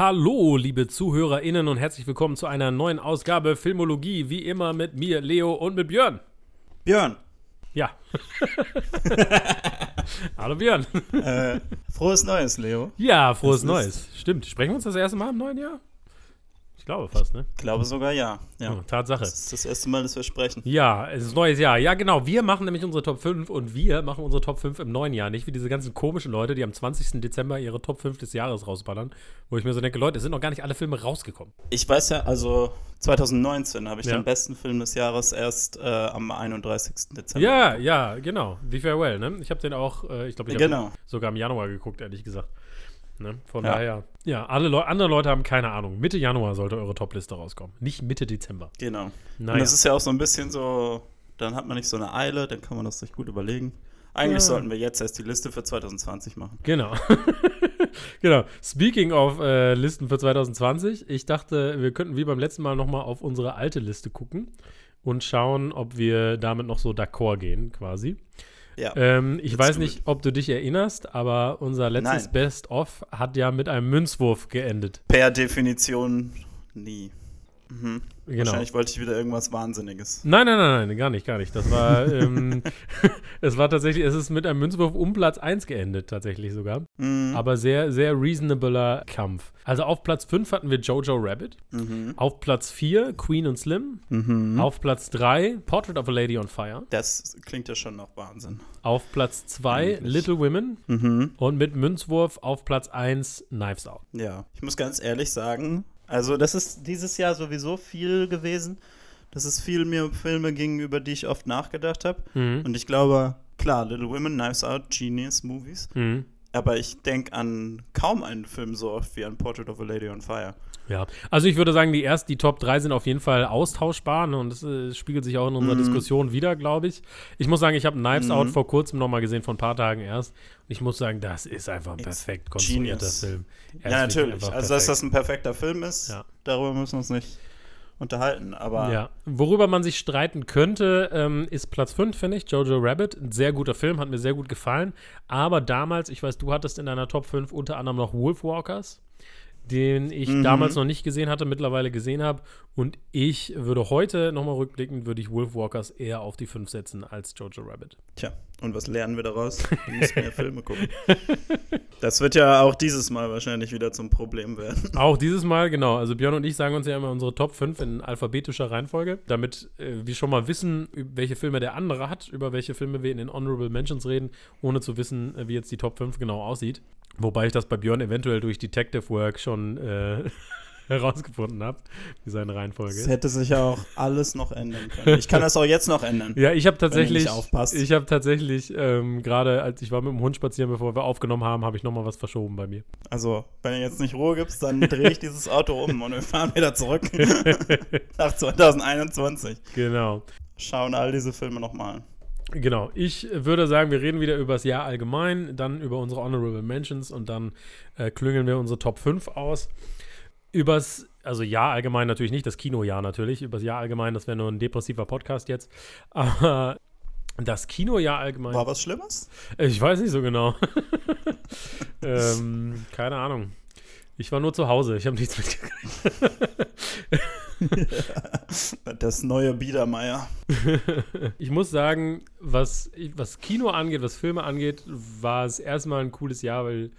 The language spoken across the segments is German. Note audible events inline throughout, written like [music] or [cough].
Hallo, liebe ZuhörerInnen und herzlich willkommen zu einer neuen Ausgabe Filmologie, wie immer mit mir, Leo und mit Björn. Björn. Ja. [laughs] Hallo Björn. Äh, frohes Neues, Leo. Ja, frohes Neues. Stimmt. Sprechen wir uns das erste Mal im neuen Jahr? Ich glaube fast, ne? Ich glaube sogar ja. ja. Oh, Tatsache. Das ist das erste Mal, dass wir sprechen. Ja, es ist neues Jahr. Ja, genau. Wir machen nämlich unsere Top 5 und wir machen unsere Top 5 im neuen Jahr. Nicht wie diese ganzen komischen Leute, die am 20. Dezember ihre Top 5 des Jahres rausballern. Wo ich mir so denke, Leute, es sind noch gar nicht alle Filme rausgekommen. Ich weiß ja, also 2019 habe ich Ja. den besten Film des Jahres erst äh, am 31. Dezember. Ja, ja, genau. The Farewell, ne? Ich habe den auch, äh, ich glaube, ich habe Genau. sogar im Januar geguckt, ehrlich gesagt. Ne? Von Ja. daher, ja, alle Leu andere Leute haben keine Ahnung. Mitte Januar sollte eure Top-Liste rauskommen. Nicht Mitte Dezember. Genau. Und Naja. das ist ja auch so ein bisschen so, dann hat man nicht so eine Eile, dann kann man das sich gut überlegen. Eigentlich Ja. sollten wir jetzt erst die Liste für 2020 machen. Genau. [laughs] genau. Speaking of äh, Listen für 2020, ich dachte, wir könnten wie beim letzten Mal nochmal auf unsere alte Liste gucken und schauen, ob wir damit noch so d'accord gehen, quasi. Ja. Ähm, ich weiß nicht, ob du dich erinnerst, aber unser letztes. Best-of hat ja mit einem Münzwurf geendet. per Definition nie. Mhm. Genau. Wahrscheinlich wollte ich wieder irgendwas Wahnsinniges. Nein, nein, nein, nein, gar nicht, gar nicht. Das war, [laughs] ähm, [laughs] es war tatsächlich, es ist mit einem Münzwurf um Platz 1 geendet, tatsächlich sogar. Mhm. Aber sehr, sehr reasonabler Kampf. Also auf Platz 5 hatten wir Jojo Rabbit. Mhm. Auf Platz 4 Queen und Slim. Mhm. Auf Platz 3 Portrait of a Lady on Fire. Das klingt ja schon nach Wahnsinn. Auf Platz 2 Eigentlich. Little Women. Mhm. Und mit Münzwurf auf Platz 1 Knives Out. Ja, ich muss ganz ehrlich sagen, also das ist dieses Jahr sowieso viel gewesen. Das ist viel mir um Filme ging, über die ich oft nachgedacht habe. Mhm. Und ich glaube, klar, Little Women, Knives Out, Genius Movies. Mhm. Aber ich denke an kaum einen Film so oft wie an Portrait of a Lady on Fire. Ja, also ich würde sagen, die erst, die Top 3 sind auf jeden Fall austauschbar ne? und das äh, spiegelt sich auch in unserer Mhm. Diskussion wieder, glaube ich. Ich muss sagen, ich habe Knives Mhm. Out vor kurzem nochmal gesehen, vor ein paar Tagen erst. Und ich muss sagen, das ist einfach ein perfekt konstruierter genius. Film. Er ja, natürlich. Also, dass das ein perfekter Film ist, Ja. darüber müssen wir uns nicht unterhalten. Aber Ja, worüber man sich streiten könnte, ähm, ist Platz 5, finde ich, Jojo Rabbit. Ein sehr guter Film, hat mir sehr gut gefallen. Aber damals, ich weiß, du hattest in deiner Top 5 unter anderem noch Wolfwalkers, den ich Mhm. damals noch nicht gesehen hatte, mittlerweile gesehen habe. Und ich würde heute, nochmal rückblickend, würde ich Wolfwalkers eher auf die 5 setzen als Jojo Rabbit. Tja, und was lernen wir daraus? [laughs] Wir müssen mehr Filme gucken. Das wird ja auch dieses Mal wahrscheinlich wieder zum Problem werden. [laughs] Auch dieses Mal, genau. Also Björn und ich sagen uns ja immer unsere Top 5 in alphabetischer Reihenfolge, damit äh, wir schon mal wissen, welche Filme der andere hat, über welche Filme wir in den Honorable Mentions reden, ohne zu wissen, äh, wie jetzt die Top 5 genau aussieht. Wobei ich das bei Björn eventuell durch Detective Work schon äh, [laughs] herausgefunden habe, wie seine Reihenfolge Es ist. hätte sich ja auch alles noch ändern können. Ich kann [laughs] das auch jetzt noch ändern. Ja, ich habe tatsächlich, ich habe tatsächlich ähm, gerade, als ich war mit dem Hund spazieren, bevor wir aufgenommen haben, habe ich noch mal was verschoben bei mir. Also, wenn ihr jetzt nicht Ruhe gibt, dann drehe ich dieses Auto um und wir fahren wieder zurück [laughs] nach 2021. Genau. Schauen all diese Filme nochmal. Genau, ich würde sagen, wir reden wieder über das Jahr allgemein, dann über unsere Honorable Mentions und dann äh, klüngeln wir unsere Top 5 aus. Übers, also Jahr allgemein natürlich nicht, das Kinojahr natürlich, übers Jahr allgemein, das wäre nur ein depressiver Podcast jetzt. [laughs] Aber das Kinojahr allgemein, War was Schlimmes? ich weiß nicht so genau. [laughs] ähm, keine Ahnung. Ich war nur zu Hause, ich habe nichts mitgekriegt. [laughs] Das neue Biedermeier. Ich muss sagen, was, was Kino angeht, was Filme angeht, war es erstmal ein cooles Jahr, weil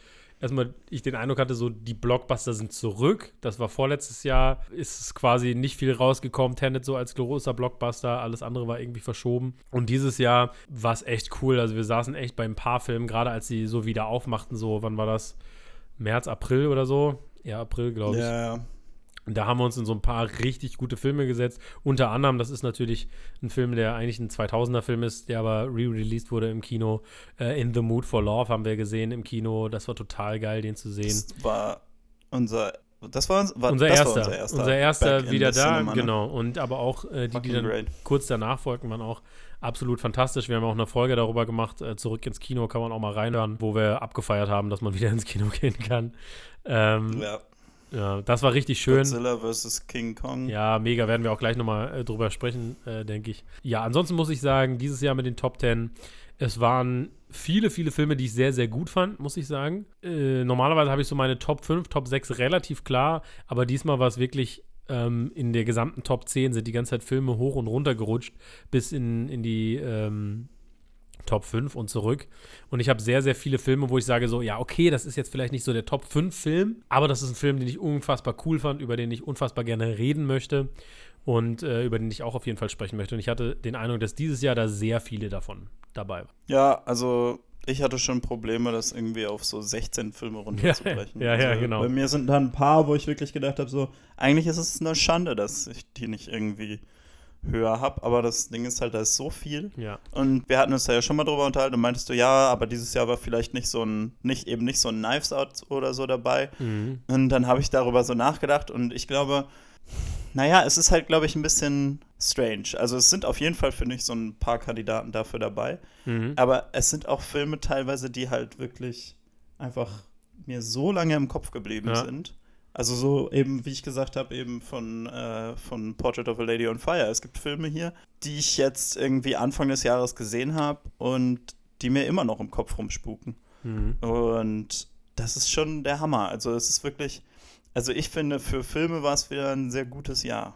erstmal ich den Eindruck hatte, so die Blockbuster sind zurück. Das war vorletztes Jahr, ist quasi nicht viel rausgekommen. Tenet so als großer Blockbuster, alles andere war irgendwie verschoben. Und dieses Jahr war es echt cool. Also wir saßen echt bei ein paar Filmen, gerade als sie so wieder aufmachten, so, wann war das? März, April oder so? Ja, April, glaube ich. Ja, ja. Da haben wir uns in so ein paar richtig gute Filme gesetzt. Unter anderem, das ist natürlich ein Film, der eigentlich ein 2000er-Film ist, der aber re-released wurde im Kino. Äh, In the Mood for Love haben wir gesehen im Kino. Das war total geil, den zu sehen. Das war unser. Das war, war, Unser das erster, war unser unser erster, erster. Back in wieder da, Cinema, ne? genau. Und aber auch äh, die, die dann great. kurz danach folgten, waren auch absolut fantastisch. Wir haben auch eine Folge darüber gemacht, äh, zurück ins Kino, kann man auch mal reinhören, wo wir abgefeiert haben, dass man [laughs] wieder ins Kino gehen kann. Ähm, Ja. Ja, das war richtig schön. Godzilla vs. King Kong. Ja, mega, werden wir auch gleich nochmal äh, drüber sprechen, äh, denke ich. Ja, ansonsten muss ich sagen, dieses Jahr mit den Top 10, es waren viele, viele Filme, die ich sehr, sehr gut fand, muss ich sagen. Äh, normalerweise habe ich so meine Top 5, Top 6 relativ klar, aber diesmal war es wirklich ähm, in der gesamten Top 10 sind die ganze Zeit Filme hoch und runter gerutscht bis in, in die ähm, Top 5 und zurück. Und ich habe sehr, sehr viele Filme, wo ich sage so, ja, okay, das ist jetzt vielleicht nicht so der Top 5 Film, aber das ist ein Film, den ich unfassbar cool fand, über den ich unfassbar gerne reden möchte und äh, über den ich auch auf jeden Fall sprechen möchte. Und ich hatte den Eindruck, dass dieses Jahr da sehr viele davon dabei waren. Ja, also ich hatte schon Probleme, das irgendwie auf so 16 Filme runterzubrechen. [laughs] Ja, ja, ja, also genau. Bei mir sind da ein paar, wo ich wirklich gedacht habe, so, eigentlich ist es eine Schande, dass ich die nicht irgendwie höher habe, aber das Ding ist halt, da ist so viel. Ja. Und wir hatten uns da ja schon mal drüber unterhalten und meintest du, ja, aber dieses Jahr war vielleicht nicht so ein, nicht eben nicht so ein Knives Out oder so dabei. Mhm. Und dann habe ich darüber so nachgedacht und ich glaube, naja, es ist halt, glaube ich, ein bisschen strange. Also es sind auf jeden Fall, finde ich, so ein paar Kandidaten dafür dabei. Mhm. Aber es sind auch Filme teilweise, die halt wirklich einfach mir so lange im Kopf geblieben Ja. sind. Also so eben, wie ich gesagt habe, eben von, äh, von Portrait of a Lady on Fire. Es gibt Filme hier, die ich jetzt irgendwie Anfang des Jahres gesehen habe und die mir immer noch im Kopf rumspuken. Mhm. Und das ist schon der Hammer. Also es ist wirklich, also ich finde, für Filme war es wieder ein sehr gutes Jahr.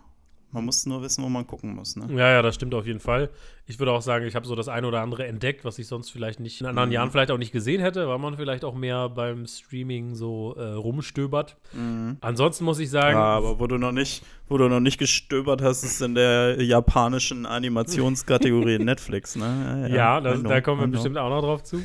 Man muss nur wissen, wo man gucken muss. Ne? Ja, ja, das stimmt auf jeden Fall. Ich würde auch sagen, ich habe so das eine oder andere entdeckt, was ich sonst vielleicht nicht in anderen Mhm. Jahren vielleicht auch nicht gesehen hätte, weil man vielleicht auch mehr beim Streaming so äh, rumstöbert. Ansonsten muss ich sagen, Ja, aber wo du noch nicht, wo du noch nicht gestöbert hast, ist in der japanischen Animationskategorie [laughs] Netflix, ne? Ja, das, I know, da kommen wir bestimmt auch noch drauf zu.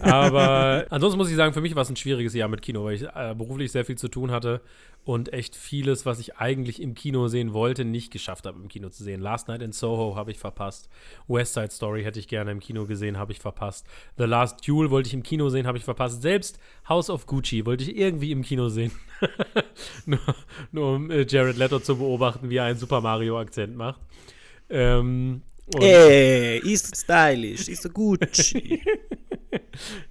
Aber [laughs] ansonsten muss ich sagen, für mich war es ein schwieriges Jahr mit Kino, weil ich äh, beruflich sehr viel zu tun hatte und echt vieles, was ich eigentlich im Kino sehen wollte, nicht geschafft habe, im Kino zu sehen. Last Night in Soho habe ich verpasst. West Side Story hätte ich gerne im Kino gesehen, habe ich verpasst. The Last Duel wollte ich im Kino sehen, habe ich verpasst. Selbst House of Gucci wollte ich irgendwie im Kino sehen. [laughs] nur, nur um äh, Jared Leto zu beobachten, wie er einen Super Mario-Akzent macht. Ähm, und- Ey, ist stylisch, ist so Gucci. [laughs]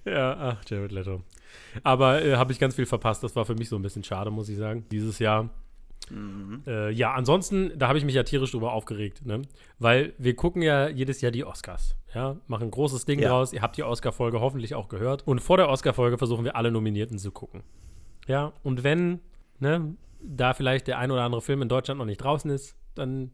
Ja, ach, Jared Leto. Aber äh, habe ich ganz viel verpasst. Das war für mich so ein bisschen schade, muss ich sagen, dieses Jahr. Äh, ja, ansonsten, da habe ich mich ja tierisch drüber aufgeregt, ne? Weil wir gucken ja jedes Jahr die Oscars. Ja, machen ein großes Ding Ja. draus. Ihr habt die Oscar-Folge hoffentlich auch gehört. Und vor der Oscar-Folge versuchen wir alle Nominierten zu gucken. Ja, und wenn, ne, da vielleicht der ein oder andere Film in Deutschland noch nicht draußen ist, dann,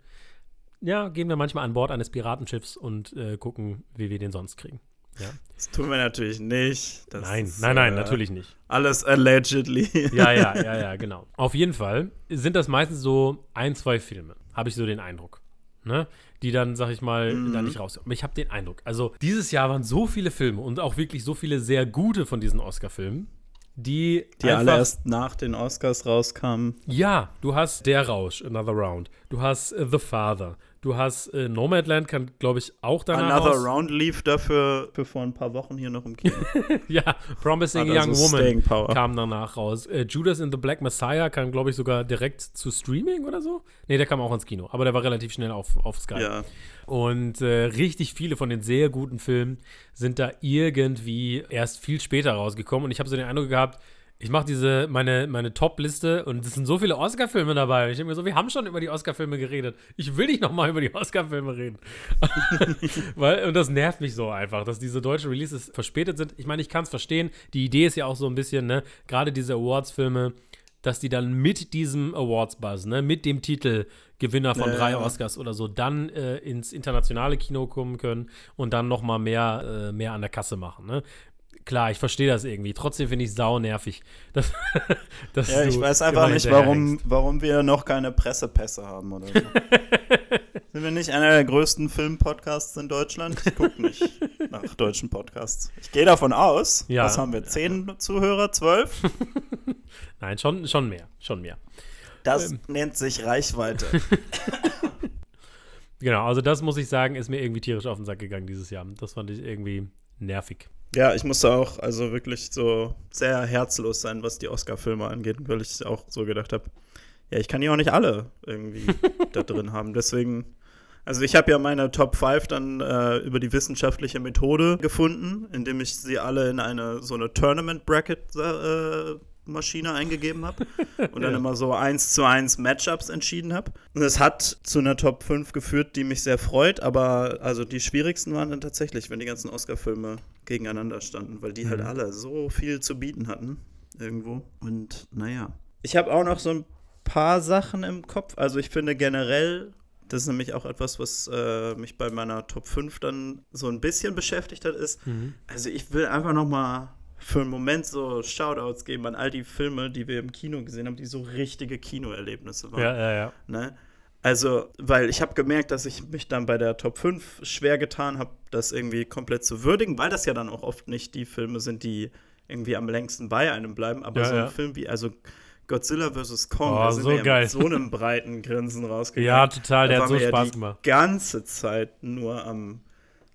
ja, gehen wir manchmal an Bord eines Piratenschiffs und äh, gucken, wie wir den sonst kriegen. Ja. Das tun wir natürlich nicht. Das Nein, ist, nein, nein, äh, natürlich nicht. Alles allegedly. Ja, ja, [laughs] ja, ja, genau. Auf jeden Fall sind das meistens so ein, zwei Filme, habe ich so den Eindruck. Ne? Die dann, sag ich mal, da nicht raus. Aber ich habe den Eindruck. Also, dieses Jahr waren so viele Filme und auch wirklich so viele sehr gute von diesen Oscar-Filmen, die, Die einfach- alle erst nach den Oscars rauskamen. Ja, du hast Der Rausch, Another Round. Du hast äh, The Father. Du hast äh, Nomadland, kann, glaube ich, auch danach Another raus. Round lief dafür für vor ein paar Wochen hier noch im Kino. [laughs] Ja, Promising Hat Young Woman kam danach raus. Äh, Judas in the Black Messiah kam, glaube ich, sogar direkt zu Streaming oder so. Nee, der kam auch ins Kino, aber der war relativ schnell auf, auf Sky. ja. Und äh, richtig viele von den sehr guten Filmen sind da irgendwie erst viel später rausgekommen. Und ich habe so den Eindruck gehabt, ich mache diese, meine, meine Top-Liste und es sind so viele Oscar-Filme dabei. Ich denke mir so, wir haben schon über die Oscar-Filme geredet. Ich will nicht nochmal über die Oscar-Filme reden. [laughs] Weil, und das nervt mich so einfach, dass diese deutschen Releases verspätet sind. Ich meine, ich kann es verstehen. Die Idee ist ja auch so ein bisschen, ne, gerade diese Awards-Filme, dass die dann mit diesem Awards-Buzz, ne, mit dem Titel Gewinner von Ja, drei ja. Oscars oder so, dann äh, ins internationale Kino kommen können und dann noch mal mehr, äh, mehr an der Kasse machen, ne? Klar, ich verstehe das irgendwie. Trotzdem finde ich sau nervig. [laughs] Dass, dass Ja, ich weiß einfach nicht, warum, warum wir noch keine Pressepässe haben oder so. [laughs] Sind wir nicht einer der größten Filmpodcasts in Deutschland? Ich gucke nicht nach deutschen Podcasts. Ich gehe davon aus. Ja. Was haben wir? Zehn Zuhörer? Zwölf? [laughs] Nein, schon, schon mehr. Schon mehr. Das Ähm. nennt sich Reichweite. Genau, also das muss ich sagen, ist mir irgendwie tierisch auf den Sack gegangen dieses Jahr. Das fand ich irgendwie nervig. Ja, ich musste auch also wirklich so sehr herzlos sein, was die Oscar-Filme angeht, weil ich auch so gedacht habe, ja, ich kann die auch nicht alle irgendwie [laughs] da drin haben. Deswegen, also ich habe ja meine Top 5 dann äh, über die wissenschaftliche Methode gefunden, indem ich sie alle in eine so eine Tournament-Bracket äh, Suchmaschine eingegeben habe [laughs] und dann immer so eins zu eins Matchups entschieden habe. Und es hat zu einer Top 5 geführt, die mich sehr freut, aber also die schwierigsten waren dann tatsächlich, wenn die ganzen Oscar-Filme gegeneinander standen, weil die halt Mhm. alle so viel zu bieten hatten irgendwo. Und naja. Ich habe auch noch so ein paar Sachen im Kopf. Also ich finde generell, das ist nämlich auch etwas, was äh, mich bei meiner Top 5 dann so ein bisschen beschäftigt hat, ist, Mhm. also ich will einfach noch mal für einen Moment so Shoutouts geben an all die Filme, die wir im Kino gesehen haben, die so richtige Kinoerlebnisse waren. Ja, ja, ja. Ne? Also, weil ich habe gemerkt, dass ich mich dann bei der Top 5 schwer getan habe, das irgendwie komplett zu würdigen, weil das ja dann auch oft nicht die Filme sind, die irgendwie am längsten bei einem bleiben. Aber Ja, so ein ja. Film wie, also Godzilla vs. Kong, Oh, da sind so wir ja geil. mit so einem breiten Grinsen rausgegangen. Ja, total, der hat so wir ja Spaß die gemacht. ganze Zeit nur am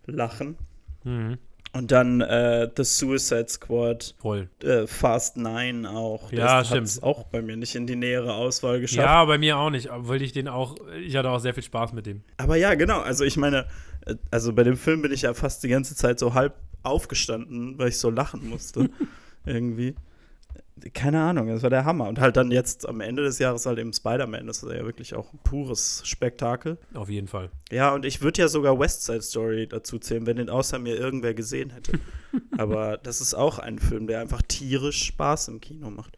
Lachen. Mhm. Und dann äh, The Suicide Squad, Voll. äh, Fast Nine auch. Ja, das stimmt. hat's auch bei mir nicht in die nähere Auswahl geschafft. Ja, bei mir auch nicht, obwohl ich den auch, ich hatte auch sehr viel Spaß mit dem. Aber ja, genau. Also ich meine, äh, also bei dem Film bin ich ja fast die ganze Zeit so halb aufgestanden, weil ich so lachen musste. [laughs] irgendwie. Keine Ahnung, das war der Hammer. Und halt dann jetzt am Ende des Jahres halt eben Spider-Man. Das ist ja wirklich auch ein pures Spektakel. Auf jeden Fall. Ja, und ich würde ja sogar West Side Story dazu zählen, wenn den außer mir irgendwer gesehen hätte. [laughs] Aber das ist auch ein Film, der einfach tierisch Spaß im Kino macht.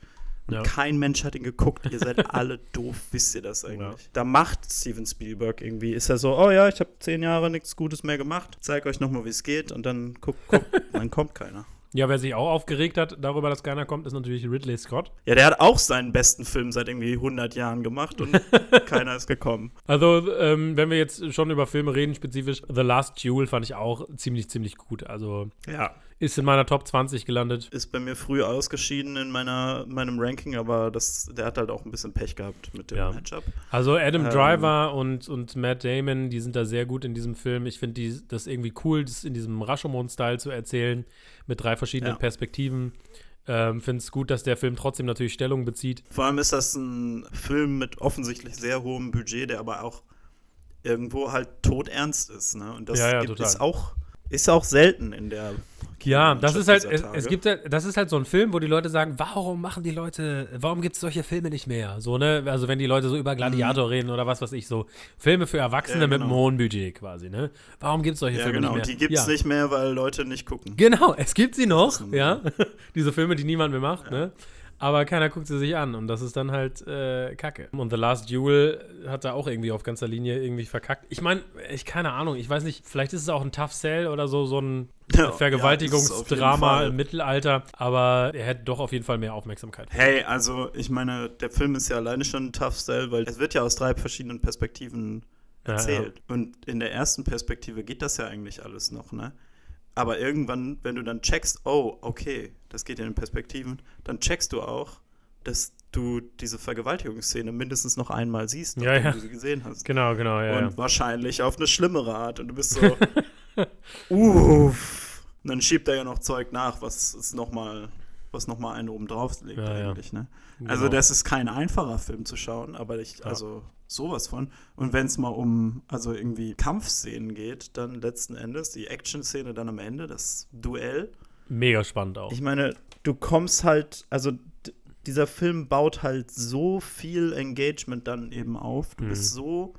Ja. kein Mensch hat ihn geguckt. Ihr seid [laughs] alle doof, wisst ihr das eigentlich? Ja. Da macht Steven Spielberg irgendwie. Ist er so, oh ja, ich habe zehn Jahre nichts Gutes mehr gemacht. Zeig euch nochmal, wie es geht. Und dann guckt, guckt, [laughs] dann kommt keiner. Ja, wer sich auch aufgeregt hat darüber, dass keiner kommt, ist natürlich Ridley Scott. Ja, der hat auch seinen besten Film seit irgendwie 100 Jahren gemacht und [laughs] keiner ist gekommen. Also, ähm, wenn wir jetzt schon über Filme reden, spezifisch The Last Duel fand ich auch ziemlich, ziemlich gut. Also, Ja, ist in meiner Top 20 gelandet. ist bei mir früh ausgeschieden in meiner, meinem Ranking, aber das, der hat halt auch ein bisschen Pech gehabt mit dem Ja. Matchup. Also Adam Ähm. Driver und, und Matt Damon, die sind da sehr gut in diesem Film. Ich finde das irgendwie cool, das in diesem Rashomon-Style zu erzählen, mit drei verschiedenen Ja. Perspektiven. Ähm, finde es gut, dass der Film trotzdem natürlich Stellung bezieht. Vor allem ist das ein Film mit offensichtlich sehr hohem Budget, der aber auch irgendwo halt todernst ist. Ne? Und das Ja, ja, gibt, total. ist, auch, ist auch selten in der Ja, das ist halt, es, es gibt halt, das ist halt so ein Film, wo die Leute sagen, warum machen die Leute, warum gibt es solche Filme nicht mehr? So, ne? Also wenn die Leute so über Gladiator reden oder was weiß ich, so Filme für Erwachsene Mhm. Ja, mit einem genau. hohen Budget quasi, ne? Warum gibt es solche Ja, Filme genau. nicht mehr? die gibt es ja. nicht mehr, weil Leute nicht gucken. Genau, es gibt sie noch, ja. [laughs] Diese Filme, die niemand mehr macht, ne? Aber keiner guckt sie sich an und das ist dann halt äh, Kacke. Und The Last Duel hat da auch irgendwie auf ganzer Linie irgendwie verkackt. Ich meine, ich keine Ahnung, ich weiß nicht, vielleicht ist es auch ein Tough Sell oder so, so ein Ja, Vergewaltigungsdrama ja, im Mittelalter, aber er hätte doch auf jeden Fall mehr Aufmerksamkeit. Hey, also ich meine, der Film ist ja alleine schon ein Tough Sell, weil es wird ja aus drei verschiedenen Perspektiven Ja, erzählt. Und in der ersten Perspektive geht das ja eigentlich alles noch, ne? Aber irgendwann, wenn du dann checkst, oh, okay, das geht in den Perspektiven, dann checkst du auch, dass du diese Vergewaltigungsszene mindestens noch einmal siehst, Ja, ja. du sie gesehen hast. Genau, genau, ja. Und ja. wahrscheinlich auf eine schlimmere Art. Und du bist so, [laughs] uff. Und dann schiebt er ja noch Zeug nach, was es noch mal, was noch mal einen oben drauf legt Ja, ja. eigentlich, ne? Also Genau. das ist kein einfacher Film zu schauen, aber ich, Ja. also sowas von. Und wenn es mal um, also irgendwie Kampfszenen geht, dann letzten Endes, die Action-Szene dann am Ende, das Duell. Mega spannend auch. Ich meine, du kommst halt, also dieser Film baut halt so viel Engagement dann eben auf. Du Mhm. bist so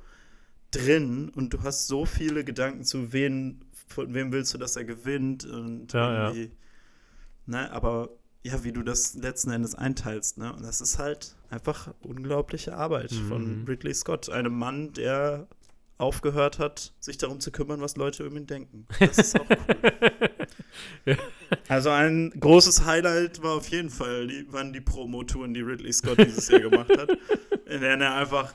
drin und du hast so viele Gedanken zu wen, von wem willst du, dass er gewinnt und Ja, ja. irgendwie, ne, aber ja, wie du das letzten Endes einteilst, ne? Und das ist halt einfach unglaubliche Arbeit Mhm. von Ridley Scott, einem Mann, der aufgehört hat, sich darum zu kümmern, was Leute über ihn denken. Das ist auch cool. [laughs] Also ein großes Highlight war auf jeden Fall, die, waren die Promo-Touren, die Ridley Scott dieses Jahr gemacht hat, in denen er einfach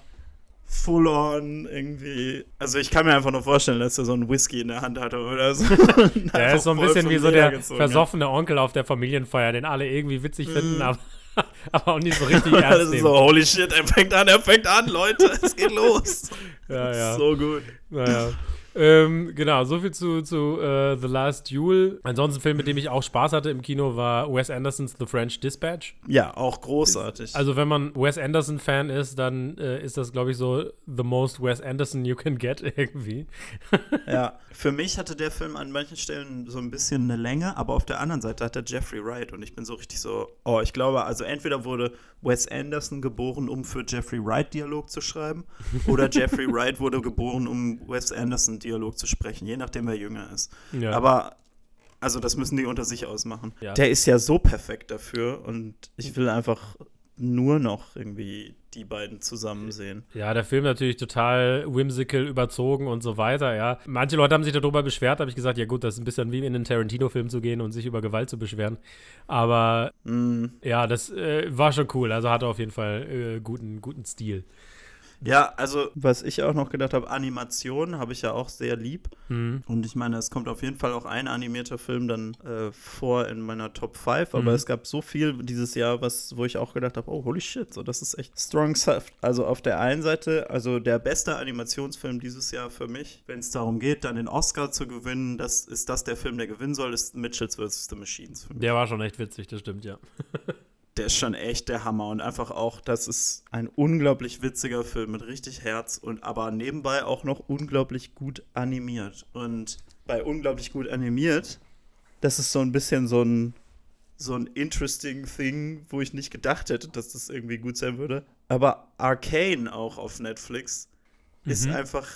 full on irgendwie, also ich kann mir einfach nur vorstellen, dass er so einen Whisky in der Hand hatte oder so. [laughs] Der ist so ein bisschen wie so der versoffene Onkel auf der Familienfeier, den alle irgendwie witzig finden, aber, [laughs] aber auch nicht so richtig Das [laughs] ernst ist nehmen. so, holy shit, er fängt an, er fängt an, Leute, es geht los. Ja, ja. So gut. Naja. Ähm, genau, soviel zu, zu uh, The Last Duel. Ansonsten ein Film, mit dem ich auch Spaß hatte im Kino, war Wes Andersons The French Dispatch. Ja, auch großartig. Also wenn man Wes Anderson-Fan ist, dann äh, ist das, glaube ich, so the most Wes Anderson you can get [laughs] irgendwie. ja, für mich hatte der Film an manchen Stellen so ein bisschen eine Länge, aber auf der anderen Seite hat er Jeffrey Wright und ich bin so richtig so, oh, ich glaube, also entweder wurde Wes Anderson geboren, um für Jeffrey Wright Dialog zu schreiben, oder Jeffrey Wright wurde geboren, um Wes Anderson Dialog zu sprechen, je nachdem, wer jünger ist. Ja. Aber also das müssen die unter sich ausmachen. Ja. Der ist ja so perfekt dafür und ich will einfach nur noch irgendwie die beiden zusammen sehen. Ja, der Film natürlich total whimsical, überzogen und so weiter, ja. Manche Leute haben sich darüber beschwert, habe ich gesagt, ja gut, das ist ein bisschen wie in einen Tarantino-Film zu gehen und sich über Gewalt zu beschweren. Aber mm. ja, das äh, war schon cool. Also hatte auf jeden Fall äh, guten, guten Stil. Ja, also was ich auch noch gedacht habe, Animation habe ich ja auch sehr lieb. Mhm. Und ich meine, es kommt auf jeden Fall auch ein animierter Film dann äh, vor in meiner Top 5. Aber mhm. es gab so viel dieses Jahr, was, wo ich auch gedacht habe, oh, holy shit, so das ist echt strong stuff. Also auf der einen Seite, also der beste Animationsfilm dieses Jahr für mich, wenn es darum geht, dann den Oscar zu gewinnen, das ist das der Film, der gewinnen soll, ist Mitchells vs. The Machines. Der war schon echt witzig, das stimmt, ja. [laughs] der ist schon echt der Hammer und einfach auch, das ist ein unglaublich witziger Film mit richtig Herz und aber nebenbei auch noch unglaublich gut animiert. Und bei unglaublich gut animiert, das ist so ein bisschen so ein so ein interesting Thing, wo ich nicht gedacht hätte, dass das irgendwie gut sein würde. Aber Arcane auch auf Netflix mhm. ist einfach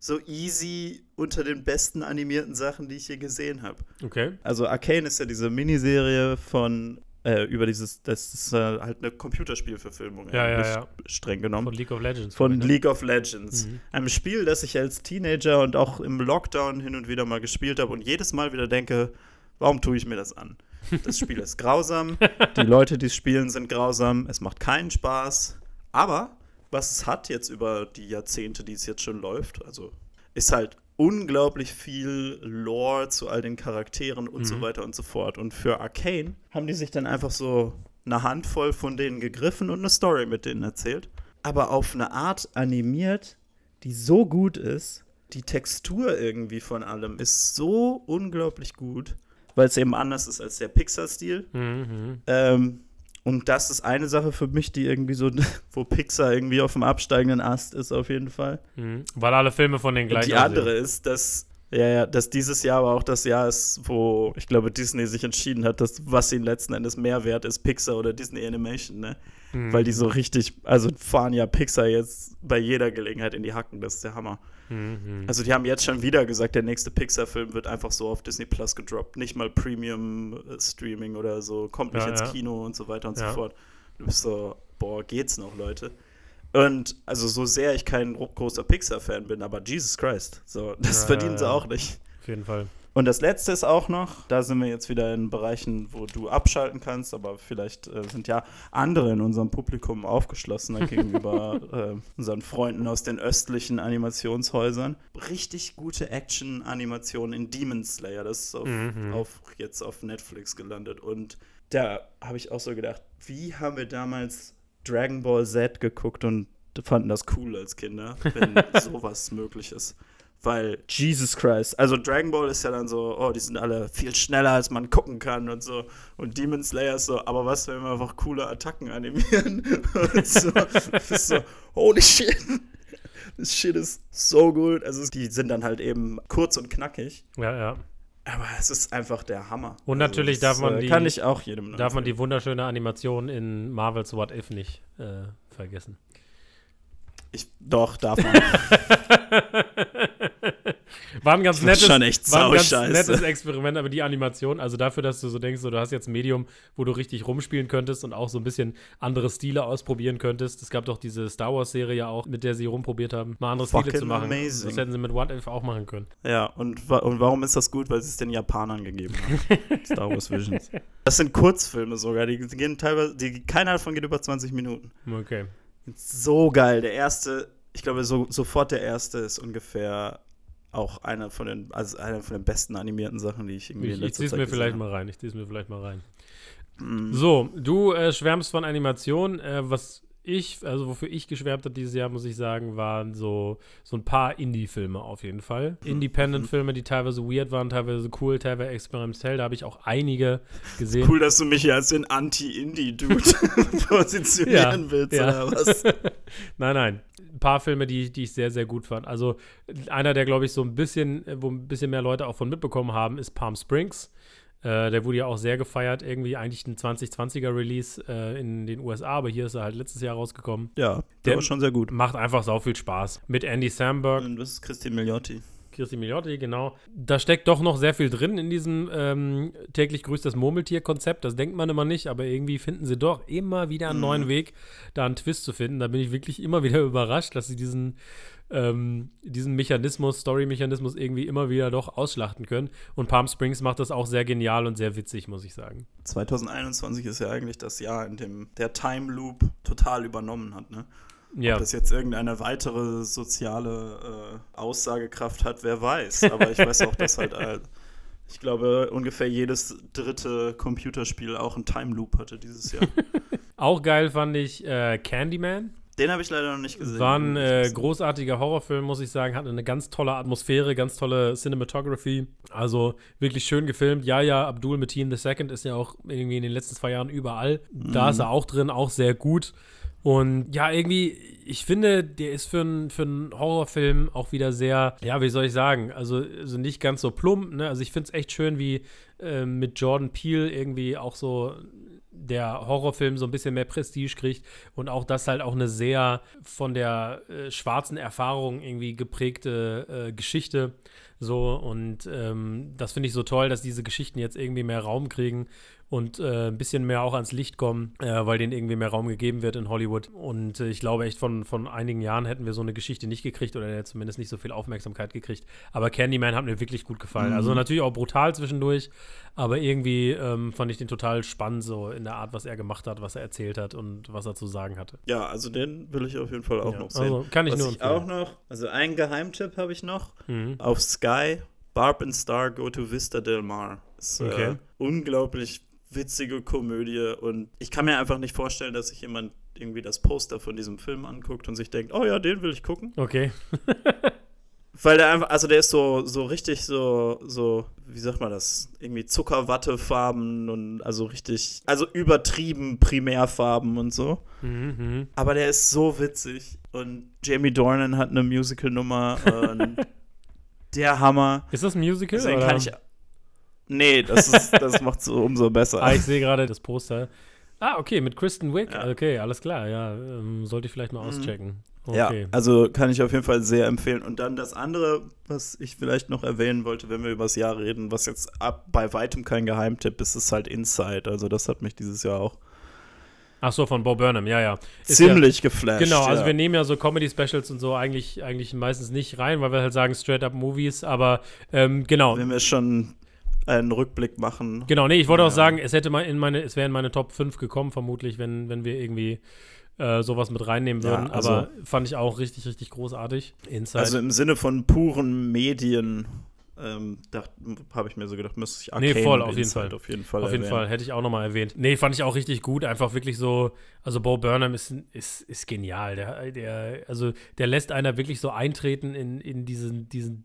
so easy unter den besten animierten Sachen, die ich je gesehen habe. Okay. Also Arcane ist ja diese Miniserie von äh, über dieses, das ist äh, halt eine Computerspielverfilmung, ja, ja, ja. streng genommen. Von League of Legends. Von ne? League of Legends. Mhm. Einem Spiel, das ich als Teenager und auch im Lockdown hin und wieder mal gespielt habe und jedes Mal wieder denke, warum tue ich mir das an? Das Spiel [laughs] ist grausam, die [laughs] Leute, die es spielen, sind grausam, es macht keinen Spaß, aber was es hat jetzt über die Jahrzehnte, die es jetzt schon läuft, also ist halt unglaublich viel Lore zu all den Charakteren und mhm. so weiter und so fort. Und für Arcane haben die sich dann einfach so eine Handvoll von denen gegriffen und eine Story mit denen erzählt. Aber auf eine Art animiert, die so gut ist. Die Textur irgendwie von allem ist so unglaublich gut, weil es eben anders ist als der Pixar-Stil. Mhm. Ähm, und das ist eine Sache für mich, die irgendwie so, [laughs] wo Pixar irgendwie auf dem absteigenden Ast ist, auf jeden Fall. Mhm. Weil alle Filme von den gleichen. Die andere ist, dass, ja, ja, dass dieses Jahr aber auch das Jahr ist, wo ich glaube, Disney sich entschieden hat, dass was ihnen letzten Endes mehr wert ist, Pixar oder Disney Animation, ne? Mhm. Weil die so richtig, also fahren ja Pixar jetzt bei jeder Gelegenheit in die Hacken, das ist der Hammer. Mhm. Also die haben jetzt schon wieder gesagt, der nächste Pixar-Film wird einfach so auf Disney Plus gedroppt. Nicht mal Premium-Streaming oder so, kommt nicht ja, ins ja. Kino und so weiter und ja. so fort. Du bist so, boah, geht's noch, Leute? Und also so sehr ich kein großer Pixar-Fan bin, aber Jesus Christ, so, das verdienen sie auch nicht. Auf jeden Fall. Und das letzte ist auch noch, da sind wir jetzt wieder in Bereichen, wo du abschalten kannst, aber vielleicht äh, sind ja andere in unserem Publikum aufgeschlossener [laughs] gegenüber äh, unseren Freunden aus den östlichen Animationshäusern. Richtig gute Action-Animationen in Demon Slayer, das ist auf, mhm. auf, jetzt auf Netflix gelandet. Und da habe ich auch so gedacht, wie haben wir damals Dragon Ball Z geguckt und fanden das cool als Kinder, wenn [laughs] sowas möglich ist. Weil, Jesus Christ, also Dragon Ball ist ja dann so, oh, die sind alle viel schneller, als man gucken kann und so. Und Demon Slayer ist so, aber was, wenn wir einfach coole Attacken animieren? [laughs] und so, ist so, holy shit. Das Shit ist so gut. Also, die sind dann halt eben kurz und knackig. Ja, ja. Aber es ist einfach der Hammer. Und also natürlich darf man äh, die. Kann ich auch jedem. Darf man die wunderschöne Animation in Marvel's What If nicht äh, vergessen. Ich, doch, darf man. [laughs] war ein ganz nettes, war ein ganz nettes Experiment, aber die Animation, also dafür, dass du so denkst, so, du hast jetzt ein Medium, wo du richtig rumspielen könntest und auch so ein bisschen andere Stile ausprobieren könntest. Es gab doch diese Star Wars-Serie ja auch, mit der sie rumprobiert haben, mal andere Fucking Stile zu machen. Amazing. Das hätten sie mit What If auch machen können. Ja, und, und warum ist das gut? Weil sie es den Japanern gegeben haben. [laughs] Star Wars Visions. Das sind Kurzfilme sogar, die, die gehen teilweise, die, keiner davon geht über 20 Minuten. Okay. So geil. Der erste, ich glaube, so, sofort der erste ist ungefähr auch einer von den, also einer von den besten animierten Sachen, die ich irgendwie ich, in letzter Ich zieh's mir vielleicht habe. mal rein. Ich zieh's mir vielleicht mal rein. Mm. So, du äh, schwärmst von Animation. Äh, was ich, also wofür ich geschwärmt habe dieses Jahr, muss ich sagen, waren so, so ein paar Indie-Filme auf jeden Fall. Mhm. Independent-Filme, die teilweise weird waren, teilweise cool, teilweise experimentell. Da habe ich auch einige [laughs] gesehen. Cool, dass du mich hier als den Anti-Indie-Dude [laughs] positionieren Ja, willst, ja. oder was? [laughs] Nein, nein. Ein paar Filme, die, die ich sehr, sehr gut fand. Also einer, der, glaube ich, so ein bisschen, wo ein bisschen mehr Leute auch von mitbekommen haben, ist Palm Springs. Äh, der wurde ja auch sehr gefeiert, irgendwie eigentlich ein 2020er Release äh, in den USA, aber hier ist er halt letztes Jahr rausgekommen. Ja, der, Der- war schon sehr gut. Macht einfach sau viel Spaß. Mit Andy Samberg, Und das ist Christine Milioti. Christi Miliotti, genau. Da steckt doch noch sehr viel drin in diesem ähm, täglich grüßt das Murmeltier-Konzept. Das denkt man immer nicht, aber irgendwie finden sie doch immer wieder einen neuen Weg, da einen Twist zu finden. Da bin ich wirklich immer wieder [laughs] überrascht, dass sie diesen, ähm, diesen Mechanismus, Story-Mechanismus irgendwie immer wieder doch ausschlachten können. Und Palm Springs macht das auch sehr genial und sehr witzig, muss ich sagen. 2021 ist ja eigentlich das Jahr, in dem der Time Loop total übernommen hat, ne? Ja, Ob das jetzt irgendeine weitere soziale äh, Aussagekraft hat, wer weiß. Aber ich weiß auch, dass halt, äh, ich glaube, ungefähr jedes dritte Computerspiel auch einen Time Loop hatte dieses Jahr. [laughs] auch geil fand ich äh, Candyman. Den habe ich leider noch nicht gesehen. War ein äh, großartiger Horrorfilm, muss ich sagen. Hatte eine ganz tolle Atmosphäre, ganz tolle Cinematography. Also wirklich schön gefilmt. Ja, ja, Abdul Mateen II ist ja auch irgendwie in den letzten zwei Jahren überall. Da ist er auch drin, auch sehr gut. Und ja, irgendwie, ich finde, der ist für einen für Horrorfilm auch wieder sehr, ja, wie soll ich sagen, also, also nicht ganz so plump, ne? Also ich finde es echt schön, wie äh, mit Jordan Peele irgendwie auch so der Horrorfilm so ein bisschen mehr Prestige kriegt und auch das halt auch eine sehr von der äh, schwarzen Erfahrung irgendwie geprägte äh, Geschichte so und ähm, das finde ich so toll, dass diese Geschichten jetzt irgendwie mehr Raum kriegen und äh, ein bisschen mehr auch ans Licht kommen, äh, weil denen irgendwie mehr Raum gegeben wird in Hollywood. Und äh, ich glaube echt, von, von einigen Jahren hätten wir so eine Geschichte nicht gekriegt oder zumindest nicht so viel Aufmerksamkeit gekriegt. Aber Candyman hat mir wirklich gut gefallen. Also natürlich auch brutal zwischendurch, aber irgendwie ähm, fand ich den total spannend, so in der Art, was er gemacht hat, was er erzählt hat und was er zu sagen hatte. Ja, also den will ich auf jeden Fall auch Ja, noch sehen. also kann ich Was nur ich empfehlen. auch noch, also einen Geheimtipp habe ich noch. Mhm. Auf Sky, Barb and Star Go to Vista Del Mar. Ist Okay. äh, unglaublich witzige Komödie und ich kann mir einfach nicht vorstellen, dass sich jemand irgendwie das Poster von diesem Film anguckt und sich denkt, oh ja, den will ich gucken. Okay. [laughs] Weil der einfach, also der ist so, so richtig so, so, wie sagt man das? Irgendwie Zuckerwattefarben und also richtig, also übertrieben Primärfarben und so. Mhm, mhm. Aber der ist so witzig. Und Jamie Dornan hat eine Musical-Nummer. und [laughs] der Hammer. Ist das ein Musical? Deswegen oder? kann ich. Nee, das, ist, das macht so [laughs] umso besser. Ah, ich sehe gerade das Poster. Ah, okay, mit Kristen Wiig. Ja. Okay, alles klar. Ja, ähm, sollte ich vielleicht mal auschecken. Ja, Okay. also kann ich auf jeden Fall sehr empfehlen. Und dann das andere, was ich vielleicht noch erwähnen wollte, wenn wir über das Jahr reden, was jetzt ab, bei weitem kein Geheimtipp ist, ist halt Inside. Also das hat mich dieses Jahr auch Ach so, von Bob Burnham, ja, ja. Ist ziemlich ja, geflasht. Genau, also ja. wir nehmen ja so Comedy-Specials und so eigentlich, eigentlich meistens nicht rein, weil wir halt sagen Straight-Up-Movies, aber ähm, genau. wenn wir schon einen Rückblick machen. Genau, nee, ich wollte auch Ja. sagen, es hätte mal in meine, es wäre in meine Top 5 gekommen, vermutlich, wenn, wenn wir irgendwie äh, sowas mit reinnehmen Ja, würden. also- aber fand ich auch richtig, richtig großartig. Inside. Also im Sinne von puren Medien, ähm, habe ich mir so gedacht, müsste ich Nee, Arcane voll, und auf jeden Fall. auf jeden Fall Auf jeden erwähnen. Fall, hätte ich auch nochmal erwähnt. Nee, fand ich auch richtig gut. Einfach wirklich so, also Bo Burnham ist, ist, ist genial. Der, der, also der lässt einer wirklich so eintreten in, in diesen, diesen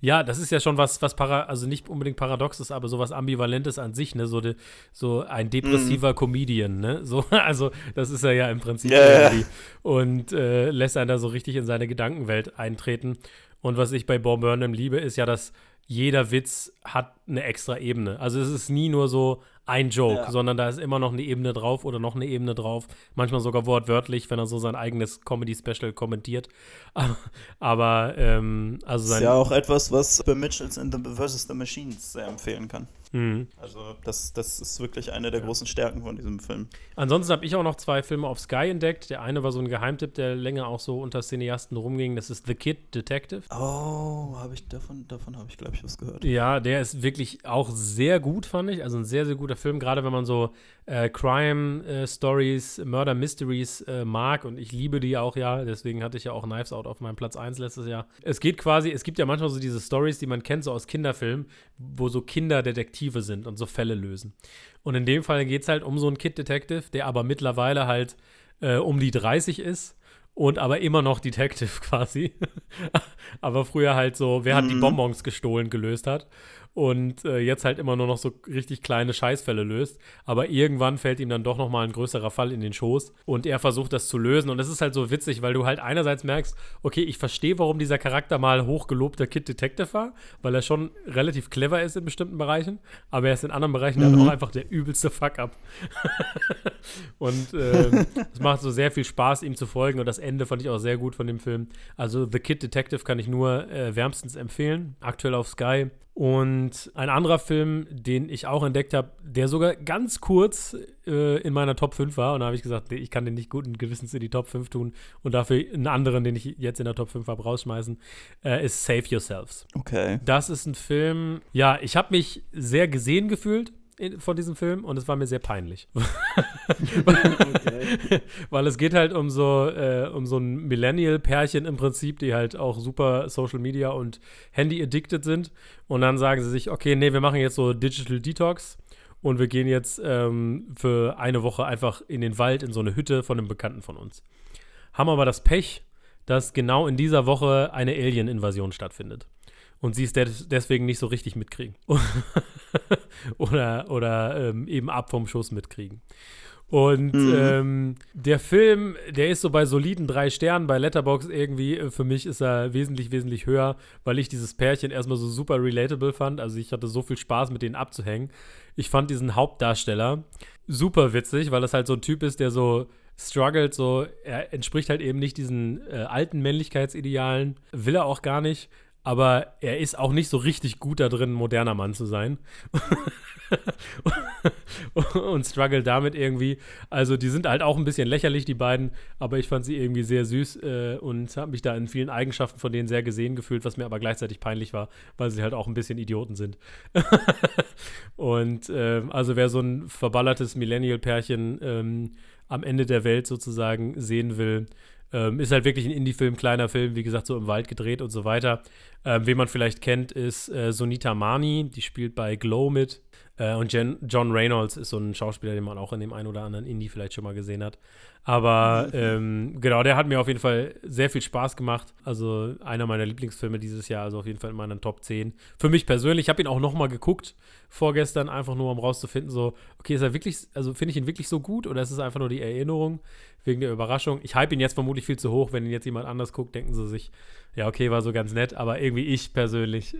ja, das ist ja schon was, was para, also nicht unbedingt paradox ist, aber sowas Ambivalentes an sich, ne? So, de, so ein depressiver Comedian, ne? So, [laughs] also, das ist er ja im Prinzip ja. irgendwie. Und äh, lässt einen da so richtig in seine Gedankenwelt eintreten. Und was ich bei Bob Burnham liebe, ist ja, dass jeder Witz hat eine extra Ebene. Also es ist nie nur so ein Joke, Ja. sondern da ist immer noch eine Ebene drauf oder noch eine Ebene drauf. Manchmal sogar wortwörtlich, wenn er so sein eigenes Comedy-Special kommentiert. [laughs] Aber, ähm, also Das ist sein. ja auch etwas, was bei Mitchells in the vs. the Machines sehr empfehlen kann. Mhm. Also das, das ist wirklich eine der großen Stärken von diesem Film. Ansonsten habe ich auch noch zwei Filme auf Sky entdeckt. Der eine war so ein Geheimtipp, der länger auch so unter Cineasten rumging. Das ist The Kid Detective. Oh, habe ich davon, davon habe ich glaube ich was gehört. Ja, der ist wirklich auch sehr gut, fand ich. Also ein sehr, sehr guter Film, gerade wenn man so äh, Crime-Stories, Murder Mysteries äh, mag. Und ich liebe die auch ja. Deswegen hatte ich ja auch Knives Out auf meinem Platz 1 letztes Jahr. Es geht quasi, es gibt ja manchmal so diese Stories, die man kennt, so aus Kinderfilmen, wo so Kinder Detektive sind und so Fälle lösen. Und in dem Fall geht es halt um so einen Kid-Detective, der aber mittlerweile halt äh, um die 30 ist und aber immer noch Detective [laughs] quasi. aber früher halt so, wer hat die Mhm. Bonbons gestohlen, gelöst hat. Und äh, jetzt halt immer nur noch so richtig kleine Scheißfälle löst. Aber irgendwann fällt ihm dann doch noch mal ein größerer Fall in den Schoß. Und er versucht das zu lösen. Und das ist halt so witzig, weil du halt einerseits merkst, okay, ich verstehe, warum dieser Charakter mal hochgelobter Kid Detective war, weil er schon relativ clever ist in bestimmten Bereichen. Aber er ist in anderen Bereichen halt Mhm. auch einfach der übelste Fuck-up. [laughs] Und ähm, [laughs] es macht so sehr viel Spaß, ihm zu folgen. Und das Ende fand ich auch sehr gut von dem Film. Also The Kid Detective kann ich nur äh, wärmstens empfehlen. Aktuell auf Sky. Und ein anderer Film, den ich auch entdeckt habe, der sogar ganz kurz äh, in meiner Top 5 war. Und da habe ich gesagt, nee, ich kann den nicht guten Gewissens in die Top 5 tun und dafür einen anderen, den ich jetzt in der Top 5 habe, rausschmeißen, äh, ist Save Yourselves. Okay. Das ist ein Film, ja, ich habe mich sehr gesehen gefühlt in, von diesem Film und es war mir sehr peinlich. [laughs] Weil es geht halt um so, äh, um so ein Millennial-Pärchen im Prinzip, die halt auch super Social Media und Handy-addicted sind. Und dann sagen sie sich, okay, nee, wir machen jetzt so Digital Detox und wir gehen jetzt ähm, für eine Woche einfach in den Wald, in so eine Hütte von einem Bekannten von uns. Haben aber das Pech, dass genau in dieser Woche eine Alien-Invasion stattfindet. Und sie es des deswegen nicht so richtig mitkriegen. [laughs] [laughs] oder oder ähm, eben ab vom Schuss mitkriegen. Und Mhm. ähm, der Film, der ist so bei soliden drei Sternen, bei Letterbox irgendwie, äh, für mich ist er wesentlich, wesentlich höher, weil ich dieses Pärchen erstmal so super relatable fand. Also ich hatte so viel Spaß, mit denen abzuhängen. Ich fand diesen Hauptdarsteller super witzig, weil das halt so ein Typ ist, der so struggelt, so, er entspricht halt eben nicht diesen äh, alten Männlichkeitsidealen, will er auch gar nicht, aber er ist auch nicht so richtig gut da drin, ein moderner Mann zu sein. [laughs] und struggelt damit irgendwie. Also die sind halt auch ein bisschen lächerlich, die beiden, aber ich fand sie irgendwie sehr süß äh, und habe mich da in vielen Eigenschaften von denen sehr gesehen gefühlt, was mir aber gleichzeitig peinlich war, weil sie halt auch ein bisschen Idioten sind. [laughs] und ähm, also wer so ein verballertes Millennial-Pärchen ähm, am Ende der Welt sozusagen sehen will, ähm, ist halt wirklich ein Indie-Film, kleiner Film, wie gesagt, so im Wald gedreht und so weiter. Ähm, wen man vielleicht kennt, ist äh, Sonita Mani, die spielt bei Glow mit. Äh, und Jen, John Reynolds ist so ein Schauspieler, den man auch in dem einen oder anderen Indie vielleicht schon mal gesehen hat. Aber ähm, genau, der hat mir auf jeden Fall sehr viel Spaß gemacht. Also einer meiner Lieblingsfilme dieses Jahr, also auf jeden Fall in meinen Top 10. Für mich persönlich, ich habe ihn auch noch mal geguckt vorgestern, einfach nur um rauszufinden, so, okay, ist er wirklich, also finde ich ihn wirklich so gut oder ist es einfach nur die Erinnerung wegen der Überraschung? Ich hype ihn jetzt vermutlich viel zu hoch, wenn ihn jetzt jemand anders guckt, denken sie sich, ja, okay, war so ganz nett, aber irgendwie ich persönlich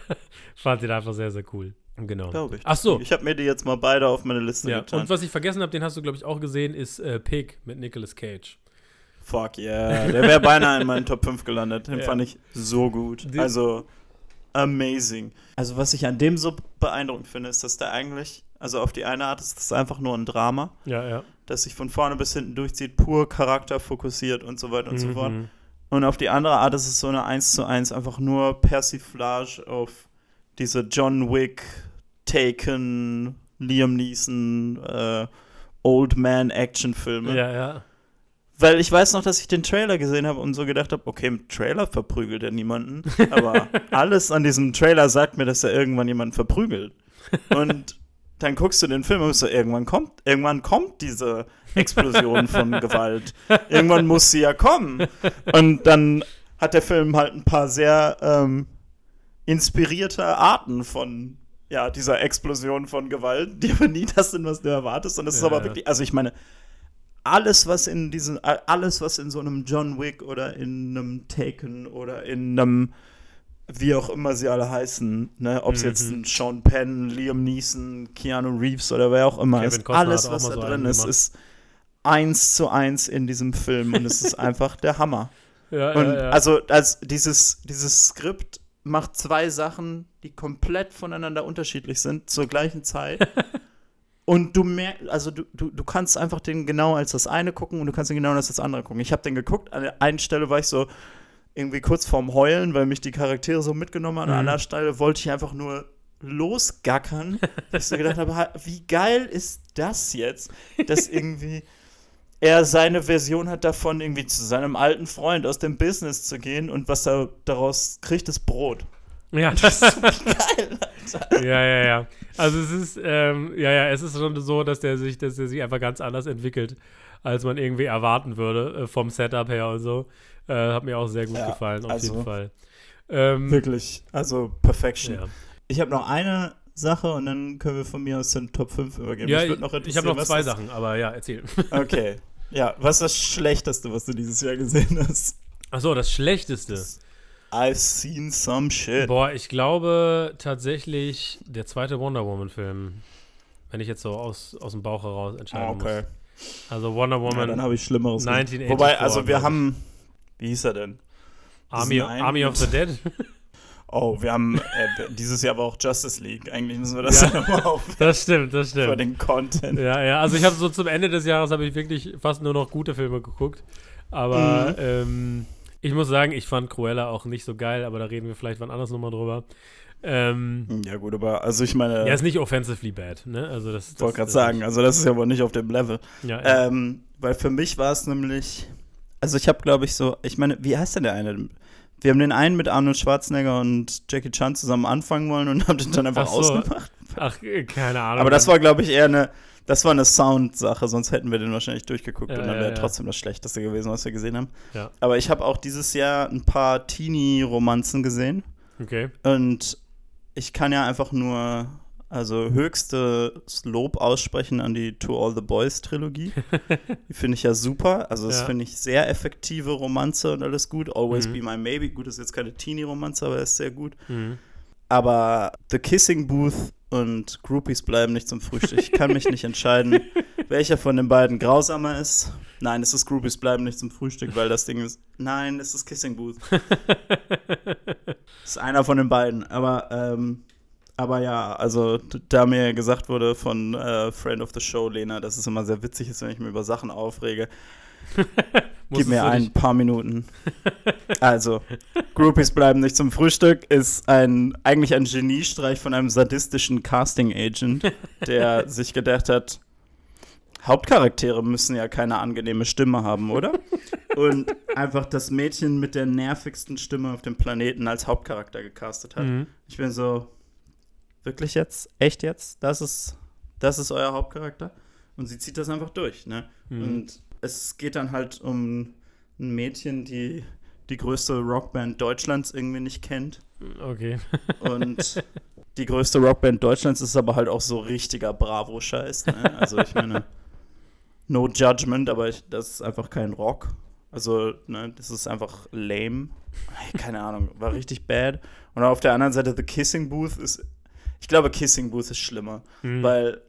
[laughs] fand ihn einfach sehr, sehr cool. Genau. Glaube ich. Ach so. Ich habe mir die jetzt mal beide auf meine Liste Ja, getan. und was ich vergessen habe, den hast du, glaube ich, auch gesehen, ist äh, Pig mit Nicolas Cage. Fuck yeah. Der wäre beinahe in meinen Top 5 gelandet. Den Ja. fand ich so gut. Also, amazing. Also, was ich an dem so beeindruckend finde, ist, dass der eigentlich, also auf die eine Art ist das einfach nur ein Drama, Ja, ja. das sich von vorne bis hinten durchzieht, pur Charakter fokussiert und so weiter und so fort. Mhm. Und auf die andere Art ist es so eine 1 zu 1, einfach nur Persiflage auf diese John Wick, Taken, Liam Neeson, äh, Old Man Actionfilme. Ja, ja. Weil ich weiß noch, dass ich den Trailer gesehen habe und so gedacht habe, okay, im Trailer verprügelt er niemanden. Aber [laughs] alles an diesem Trailer sagt mir, dass er irgendwann jemanden verprügelt. Und dann guckst du den Film und so, irgendwann kommt, irgendwann kommt diese Explosion von [laughs] Gewalt. Irgendwann muss sie ja kommen. Und dann hat der Film halt ein paar sehr ähm, inspirierte Arten von ja, dieser Explosion von Gewalt, die aber nie das sind, was du erwartest. Und das ist Ja, aber ja. wirklich, also ich meine, alles, was in diesen, alles, was in so einem John Wick oder in einem Taken oder in einem, wie auch immer sie alle heißen, ne, ob es Mhm. jetzt ein Sean Penn, Liam Neeson, Keanu Reeves oder wer auch immer Kevin ist, Costner alles, was da so drin ist, gemacht. ist eins zu eins in diesem Film und es ist [laughs] einfach der Hammer. Ja, Und ja, ja. also als dieses, dieses Skript macht zwei Sachen, die komplett voneinander unterschiedlich sind, zur gleichen Zeit. [laughs] und du merkst, also du, du, du kannst einfach den genau als das eine gucken und du kannst den genau als das andere gucken. Ich habe den geguckt, an der einen Stelle war ich so irgendwie kurz vorm Heulen, weil mich die Charaktere so mitgenommen haben. An der Mhm. anderen Stelle wollte ich einfach nur losgackern, dass ich so gedacht habe, ha- wie geil ist das jetzt, dass [laughs] irgendwie er seine Version hat davon, irgendwie zu seinem alten Freund aus dem Business zu gehen und was er daraus kriegt, ist Brot. Ja. Das ist [laughs] geil, Alter. ja, ja, ja. Also es ist, ähm, ja, ja, es ist schon so, dass der sich, dass der sich einfach ganz anders entwickelt, als man irgendwie erwarten würde, äh, vom Setup her und so. Äh, hat mir auch sehr gut Ja, gefallen, auf also jeden Fall. Ähm, Wirklich, also Perfection. ja. Ich habe noch eine Sache und dann können wir von mir aus den Top 5 übergeben. Ja, ich, noch ich habe noch zwei Sachen, aber ja, erzähl. Okay. Ja, was ist das Schlechteste, was du dieses Jahr gesehen hast? Achso, das Schlechteste. I've seen some shit. Boah, ich glaube tatsächlich der zweite Wonder Woman-Film. Wenn ich jetzt so aus, aus dem Bauch heraus entscheiden Ah, okay. muss. Also Wonder Ja, Woman, dann habe ich Schlimmeres gesehen. 1984, Wobei, also wir haben, wie hieß er denn? Army, Army of the Dead. [laughs] Oh, wir haben, äh, dieses Jahr war auch Justice League. Eigentlich müssen wir das Ja. ja. nochmal auf Das stimmt, das für stimmt. den Content. Ja, ja, also ich habe so zum Ende des Jahres habe ich wirklich fast nur noch gute Filme geguckt. Aber Mhm. ähm, ich muss sagen, ich fand Cruella auch nicht so geil, aber da reden wir vielleicht wann anders nochmal drüber. Ähm, Ja gut, aber also ich meine, ja, ist nicht offensively bad, ne? Also das, ich wollte gerade sagen, also das ist ja wohl nicht auf dem Level. Ja, ja. Ähm, weil für mich war es nämlich, also ich habe glaube ich so, ich meine, wie heißt denn der eine? Wir haben den einen mit Arnold Schwarzenegger und Jackie Chan zusammen anfangen wollen und haben den dann einfach Ach so. ausgemacht. Ach, äh, keine Ahnung. Aber das war glaube ich eher eine, das war eine Sound-Sache, sonst hätten wir den wahrscheinlich durchgeguckt Ja, und dann wäre ja. trotzdem das Schlechteste gewesen, was wir gesehen haben. Aber ich habe auch dieses Jahr ein paar Teenie-Romanzen gesehen. Okay. Und ich kann ja einfach nur, also höchstes Lob aussprechen an die To All the Boys Trilogie. [laughs] die finde ich ja super. Also, das Ja. finde ich sehr effektive Romanze und alles gut. Always Mhm. Be My Maybe. Gut, das ist jetzt keine Teenie-Romanze, aber er ist sehr gut. Mhm. Aber The Kissing Booth und Groupies bleiben nicht zum Frühstück. Ich kann mich nicht entscheiden, [laughs] welcher von den beiden grausamer ist. Nein, es ist Groupies bleiben nicht zum Frühstück, weil das Ding ist. Nein, es ist Kissing Booth. [laughs] ist einer von den beiden. Aber, ähm, aber ja, also da mir gesagt wurde von äh, Friend of the Show, Lena, dass es immer sehr witzig ist, wenn ich mir über Sachen aufrege, [laughs] gib mir ein paar Minuten. [laughs] Also, Groupies bleiben nicht zum Frühstück ist ein eigentlich ein Geniestreich von einem sadistischen Casting Agent, der [laughs] sich gedacht hat, Hauptcharaktere müssen ja keine angenehme Stimme haben, oder? Und einfach das Mädchen mit der nervigsten Stimme auf dem Planeten als Hauptcharakter gecastet hat. Mhm. Ich bin so, wirklich jetzt? Echt jetzt? Das ist, das ist euer Hauptcharakter? Und sie zieht das einfach durch, ne? Mhm. Und es geht dann halt um ein Mädchen, die die größte Rockband Deutschlands irgendwie nicht kennt. Okay. [laughs] Und die größte Rockband Deutschlands ist aber halt auch so richtiger Bravo-Scheiß, ne? Also ich meine, no judgment, aber ich, das ist einfach kein Rock. Also, ne, das ist einfach lame. Keine Ahnung, war richtig bad. Und auf der anderen Seite The Kissing Booth ist, ich glaube, Kissing Booth ist schlimmer, Mhm. weil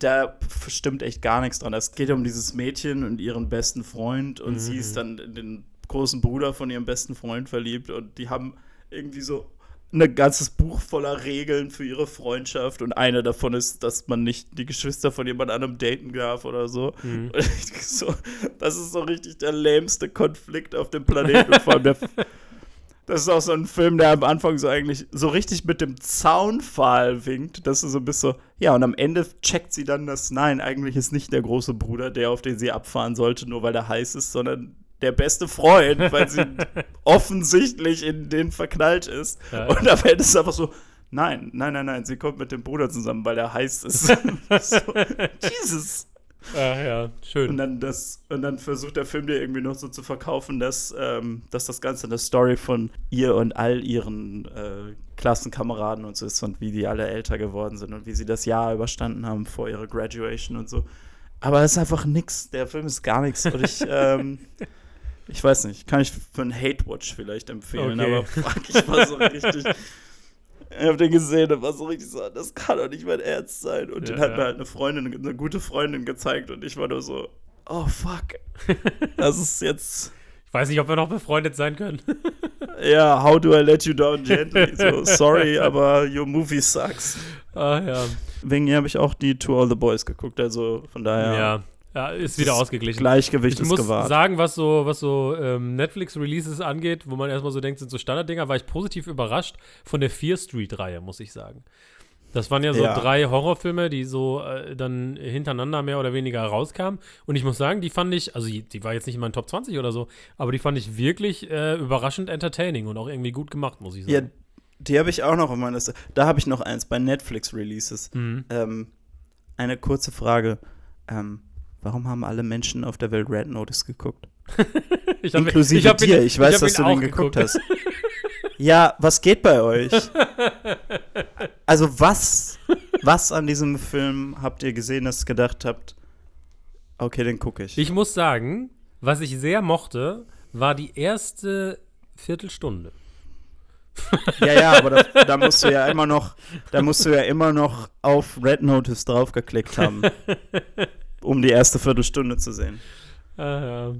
da stimmt echt gar nichts dran. Es geht um dieses Mädchen und ihren besten Freund und Mhm. sie ist dann in den großen Bruder von ihrem besten Freund verliebt und die haben irgendwie so ein ganzes Buch voller Regeln für ihre Freundschaft und eine davon ist, dass man nicht die Geschwister von jemand anderem daten darf oder so. Mhm. [laughs] So das ist so richtig der lämste Konflikt auf dem Planeten. Und vor allem der, [laughs] das ist auch so ein Film, der am Anfang so eigentlich so richtig mit dem Zaunpfahl winkt, dass du so bist so, ja, und am Ende checkt sie dann, dass nein, eigentlich ist nicht der große Bruder, der auf den sie abfahren sollte, nur weil er heiß ist, sondern der beste Freund, weil sie [laughs] offensichtlich in den verknallt ist. Ja, und am Ende ist es einfach so, nein, nein, nein, nein, sie kommt mit dem Bruder zusammen, weil er heiß ist. [laughs] so, Jesus. Ach ja, Und schön. dann, das, und dann versucht der Film dir irgendwie noch so zu verkaufen, dass, ähm, dass das Ganze eine Story von ihr und all ihren äh, Klassenkameraden und so ist und wie die alle älter geworden sind und wie sie das Jahr überstanden haben vor ihrer Graduation und so. Aber es ist einfach nix. Der Film ist gar nichts. Und ich, [laughs] ähm, ich weiß nicht, kann ich für einen Hate-Watch vielleicht empfehlen, Okay. aber fuck, ich war so richtig. [laughs] Ich hab den gesehen und war so richtig so, das kann doch nicht mein Ernst sein. Und Ja, den hat ja. mir halt eine Freundin, eine gute Freundin gezeigt und ich war nur so, oh fuck. [laughs] Das ist jetzt, Ich weiß nicht, ob wir noch befreundet sein können. [laughs] ja, how do I let you down gently? So, [laughs] sorry, aber your movie sucks. Ah ja. Wegen ihr habe ich auch die To All the Boys geguckt, also von daher, Ja. Ja, ist wieder Das ausgeglichen. Gleichgewicht Ich ist muss gewahrt. sagen, was so, was so ähm, Netflix-Releases angeht, wo man erstmal so denkt, sind so Standarddinger, war ich positiv überrascht von der Fear Street-Reihe, muss ich sagen. Das waren ja so Ja. drei Horrorfilme, die so äh, dann hintereinander mehr oder weniger rauskamen. Und ich muss sagen, die fand ich, also die, die war jetzt nicht in meinen Top 20 oder so, aber die fand ich wirklich äh, überraschend entertaining und auch irgendwie gut gemacht, muss ich Ja, sagen. die habe ich auch noch auf meiner Liste. Da habe ich noch eins bei Netflix-Releases. Mhm. Ähm, eine kurze Frage. Ähm, warum haben alle Menschen auf der Welt Red Notice geguckt? [laughs] Ich hab- Inklusive ich hab dir. ihn- ich weiß, hab dass du den auch geguckt hast. Ja, was geht bei euch? [laughs] Also was, was an diesem Film habt ihr gesehen, dass ihr gedacht habt, okay, den gucke ich. Ich muss sagen, was ich sehr mochte, war die erste Viertelstunde. [laughs] Ja, ja, aber da, da musst du ja immer noch, da musst du ja immer noch auf Red Notice draufgeklickt haben, um die erste Viertelstunde zu sehen. Ah,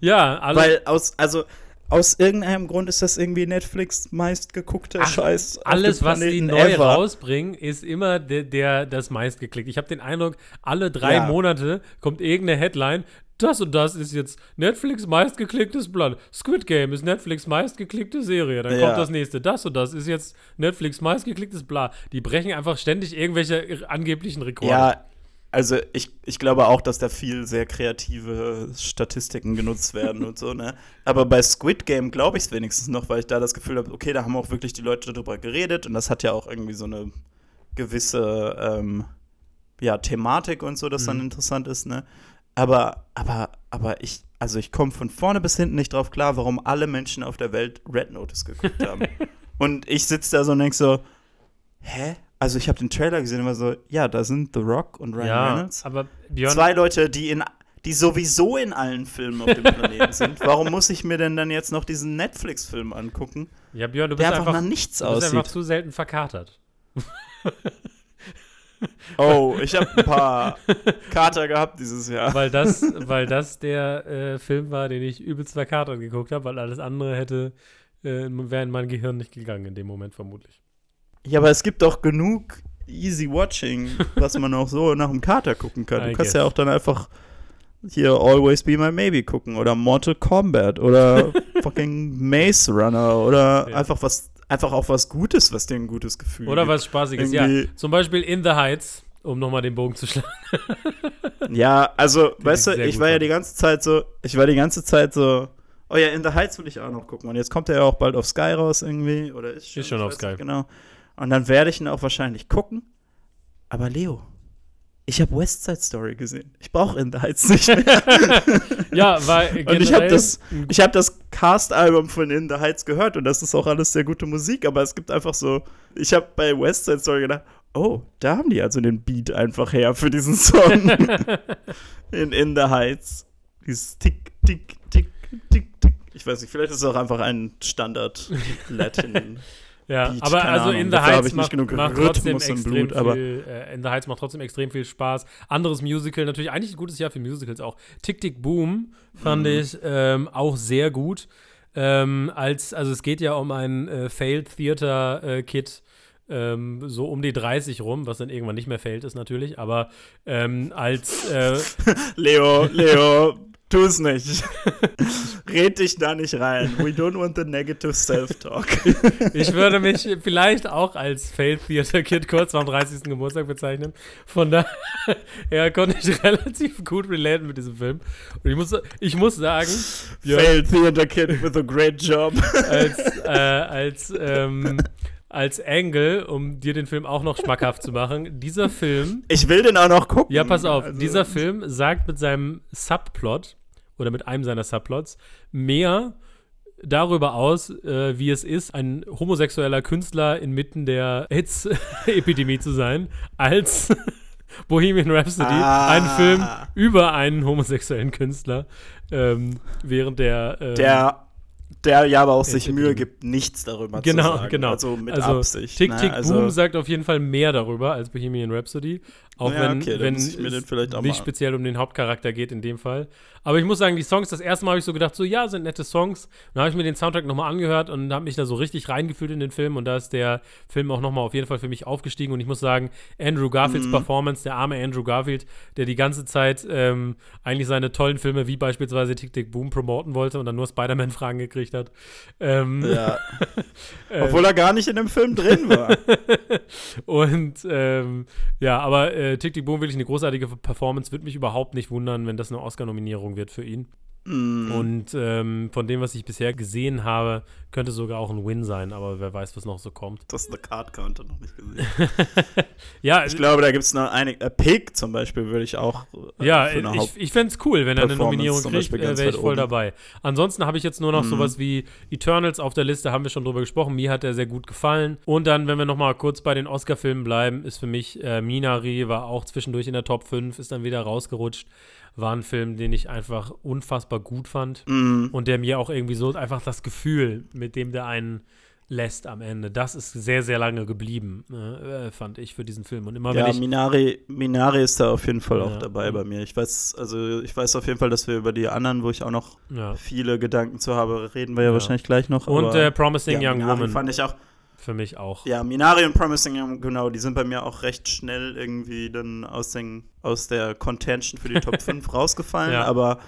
ja. alle, Weil aus, also aus irgendeinem Grund ist das irgendwie Netflix meistgeguckte Ach, Scheiß. alles, was sie neu ever. rausbringen, ist immer der, der das meistgeklickt. Ich habe den Eindruck, alle drei Ja. Monate kommt irgendeine Headline. Das und das ist jetzt Netflix meistgeklicktes Blatt. Squid Game ist Netflix meistgeklickte Serie. Dann Ja. kommt das nächste. Das und das ist jetzt Netflix meistgeklicktes Bla. Die brechen einfach ständig irgendwelche angeblichen Rekorde. Ja, also ich, ich glaube auch, dass da viel sehr kreative Statistiken genutzt werden und so, ne? Aber bei Squid Game glaube ich es wenigstens noch, weil ich da das Gefühl habe, okay, da haben auch wirklich die Leute darüber geredet und das hat ja auch irgendwie so eine gewisse ähm, ja, Thematik und so, das dann Mhm. interessant ist, ne? Aber, aber, aber ich, also ich komme von vorne bis hinten nicht drauf klar, warum alle Menschen auf der Welt Red Notice geguckt haben. [laughs] und ich sitze da so und denke so, hä? Also ich habe den Trailer gesehen und war so, ja, da sind The Rock und Ryan ja Reynolds. aber Björn, Zwei Leute, die in die sowieso in allen Filmen auf dem Planeten [laughs] sind. Warum muss ich mir denn dann jetzt noch diesen Netflix-Film angucken, ja, Björn, du bist der einfach, einfach, nach nichts du bist einfach zu selten verkatert. [laughs] Oh, ich habe ein paar Kater gehabt dieses Jahr. weil das, [laughs] weil das der äh, Film war, den ich übelst verkatert geguckt habe, weil alles andere hätte, äh, wäre in mein Gehirn nicht gegangen in dem Moment vermutlich. Ja, aber es gibt doch genug Easy Watching, [laughs] was man auch so nach dem Kater gucken kann. I Du kannst guess. ja auch dann einfach hier Always Be My Maybe gucken oder Mortal Kombat oder [laughs] fucking Maze Runner oder Ja. einfach was, einfach auch was Gutes, was dir ein gutes Gefühl Oder was Spaßiges, ja. Irgendwie- Zum Beispiel In the Heights, um nochmal den Bogen zu schlagen. [laughs] Ja, also, weißt du, ich war ja die ganze Zeit so, ich war die ganze Zeit so, oh ja, In the Heights will ich auch noch gucken. Und jetzt kommt er ja auch bald auf Sky raus irgendwie, oder ist schon, Ist schon auf Sky. Genau. Und dann werde ich ihn auch wahrscheinlich gucken. Aber Leo, ich habe West Side Story gesehen. Ich brauche In the Heights nicht mehr. [laughs] ja, weil [laughs] Und ich habe das, ich hab das Cast-Album von In the Heights gehört und das ist auch alles sehr gute Musik, aber es gibt einfach so, ich habe bei West Side Story gedacht, oh, da haben die also den Beat einfach her für diesen Song. [laughs] in In the Heights. Dieses Tick, Tick, Tick, Tick, Tick. Ich weiß nicht, vielleicht ist es auch einfach ein Standard-Latin. Ja, Beat, aber also Ahnung, In the Heights macht, macht trotzdem extrem Blut, viel, äh, In the Heights macht trotzdem extrem viel Spaß. Anderes Musical, natürlich eigentlich ein gutes Jahr für Musicals auch. Tick Tick Boom fand Mhm. ich ähm, auch sehr gut. Ähm, als, also es geht ja um ein äh, Failed Theater äh, Kid, ähm, so um die 30 rum, was dann irgendwann nicht mehr failed ist natürlich, aber ähm, als äh, [laughs] Leo, Leo, tu es nicht. [laughs] Red dich da nicht rein. We don't want the negative self-talk. [laughs] Ich würde mich vielleicht auch als Failed Theater Kid kurz vorm 30. Geburtstag bezeichnen. Von daher [laughs] konnte ich relativ gut relaten mit diesem Film. Und ich muss, ich muss sagen, Björn, Failed theater kid with a great job. als, äh, als, ähm, als Angle, um dir den Film auch noch schmackhaft zu machen, dieser Film, Ich will den auch noch gucken. ja, pass auf, Also- dieser Film sagt mit seinem Subplot oder mit einem seiner Subplots mehr darüber aus, äh, wie es ist, ein homosexueller Künstler inmitten der AIDS-Epidemie zu sein, als [laughs] Bohemian Rhapsody, Ah. ein Film über einen homosexuellen Künstler, ähm, während der, ähm, Der, der ja aber auch sich ich- Mühe gibt, nichts darüber Genau, zu sagen. genau. Also mit also Absicht. Tick ne? Tick also, Boom sagt auf jeden Fall mehr darüber als Bohemian Rhapsody. Auch Ja, wenn, okay, wenn mir den es vielleicht auch nicht speziell um den Hauptcharakter geht in dem Fall. Aber ich muss sagen, die Songs, das erste Mal habe ich so gedacht, so ja, sind nette Songs. Dann habe ich mir den Soundtrack nochmal angehört und habe mich da so richtig reingefühlt in den Film und da ist der Film auch nochmal auf jeden Fall für mich aufgestiegen und ich muss sagen, Andrew Garfields Mhm. Performance, der arme Andrew Garfield, der die ganze Zeit ähm, eigentlich seine tollen Filme wie beispielsweise Tick Tick Boom promoten wollte und dann nur Spider-Man-Fragen gekriegt hat. Ähm, Ja. [laughs] Obwohl er gar nicht in dem Film drin war. [laughs] und ähm, ja, aber äh, Tick Tick Boom wirklich eine großartige Performance. Würde mich überhaupt nicht wundern, wenn das eine Oscar-Nominierung wird für ihn. Mm. Und ähm, von dem, was ich bisher gesehen habe, könnte sogar auch ein Win sein, aber wer weiß, was noch so kommt. Das ist eine Card Counter noch nicht gesehen. [laughs] ja, Ich glaube, da gibt es noch einige. Äh, Pig zum Beispiel würde ich auch. äh, ja, für eine ich, Haupt- ich fände es cool, wenn er eine Nominierung kriegt, äh, wäre ich voll oben. dabei. Ansonsten habe ich jetzt nur noch Mhm. sowas wie Eternals auf der Liste, haben wir schon drüber gesprochen. Mir hat der sehr gut gefallen. Und dann, wenn wir noch mal kurz bei den Oscar-Filmen bleiben, ist für mich äh, Minari, war auch zwischendurch in der Top 5, ist dann wieder rausgerutscht. War ein Film, den ich einfach unfassbar gut fand. Mm. Und der mir auch irgendwie so einfach das Gefühl, mit dem der einen lässt am Ende, das ist sehr, sehr lange geblieben, äh, fand ich für diesen Film. Und immer Ja, wenn ich. Minari, Minari ist da auf jeden Fall auch Ja. dabei bei mir. Ich weiß, also ich weiß auf jeden Fall, dass wir über die anderen, wo ich auch noch Ja. viele Gedanken zu habe, reden wir ja, wahrscheinlich gleich noch. Und aber, äh, Promising Young Minari Woman fand ich auch. Für mich auch. Ja, Minari und Promising Young, genau, die sind bei mir auch recht schnell irgendwie dann aus, den, aus der Contention für die Top [laughs] 5 rausgefallen. Ja. Aber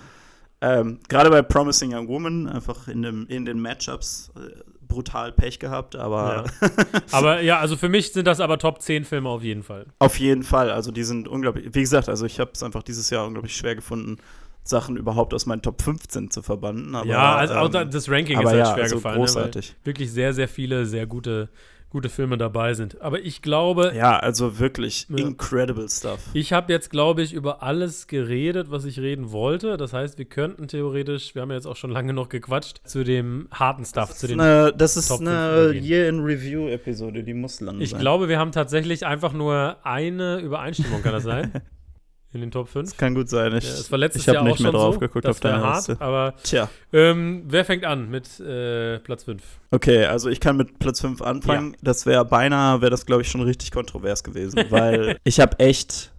ähm, gerade bei Promising Young Woman einfach in, dem, in den Matchups äh, brutal Pech gehabt, aber [laughs] Aber ja, also für mich sind das aber Top 10 Filme auf jeden Fall. Auf jeden Fall. Also die sind unglaublich. Wie gesagt, also ich habe es einfach dieses Jahr unglaublich schwer gefunden, Sachen überhaupt aus meinen Top 15 zu verbannen. Aber, ja, also auch ähm, da- das Ranking ist halt ja, schwer also gefallen, großartig. Ne, wirklich sehr, sehr viele sehr gute, gute Filme dabei sind. Aber ich glaube, Ja, also wirklich Ja. incredible stuff. ich habe jetzt, glaube ich, über alles geredet, was ich reden wollte. Das heißt, wir könnten theoretisch, wir haben ja jetzt auch schon lange noch gequatscht, zu dem harten Stuff, zu Das ist den eine, das ist Top eine. Year-in-Review-Episode, die muss lang Ich sein. glaube, wir haben tatsächlich einfach nur eine Übereinstimmung, kann das sein? [laughs] In den Top 5. das kann gut sein. Ich, Ja, es war letztes ich habe Jahr nicht auch mehr schon drauf so. geguckt das auf deine wär Liste. hart, aber Tja, ähm, wer fängt an mit äh, Platz 5? okay, also ich kann mit Platz 5 anfangen. Das wäre beinahe, wäre das glaube ich schon richtig kontrovers gewesen, [laughs] weil ich habe echt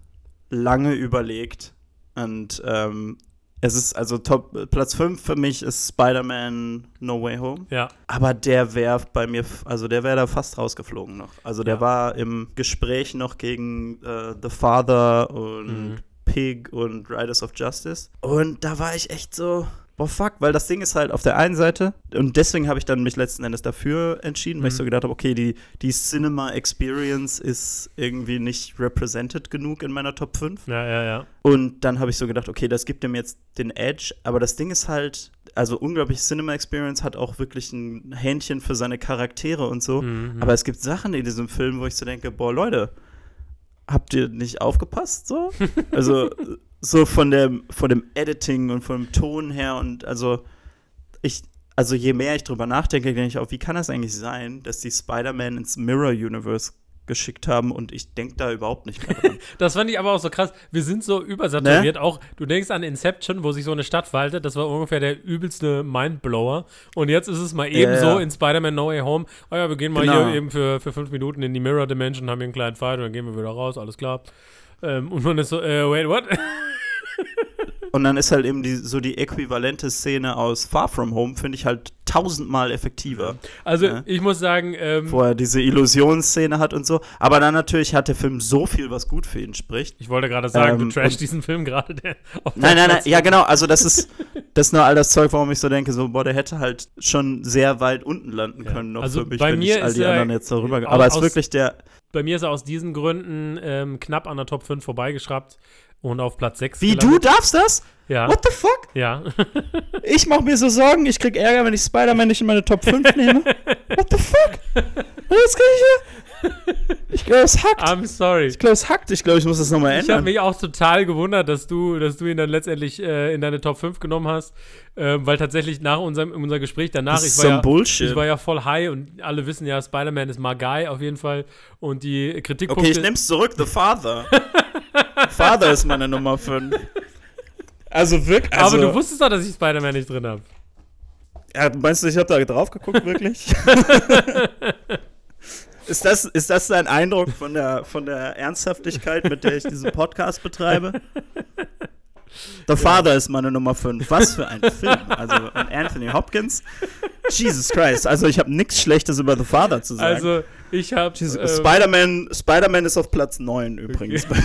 lange überlegt und ähm, es ist also Top Platz 5 für mich ist Spider-Man No Way Home. Ja, Aber der wäre bei mir, also der wäre da fast rausgeflogen noch. Also der Ja. war im Gespräch noch gegen äh, The Father und Mhm. Pig und Riders of Justice. Und da war ich echt so, boah fuck, weil das Ding ist halt auf der einen Seite und deswegen habe ich dann mich letzten Endes dafür entschieden, weil ich Mhm. so gedacht habe, okay, die, die Cinema Experience ist irgendwie nicht represented genug in meiner Top 5. ja, ja, ja. Und dann habe ich so gedacht, okay, das gibt ihm jetzt den Edge, aber das Ding ist halt, also unglaublich Cinema Experience hat auch wirklich ein Händchen für seine Charaktere und so. Mhm. Aber es gibt Sachen in diesem Film, wo ich so denke, boah, Leute, habt ihr nicht aufgepasst so? also so von dem, von dem Editing und vom Ton her und also ich, also je mehr ich drüber nachdenke, denke ich auch, wie kann das eigentlich sein, dass die Spider-Man ins Mirror Universe geschickt haben und ich denke da überhaupt nicht mehr dran. [laughs] Das fand ich aber auch so krass. Wir sind so übersaturiert. Ne? Auch, du denkst an Inception, wo sich so eine Stadt verhaltet. Das war ungefähr der übelste Mindblower. Und jetzt ist es mal eben Ja, so ja. in Spider-Man No Way Home. Oh ja, wir gehen mal Genau. hier eben für, für fünf Minuten in die Mirror Dimension, haben hier einen kleinen Fight und dann gehen wir wieder raus. Alles klar. Ähm, und man ist so, äh, wait, what? [laughs] Und dann ist halt eben die, so die äquivalente Szene aus Far From Home, finde ich halt tausendmal effektiver. Also, Ja. ich muss sagen, ähm, Wo er diese Illusionsszene hat und so. Aber dann natürlich hat der Film so viel, was gut für ihn spricht. ich wollte gerade sagen, Ähm, du trash diesen Film gerade. [laughs] Nein, nein, nein, Platz- ja genau, also das ist, [laughs] das ist nur all das Zeug, warum ich so denke, so, boah, der hätte halt schon sehr weit unten landen Ja. können, noch Also für mich, bei wenn mir ich all die er- anderen jetzt darüber aus- Aber es ist wirklich der, Bei mir ist er aus diesen Gründen ähm, knapp an der Top 5 vorbeigeschraubt und auf Platz 6 wie, du darfst das? Ja, What the fuck? ja. [laughs] Ich mach mir so Sorgen, ich krieg Ärger, wenn ich Spider-Man nicht in meine Top 5 nehme. [laughs] What the fuck? Was kann ich hier? Ich glaube, es hackt. I'm sorry. Ich glaube, es hackt. Ich glaube, ich muss das nochmal Ich habe ändern. mich auch total gewundert, dass du, dass du ihn dann letztendlich äh, in deine Top 5 genommen hast, ähm, weil tatsächlich nach unserem unser Gespräch danach, das ich ist war, so ein ja, Bullshit. ich war ja voll high und alle wissen ja, Spider-Man ist Magai auf jeden Fall und die Kritikpunkte. Okay, ich nehm's zurück. The Father. [laughs] Father ist meine Nummer 5. Also wirklich. Also, aber du wusstest doch, dass ich Spider-Man nicht drin habe. ja, meinst du, ich habe da drauf geguckt, wirklich? [laughs] ist, das, ist das dein Eindruck von der, von der Ernsthaftigkeit, mit der ich diesen Podcast betreibe? The Father ist meine Nummer 5. Was für ein Film. Also und Anthony Hopkins. Jesus Christ. Also ich habe nichts Schlechtes über The Father zu sagen. Also, ich habe. Ähm, Spider-Man Spider ist auf Platz 9 übrigens. [laughs]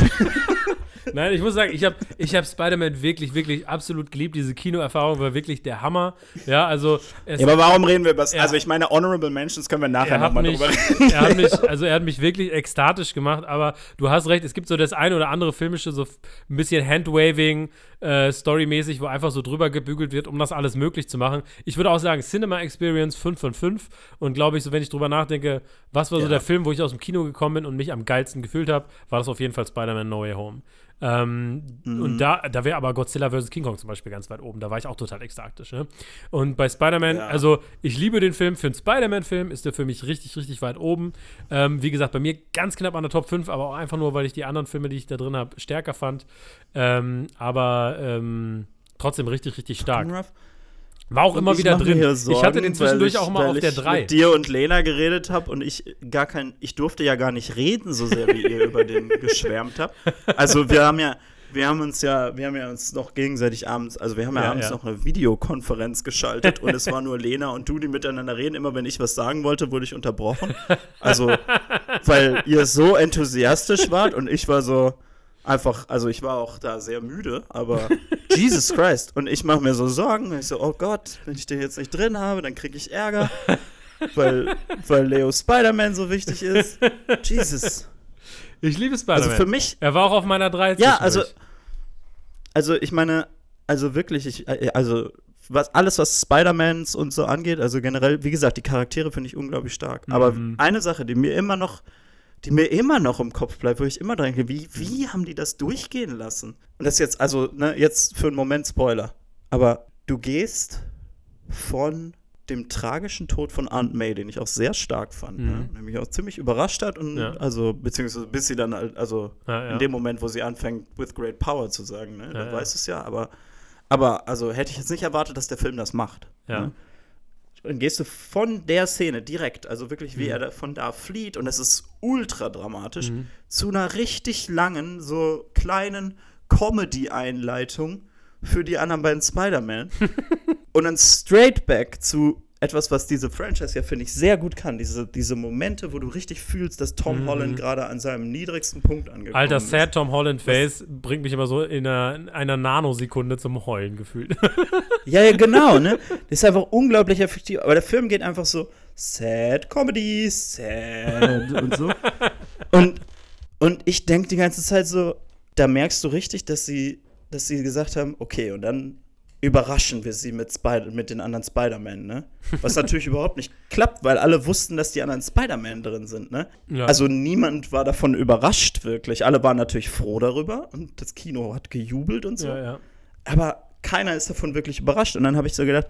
Nein, ich muss sagen, ich habe ich hab Spider-Man wirklich, wirklich absolut geliebt. Diese Kinoerfahrung war wirklich der Hammer. Ja, also. Es, Ja, aber warum reden wir über das? Also ich meine, Honorable Mentions können wir nachher er hat, nochmal mich, drüber reden. er hat mich, also er hat mich wirklich ekstatisch gemacht, aber du hast recht, es gibt so das eine oder andere filmische, so ein bisschen Handwaving, äh, storymäßig, wo einfach so drüber gebügelt wird, um das alles möglich zu machen. Ich würde auch sagen, Cinema Experience 5 von 5 und glaube ich, so wenn ich drüber nachdenke, was war so Ja. der Film, wo ich aus dem Kino gekommen bin und mich am geilsten gefühlt habe, war das auf jeden Fall Spider-Man No Way Home. Ähm, Mhm. Und da, da wäre aber Godzilla vs. King Kong zum Beispiel ganz weit oben. Da war ich auch total ekstatisch. Ne? Und bei Spider-Man, Ja. also ich liebe den Film. Für einen Spider-Man-Film ist der für mich richtig, richtig weit oben. Ähm, wie gesagt, bei mir ganz knapp an der Top 5, aber auch einfach nur, weil ich die anderen Filme, die ich da drin habe, stärker fand. Ähm, aber ähm, trotzdem richtig, richtig stark. War auch Und immer ich wieder drin. hier ich hatte den Sorgen, zwischendurch weil auch ich- mal auf der ich 3. mit dir und Lena geredet habe und ich gar kein, ich durfte ja gar nicht reden, so sehr wie ihr über den [laughs] geschwärmt habt. Also wir haben ja, wir haben uns ja, wir haben ja uns noch gegenseitig abends, also wir haben ja, Ja, abends ja. noch eine Videokonferenz geschaltet und es war nur Lena und du, die miteinander reden. Immer wenn ich was sagen wollte, wurde ich unterbrochen. Also, weil ihr so enthusiastisch wart und ich war so einfach, also ich war auch da sehr müde, aber [laughs] Jesus Christ. Und ich mache mir so Sorgen. Und ich so, oh Gott, wenn ich den jetzt nicht drin habe, dann kriege ich Ärger. [laughs] Weil, weil Leo Spider-Man so wichtig ist. Jesus. Ich liebe Spider-Man. Also für mich, er war auch auf meiner 3. ja, also, also ich meine, also wirklich, ich, äh, also was, alles, was Spider-Mans und so angeht, also generell, wie gesagt, die Charaktere finde ich unglaublich stark. Aber Mhm. eine Sache, die mir immer noch, die mir immer noch im Kopf bleibt, wo ich immer denke, wie, wie haben die das durchgehen lassen? Und das jetzt, also, ne, jetzt für einen Moment Spoiler. Aber du gehst von dem tragischen Tod von Aunt May, den ich auch sehr stark fand, ne? Mhm. der mich auch ziemlich überrascht hat und Ja. also beziehungsweise bis sie dann also Ja, ja. in dem Moment, wo sie anfängt, with great power zu sagen, ne? Ja, Dann du es ja, aber, aber also hätte ich jetzt nicht erwartet, dass der Film das macht. Ja. Ne? Dann gehst du von der Szene direkt, also wirklich, Mhm. wie er da von da flieht, und es ist ultra dramatisch, Mhm. zu einer richtig langen, so kleinen Comedy-Einleitung für die anderen beiden Spider-Man. [laughs] und dann straight back zu etwas, was diese Franchise ja, finde ich, sehr gut kann. Diese, diese Momente, wo du richtig fühlst, dass Tom Mhm. Holland gerade an seinem niedrigsten Punkt angekommen Alter, ist. Sad Tom Holland Face bringt mich immer so in einer, in einer Nanosekunde zum Heulen gefühlt. [laughs] Ja, ja, genau, ne? Das ist einfach unglaublich effektiv. Aber der Film geht einfach so sad Comedy, sad und so. Und, und ich denke die ganze Zeit so, da merkst du richtig, dass sie, dass sie gesagt haben, okay, und dann überraschen wir sie mit, Spider mit den anderen Spider-Man, ne? Was natürlich [laughs] überhaupt nicht klappt, weil alle wussten, dass die anderen Spider-Man drin sind, ne? Ja. Also niemand war davon überrascht, wirklich. Alle waren natürlich froh darüber und das Kino hat gejubelt und so ja, ja. aber keiner ist davon wirklich überrascht. Und dann habe ich so gedacht,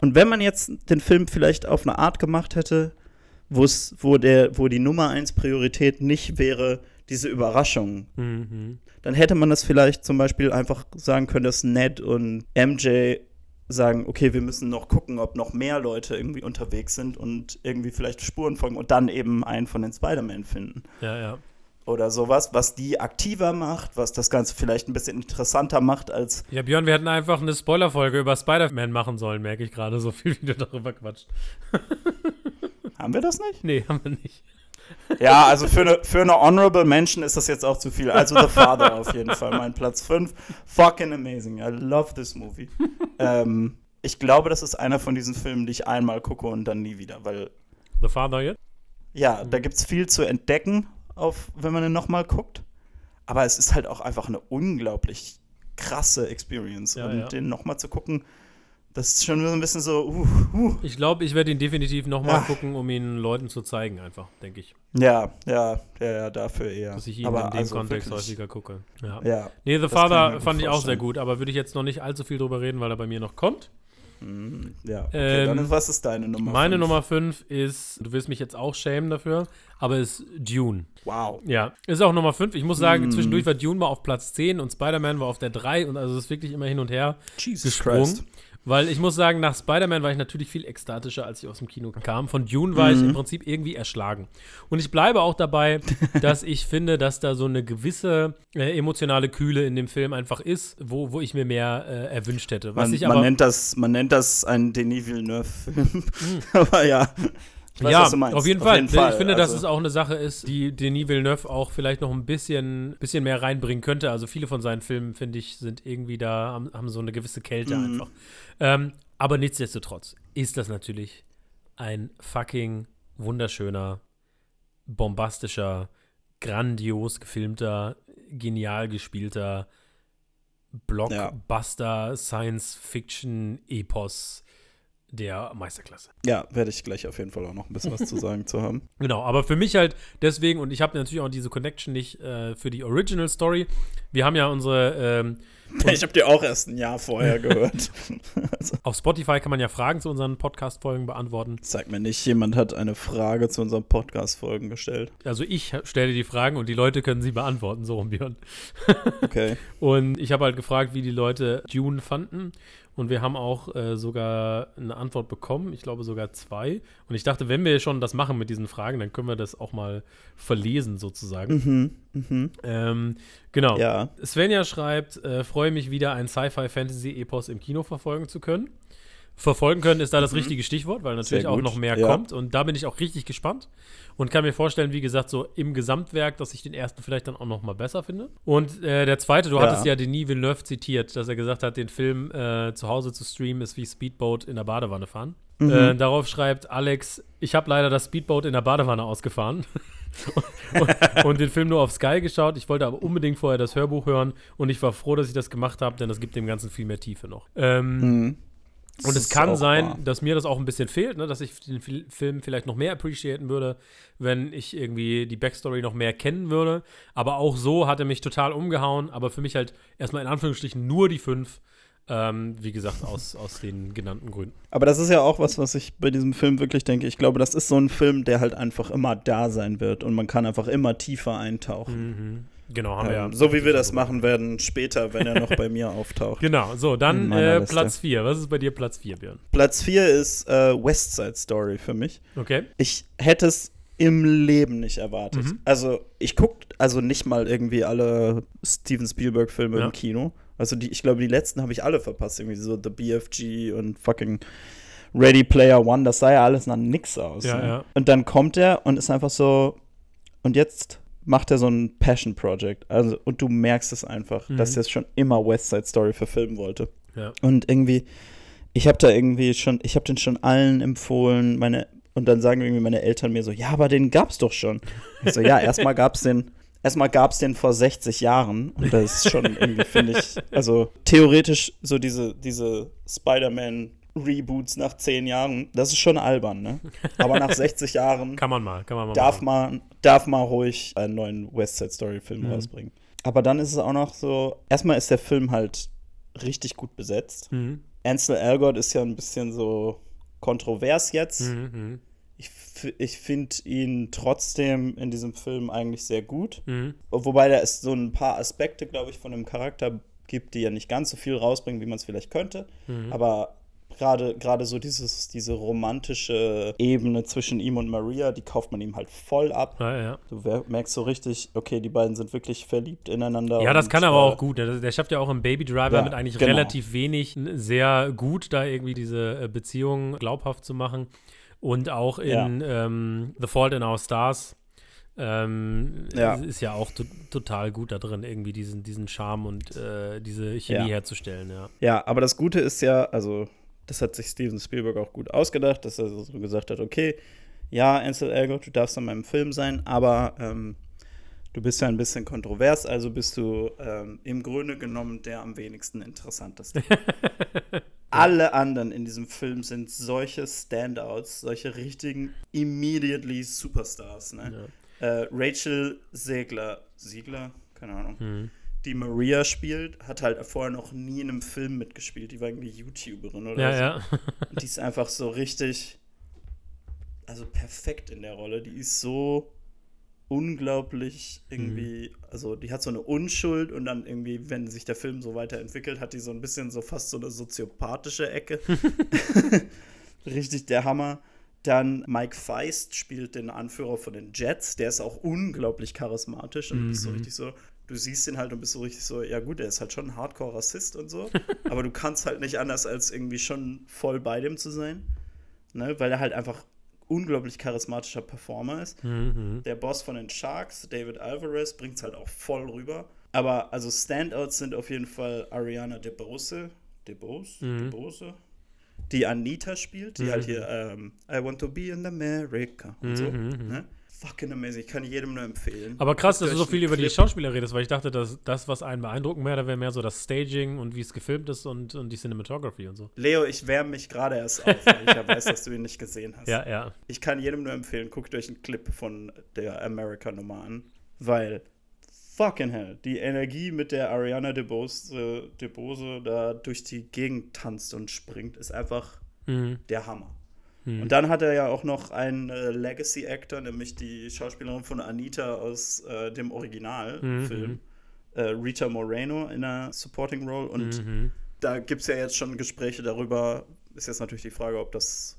und wenn man jetzt den Film vielleicht auf eine Art gemacht hätte, wo der, wo die Nummer eins Priorität nicht wäre, diese Überraschung, Mhm. dann hätte man das vielleicht zum Beispiel einfach sagen können, dass Ned und MJ sagen, okay, wir müssen noch gucken, ob noch mehr Leute irgendwie unterwegs sind und irgendwie vielleicht Spuren folgen und dann eben einen von den Spider-Man finden Ja, ja. oder sowas, was die aktiver macht, was das Ganze vielleicht ein bisschen interessanter macht als Ja, Björn, wir hätten einfach eine Spoilerfolge über Spider-Man machen sollen, merke ich gerade, so viel wie du darüber quatscht. haben wir das nicht? Nee, haben wir nicht. Ja, also für eine, für eine Honorable Mention ist das jetzt auch zu viel. Also The Father auf jeden Fall, mein Platz 5. Fucking amazing. I love this movie. ähm, ich glaube, das ist einer von diesen Filmen, die ich einmal gucke und dann nie wieder, weil The Father jetzt? ja, da gibt es viel zu entdecken, auf, wenn man ihn nochmal guckt. Aber es ist halt auch einfach eine unglaublich krasse Experience. Ja, und ja. den nochmal zu gucken, das ist schon so ein bisschen so, uh, uh. Ich glaube, ich werde ihn definitiv nochmal Ah. gucken, um ihn Leuten zu zeigen, einfach, denke ich. Ja, ja, ja, ja, dafür eher. Dass ich ihn Aber in dem also Kontext wirklich, häufiger gucke. Ja. Ja, Nee, The ich Father fand ich auch sehr gut, aber würde ich jetzt noch nicht allzu viel drüber reden, weil er bei mir noch kommt. Mhm, ja. Okay, Ähm, dann was ist deine Nummer? Meine fünf? Nummer 5 ist, du wirst mich jetzt auch schämen dafür, aber ist Dune. Wow. Ja, ist auch Nummer 5. Ich muss sagen, Hm. zwischendurch war Dune mal auf Platz 10 und Spider-Man war auf der 3 und also es ist wirklich immer hin und her Jesus gesprungen. Weil ich muss sagen, nach Spider-Man war ich natürlich viel ekstatischer, als ich aus dem Kino kam. Von Dune war ich Mhm. im Prinzip irgendwie erschlagen. Und ich bleibe auch dabei, [laughs] dass ich finde, dass da so eine gewisse äh, emotionale Kühle in dem Film einfach ist, wo, wo ich mir mehr äh, erwünscht hätte. Was Man, ich man, aber nennt das, man nennt das ein Denis Villeneuve-Film. [laughs] aber ja. Weiß, ja, du meinst. auf jeden Fall. Ich finde, dass Also, es auch eine Sache ist, die Denis Villeneuve auch vielleicht noch ein bisschen, bisschen mehr reinbringen könnte. Also viele von seinen Filmen, finde ich, sind irgendwie da, haben, haben so eine gewisse Kälte Mhm. einfach. Ähm, aber nichtsdestotrotz ist das natürlich ein fucking wunderschöner, bombastischer, grandios gefilmter, genial gespielter Blockbuster Science Fiction Epos der Meisterklasse. Ja, werde ich gleich auf jeden Fall auch noch ein bisschen was zu [laughs] sagen zu haben. Genau, aber für mich halt deswegen, und ich habe natürlich auch diese Connection nicht äh, für die Original Story. Wir haben ja unsere. Ähm, [laughs] ich habe die auch erst ein Jahr vorher [laughs] gehört. also. Auf Spotify kann man ja Fragen zu unseren Podcast-Folgen beantworten. Sag mir nicht, jemand hat eine Frage zu unseren Podcast-Folgen gestellt. Also ich stelle die Fragen und die Leute können sie beantworten, so rum, Björn. okay. Und ich habe halt gefragt, wie die Leute Dune fanden. Und wir haben auch äh, sogar eine Antwort bekommen, ich glaube sogar zwei. Und ich dachte, wenn wir schon das machen mit diesen Fragen, dann können wir das auch mal verlesen sozusagen. Mhm, mh. ähm, genau. Ja. Svenja schreibt, äh, freue mich wieder, ein Sci-Fi-Fantasy-Epos im Kino verfolgen zu können. Verfolgen können ist da das mhm. richtige Stichwort, weil natürlich auch noch mehr ja. kommt. Und da bin ich auch richtig gespannt und kann mir vorstellen, wie gesagt, so im Gesamtwerk, dass ich den ersten vielleicht dann auch noch mal besser finde. Und äh, der zweite, du ja. hattest ja Denis Villeneuve zitiert, dass er gesagt hat, den Film äh, zu Hause zu streamen ist wie Speedboat in der Badewanne fahren. Mhm. Äh, darauf schreibt Alex, ich habe leider das Speedboat in der Badewanne ausgefahren. [laughs] und, und, den Film nur auf Sky geschaut. Ich wollte aber unbedingt vorher das Hörbuch hören und ich war froh, dass ich das gemacht habe, denn das gibt dem Ganzen viel mehr Tiefe noch. Ähm, mhm. Und es kann sein, wahr. dass mir das auch ein bisschen fehlt, ne? dass ich den Film vielleicht noch mehr appreciaten würde, wenn ich irgendwie die Backstory noch mehr kennen würde. Aber auch so hat er mich total umgehauen. Aber für mich halt erstmal in Anführungsstrichen nur die fünf. Ähm, wie gesagt, aus, [laughs] aus den genannten Gründen. Aber das ist ja auch was, was ich bei diesem Film wirklich denke. Ich glaube, das ist so ein Film, der halt einfach immer da sein wird und man kann einfach immer tiefer eintauchen. Mhm. Genau, haben ähm, wir ja. So wie wir das machen werden später, wenn er noch bei [laughs] mir auftaucht. Genau, so, dann äh, Platz 4. Was ist bei dir Platz 4, Björn? Platz 4 ist äh, West Side Story für mich. Okay. Ich hätte es im Leben nicht erwartet. Mhm. Also, ich gucke also nicht mal irgendwie alle Steven Spielberg-Filme ja. im Kino. Also, die, ich glaube, die letzten habe ich alle verpasst. Irgendwie so The BFG und fucking Ready Player One. Das sah ja alles nach nix aus. Ja, ne? ja. Und dann kommt er und ist einfach so. Und jetzt macht er so ein Passion Project. Also, und du merkst es einfach, mhm. dass er es schon immer West Side Story verfilmen wollte. Ja. Und irgendwie, ich habe da irgendwie schon, ich habe den schon allen empfohlen, meine, und dann sagen irgendwie meine Eltern mir so, ja, aber den gab's doch schon. Ich so, ja, [laughs] erstmal gab's den, erstmal gab's den vor 60 Jahren. Und das ist schon irgendwie, finde ich, also theoretisch so diese, diese Spider-Man Reboots nach zehn Jahren, das ist schon albern, ne? Aber nach [laughs] 60 Jahren kann man mal, kann man mal darf man darf man ruhig einen neuen West Side Story Film mhm. rausbringen. Aber dann ist es auch noch so, erstmal ist der Film halt richtig gut besetzt. Mhm. Ansel Elgort ist ja ein bisschen so kontrovers jetzt. Mhm. mhm. Ich, ich finde ihn trotzdem in diesem Film eigentlich sehr gut. Mhm. Wobei da ist so ein paar Aspekte, glaube ich, von dem Charakter gibt, die ja nicht ganz so viel rausbringen, wie man es vielleicht könnte. Mhm. Aber gerade gerade so dieses diese romantische Ebene zwischen ihm und Maria, die kauft man ihm halt voll ab. Ja, ja. Du merkst so richtig, okay, die beiden sind wirklich verliebt ineinander. Ja, das kann aber äh, auch gut. Ne? Der schafft ja auch im Baby Driver ja, mit eigentlich genau. relativ wenig sehr gut, da irgendwie diese äh, Beziehung glaubhaft zu machen. Und auch in ähm, The Fault in Our Stars ähm, ja. ist ja auch total gut da drin, irgendwie diesen, diesen Charme und äh, diese Chemie ja. herzustellen, ja. Ja, aber das Gute ist ja, also das hat sich Steven Spielberg auch gut ausgedacht, dass er so gesagt hat, okay, ja, Ansel Elgort, du darfst an meinem Film sein, aber ähm, du bist ja ein bisschen kontrovers, also bist du ähm, im Grunde genommen der am wenigsten interessanteste. [laughs] Alle anderen in diesem Film sind solche Standouts, solche richtigen immediately Superstars. Ne? Ja. Äh, Rachel Segler, Siegler, keine Ahnung. Mhm die Maria spielt, hat halt vorher noch nie in einem Film mitgespielt. Die war irgendwie YouTuberin oder ja, so. Ja. Und die ist einfach so richtig, also perfekt in der Rolle. Die ist so unglaublich irgendwie, mhm. also die hat so eine Unschuld und dann irgendwie, wenn sich der Film so weiterentwickelt, hat die so ein bisschen so fast so eine soziopathische Ecke. [laughs] [laughs] Richtig der Hammer. Dann Mike Feist spielt den Anführer von den Jets. Der ist auch unglaublich charismatisch und mhm. ist so richtig so, du siehst ihn halt und bist so richtig so, ja gut, er ist halt schon ein Hardcore-Rassist und so, [laughs] aber du kannst halt nicht anders, als irgendwie schon voll bei dem zu sein, ne? weil er halt einfach unglaublich charismatischer Performer ist. Mhm. Der Boss von den Sharks, David Alvarez, bringt es halt auch voll rüber. Aber also Standouts sind auf jeden Fall Ariana DeBose, DeBose, mhm. DeBose, die Anita spielt, die halt mhm. halt hier ähm, I Want to Be in America und so. Mhm, mhm. Ne? Fucking amazing. Ich kann jedem nur empfehlen. Aber krass, dass du so viel über die Schauspieler redest, weil ich dachte, dass das, was einen beeindrucken werde, wäre mehr so das Staging und wie es gefilmt ist und, und die Cinematography und so. Leo, ich wärme mich gerade erst auf, weil ich ja weiß, dass du ihn nicht gesehen hast. [laughs] Ja, ja. Ich kann jedem nur empfehlen, guckt euch einen Clip von der America-Nummer an, weil fucking hell, die Energie, mit der Ariana DeBose, DeBose da durch die Gegend tanzt und springt, ist einfach Mhm. der Hammer. Mhm. Und dann hat er ja auch noch einen äh, Legacy-Actor, nämlich die Schauspielerin von Anita aus äh, dem Originalfilm, Mhm. äh, Rita Moreno in einer Supporting Role. Und Mhm. da gibt es ja jetzt schon Gespräche darüber. Ist jetzt natürlich die Frage, ob das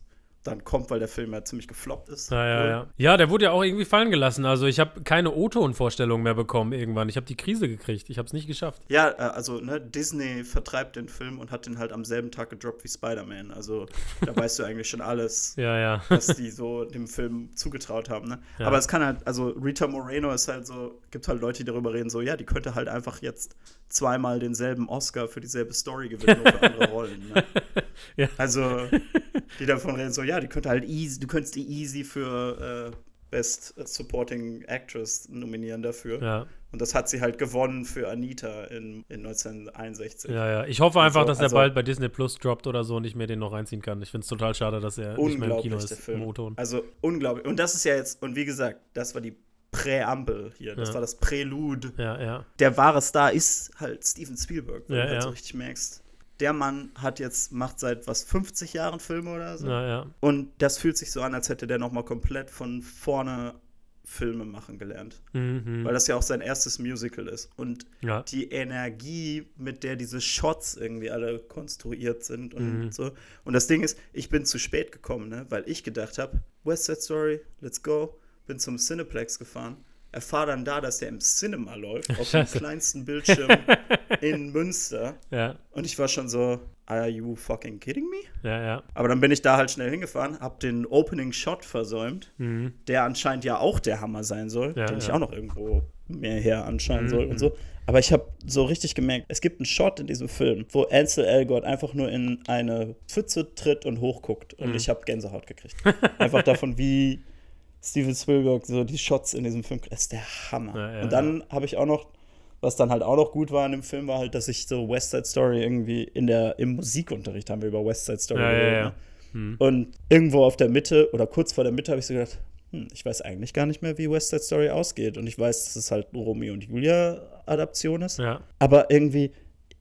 dann kommt, weil der Film ja ziemlich gefloppt ist. Ja, ja, ja. Ja, der wurde ja auch irgendwie fallen gelassen. Also ich habe keine O-Ton-Vorstellung mehr bekommen irgendwann. Ich habe die Krise gekriegt. Ich habe es nicht geschafft. Ja, äh, also ne, Disney vertreibt den Film und hat den halt am selben Tag gedroppt wie Spider-Man. Also da weißt du eigentlich schon alles, [laughs] Ja, ja. was die so dem Film zugetraut haben. Ne? Ja. Aber es kann halt, also Rita Moreno ist halt so, gibt halt Leute, die darüber reden, so, ja, die könnte halt einfach jetzt zweimal denselben Oscar für dieselbe Story gewinnen, für andere [laughs] Rollen. Ne? Ja. Also, die davon reden, so, ja, die könnte halt easy, du könntest die easy für äh, Best Supporting Actress nominieren dafür. Ja, Und das hat sie halt gewonnen für Anita in, in 1961. ja, ja. Ich hoffe einfach, Also- dass er also- bald bei Disney Plus droppt oder so und ich mir den noch reinziehen kann. Ich finde es total schade, dass er nicht mehr im Kino ist. Film. Im O-Ton. Also unglaublich. Und das ist ja jetzt, und wie gesagt, das war die Präambel hier. Das Ja. war das Prälude. Ja, ja. Der wahre Star ist halt Steven Spielberg, wenn Ja, du halt ja. so richtig merkst. Der Mann hat jetzt, macht seit was, 50 Jahren Filme oder so. Ja, ja. Und das fühlt sich so an, als hätte der nochmal komplett von vorne Filme machen gelernt. Mhm. Weil das ja auch sein erstes Musical ist. Und ja. die Energie, mit der diese Shots irgendwie alle konstruiert sind und Mhm. so. Und das Ding ist, ich bin zu spät gekommen, ne? weil ich gedacht habe, West Side Story, let's go. Bin zum Cineplex gefahren, erfahre dann da, dass der im Cinema läuft, auf dem Scheiße. kleinsten Bildschirm [laughs] in Münster. Ja, Und ich war schon so, are you fucking kidding me? ja, ja. Aber dann bin ich da halt schnell hingefahren, hab den Opening Shot versäumt, Mhm. der anscheinend ja auch der Hammer sein soll, Ja, den ich auch noch irgendwo mehr her anschauen Mhm, soll und so. Aber ich habe so richtig gemerkt, es gibt einen Shot in diesem Film, wo Ansel Elgort einfach nur in eine Pfütze tritt und hochguckt und Mhm. ich habe Gänsehaut gekriegt. einfach davon, wie Steven Spielberg so die Shots in diesem Film, ist der Hammer. Ja, ja, und dann habe ich auch noch was dann halt auch noch gut war in dem Film, war halt, dass ich so West Side Story irgendwie in der, im Musikunterricht haben wir über West Side Story geredet, ne? Hm. Und irgendwo auf der Mitte oder kurz vor der Mitte habe ich so gedacht, hm, ich weiß eigentlich gar nicht mehr, wie West Side Story ausgeht. Und ich weiß, dass es halt eine Romeo und Julia-Adaption ist. Ja, Aber irgendwie,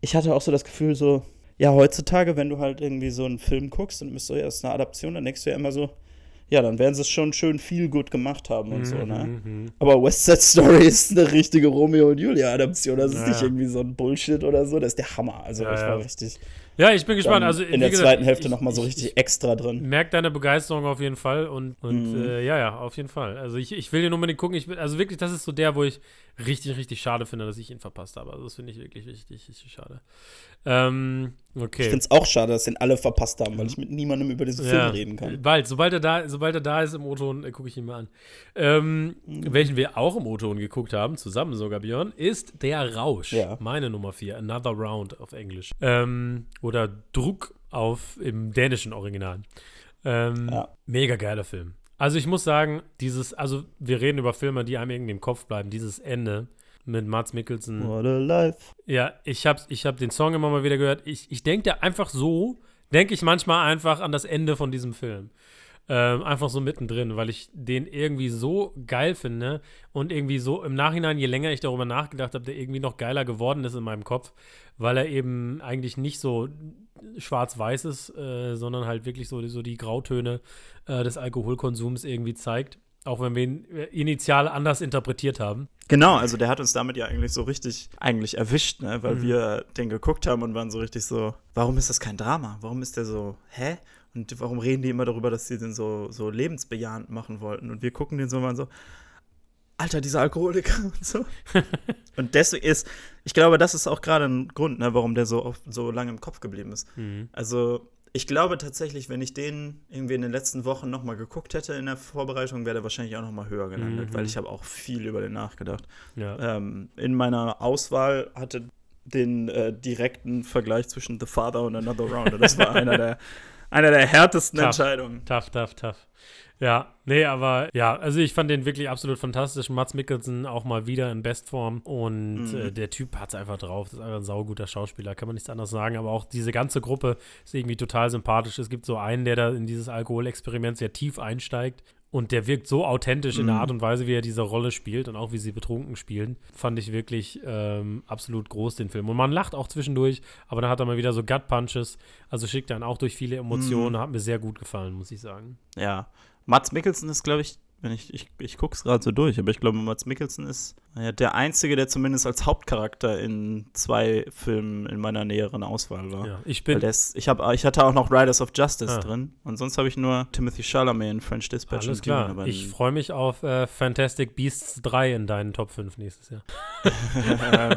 ich hatte auch so das Gefühl, so, ja, heutzutage, wenn du halt irgendwie so einen Film guckst und bist so, ja, das ist eine Adaption, dann denkst du ja immer so, ja, dann werden sie es schon schön viel gut gemacht haben und so, ne? Mhm. Aber West Side Story [laughs] ist eine richtige Romeo und Julia-Adaption. Das ist Ja, nicht ja. irgendwie so ein Bullshit oder so. Das ist der Hammer. Also Ja, ich war richtig Ja, ich bin gespannt. Also, in der gesagt, zweiten Hälfte ich- nochmal so ich- richtig extra drin. merkt deine Begeisterung auf jeden Fall und, und Mhm. äh, ja, ja, auf jeden Fall. Also ich, ich will den unbedingt gucken. Ich also wirklich, das ist so der, wo ich richtig, richtig schade finde, dass ich ihn verpasst habe. Also das finde ich wirklich richtig, richtig schade. Ähm, okay. Ich finde es auch schade, dass den alle verpasst haben, weil ich mit niemandem über diesen Film reden kann. Bald, sobald er da, sobald er da ist im O-Ton, äh, gucke ich ihn mal an. Ähm, Mhm. Welchen wir auch im O-Ton geguckt haben, zusammen sogar, Björn, ist Der Rausch. Ja. Meine Nummer 4, Another Round auf Englisch. Ähm, oder Druck auf im dänischen Original. Ähm, Ja. Mega geiler Film. Also ich muss sagen, dieses, also wir reden über Filme, die einem irgendwie im Kopf bleiben. Dieses Ende mit Mats Mikkelsen. What a life. Ja, ich habe ich hab den Song immer mal wieder gehört. Ich, ich denke da einfach so, denke ich manchmal einfach an das Ende von diesem Film. Ähm, einfach so mittendrin, weil ich den irgendwie so geil finde und irgendwie so im Nachhinein, je länger ich darüber nachgedacht habe, der irgendwie noch geiler geworden ist in meinem Kopf, weil er eben eigentlich nicht so schwarz-weiß ist, äh, sondern halt wirklich so, so die Grautöne äh, des Alkoholkonsums irgendwie zeigt. Auch wenn wir ihn initial anders interpretiert haben. Genau, also der hat uns damit ja eigentlich so richtig eigentlich erwischt, ne? weil Mhm. wir den geguckt haben und waren so richtig so, warum ist das kein Drama? Warum ist der so, hä? Und warum reden die immer darüber, dass sie den so, so lebensbejahend machen wollten? Und wir gucken den so und waren so, Alter, dieser Alkoholiker [laughs] und so. [laughs] und deswegen ist, ich glaube, das ist auch gerade ein Grund, ne, warum der so oft so lange im Kopf geblieben ist. Mhm. Also, ich glaube tatsächlich, wenn ich den irgendwie in den letzten Wochen nochmal geguckt hätte in der Vorbereitung, wäre der wahrscheinlich auch nochmal höher gelandet, Mhm. weil ich habe auch viel über den nachgedacht. Ja. Ähm, in meiner Auswahl hatte den äh, direkten Vergleich zwischen The Father und Another Round. Das war [laughs] einer der, einer der härtesten Tough. Entscheidungen. Tough, tough, tough. Ja, nee, aber ja, also ich fand den wirklich absolut fantastisch. Mats Mikkelsen auch mal wieder in Bestform und Mhm. äh, der Typ hat es einfach drauf. Das ist einfach ein sauguter Schauspieler, kann man nichts anderes sagen. Aber auch diese ganze Gruppe ist irgendwie total sympathisch. Es gibt so einen, der da in dieses Alkoholexperiment sehr tief einsteigt und der wirkt so authentisch in der Mhm. Art und Weise, wie er diese Rolle spielt und auch wie sie betrunken spielen. Fand ich wirklich ähm, absolut groß, den Film. Und man lacht auch zwischendurch, aber dann hat er mal wieder so Gut-Punches. Also schickt dann auch durch viele Emotionen. Mhm. Hat mir sehr gut gefallen, muss ich sagen. Ja. Mats Mikkelsen ist, glaube ich, wenn ich, ich, ich gucke es gerade so durch, aber ich glaube, Mats Mikkelsen ist ja, der Einzige, der zumindest als Hauptcharakter in zwei Filmen in meiner näheren Auswahl war. Ja, ich bin. ist, ich, hab, ich hatte auch noch Riders of Justice Ah. drin und sonst habe ich nur Timothy Chalamet in French Dispatch Alles Dune, klar. aber Ich freue mich auf äh, Fantastic Beasts 3 in deinen Top 5 nächstes Jahr. [laughs]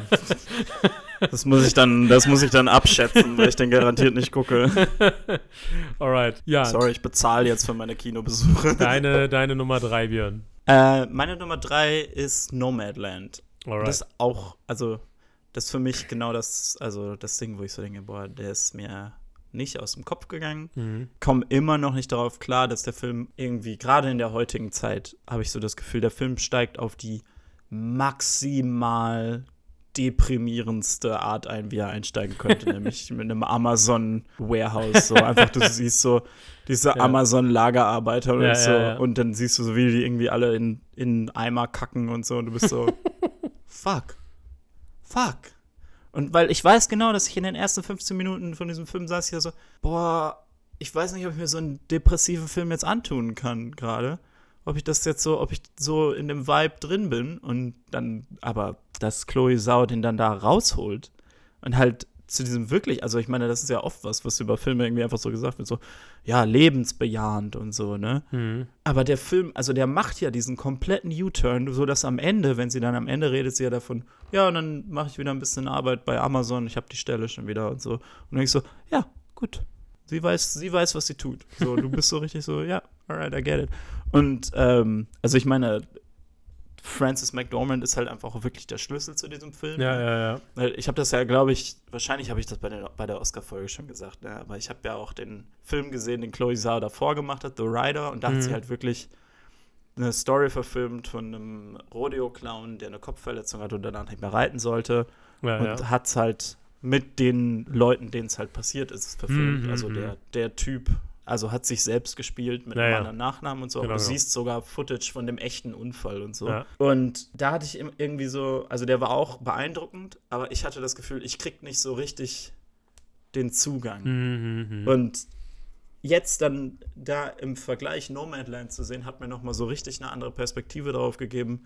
das muss ich dann, das muss ich dann abschätzen, weil ich den garantiert nicht gucke. [laughs] Alright. Ja, Sorry, ich bezahle jetzt für meine Kinobesuche. deine, [laughs] deine Nummer 3, Björn. Äh, meine Nummer drei ist Nomadland. Alright. Das ist auch, also, das ist für mich genau das, also das Ding, wo ich so denke, boah, der ist mir nicht aus dem Kopf gegangen. mhm. Komme immer noch nicht darauf klar, dass der Film irgendwie, gerade in der heutigen Zeit, habe ich so das Gefühl, der Film steigt auf die maximal deprimierendste Art ein, wie er einsteigen könnte, [laughs] nämlich mit einem Amazon Warehouse. So einfach, du [laughs] siehst so diese Ja. Amazon Lagerarbeiter und Ja, so, ja, und dann siehst du so, wie die irgendwie alle in, in Eimer kacken und so, und du bist so, [laughs] fuck, fuck. Und weil ich weiß genau, dass ich in den ersten 15 Minuten von diesem Film saß, hier so, boah, ich weiß nicht, ob ich mir so einen depressiven Film jetzt antun kann gerade. Ob ich das jetzt so, ob ich so in dem Vibe drin bin und dann, aber dass Chloe Sau den dann da rausholt und halt zu diesem wirklich, also ich meine, das ist ja oft was, was über Filme irgendwie einfach so gesagt wird, so, ja, lebensbejahend und so, ne? Mhm. Aber der Film, also der macht ja diesen kompletten U-Turn, so dass am Ende, wenn sie dann am Ende redet, sie ja davon, ja, und dann mache ich wieder ein bisschen Arbeit bei Amazon, ich habe die Stelle schon wieder und so. Und dann ich so, ja, gut. Sie weiß, sie weiß, was sie tut. So, du bist so richtig so, ja, alright, I get it. Und ähm, also ich meine, Frances McDormand ist halt einfach auch wirklich der Schlüssel zu diesem Film. Ja, ja, ja. Weil ich habe das ja, glaube ich, wahrscheinlich habe ich das bei der, bei der Oscar-Folge schon gesagt, ne? aber ich habe ja auch den Film gesehen, den Chloe Zhao davor gemacht hat, The Rider, und da Mhm. hat sie halt wirklich eine Story verfilmt von einem Rodeo-Clown, der eine Kopfverletzung hat und danach nicht mehr reiten sollte ja, und ja. hat es halt mit den Leuten, denen es halt passiert ist, verfilmt. Mhm, also mhm. der, der Typ, also hat sich selbst gespielt mit einem anderen Nachnamen und so. Genau, du genau. siehst sogar Footage von dem echten Unfall und so. Ja. Und da hatte ich irgendwie so, also der war auch beeindruckend, aber ich hatte das Gefühl, ich krieg nicht so richtig den Zugang. Mhm, mhm. Und jetzt dann da im Vergleich Nomadland zu sehen, hat mir noch mal so richtig eine andere Perspektive darauf gegeben,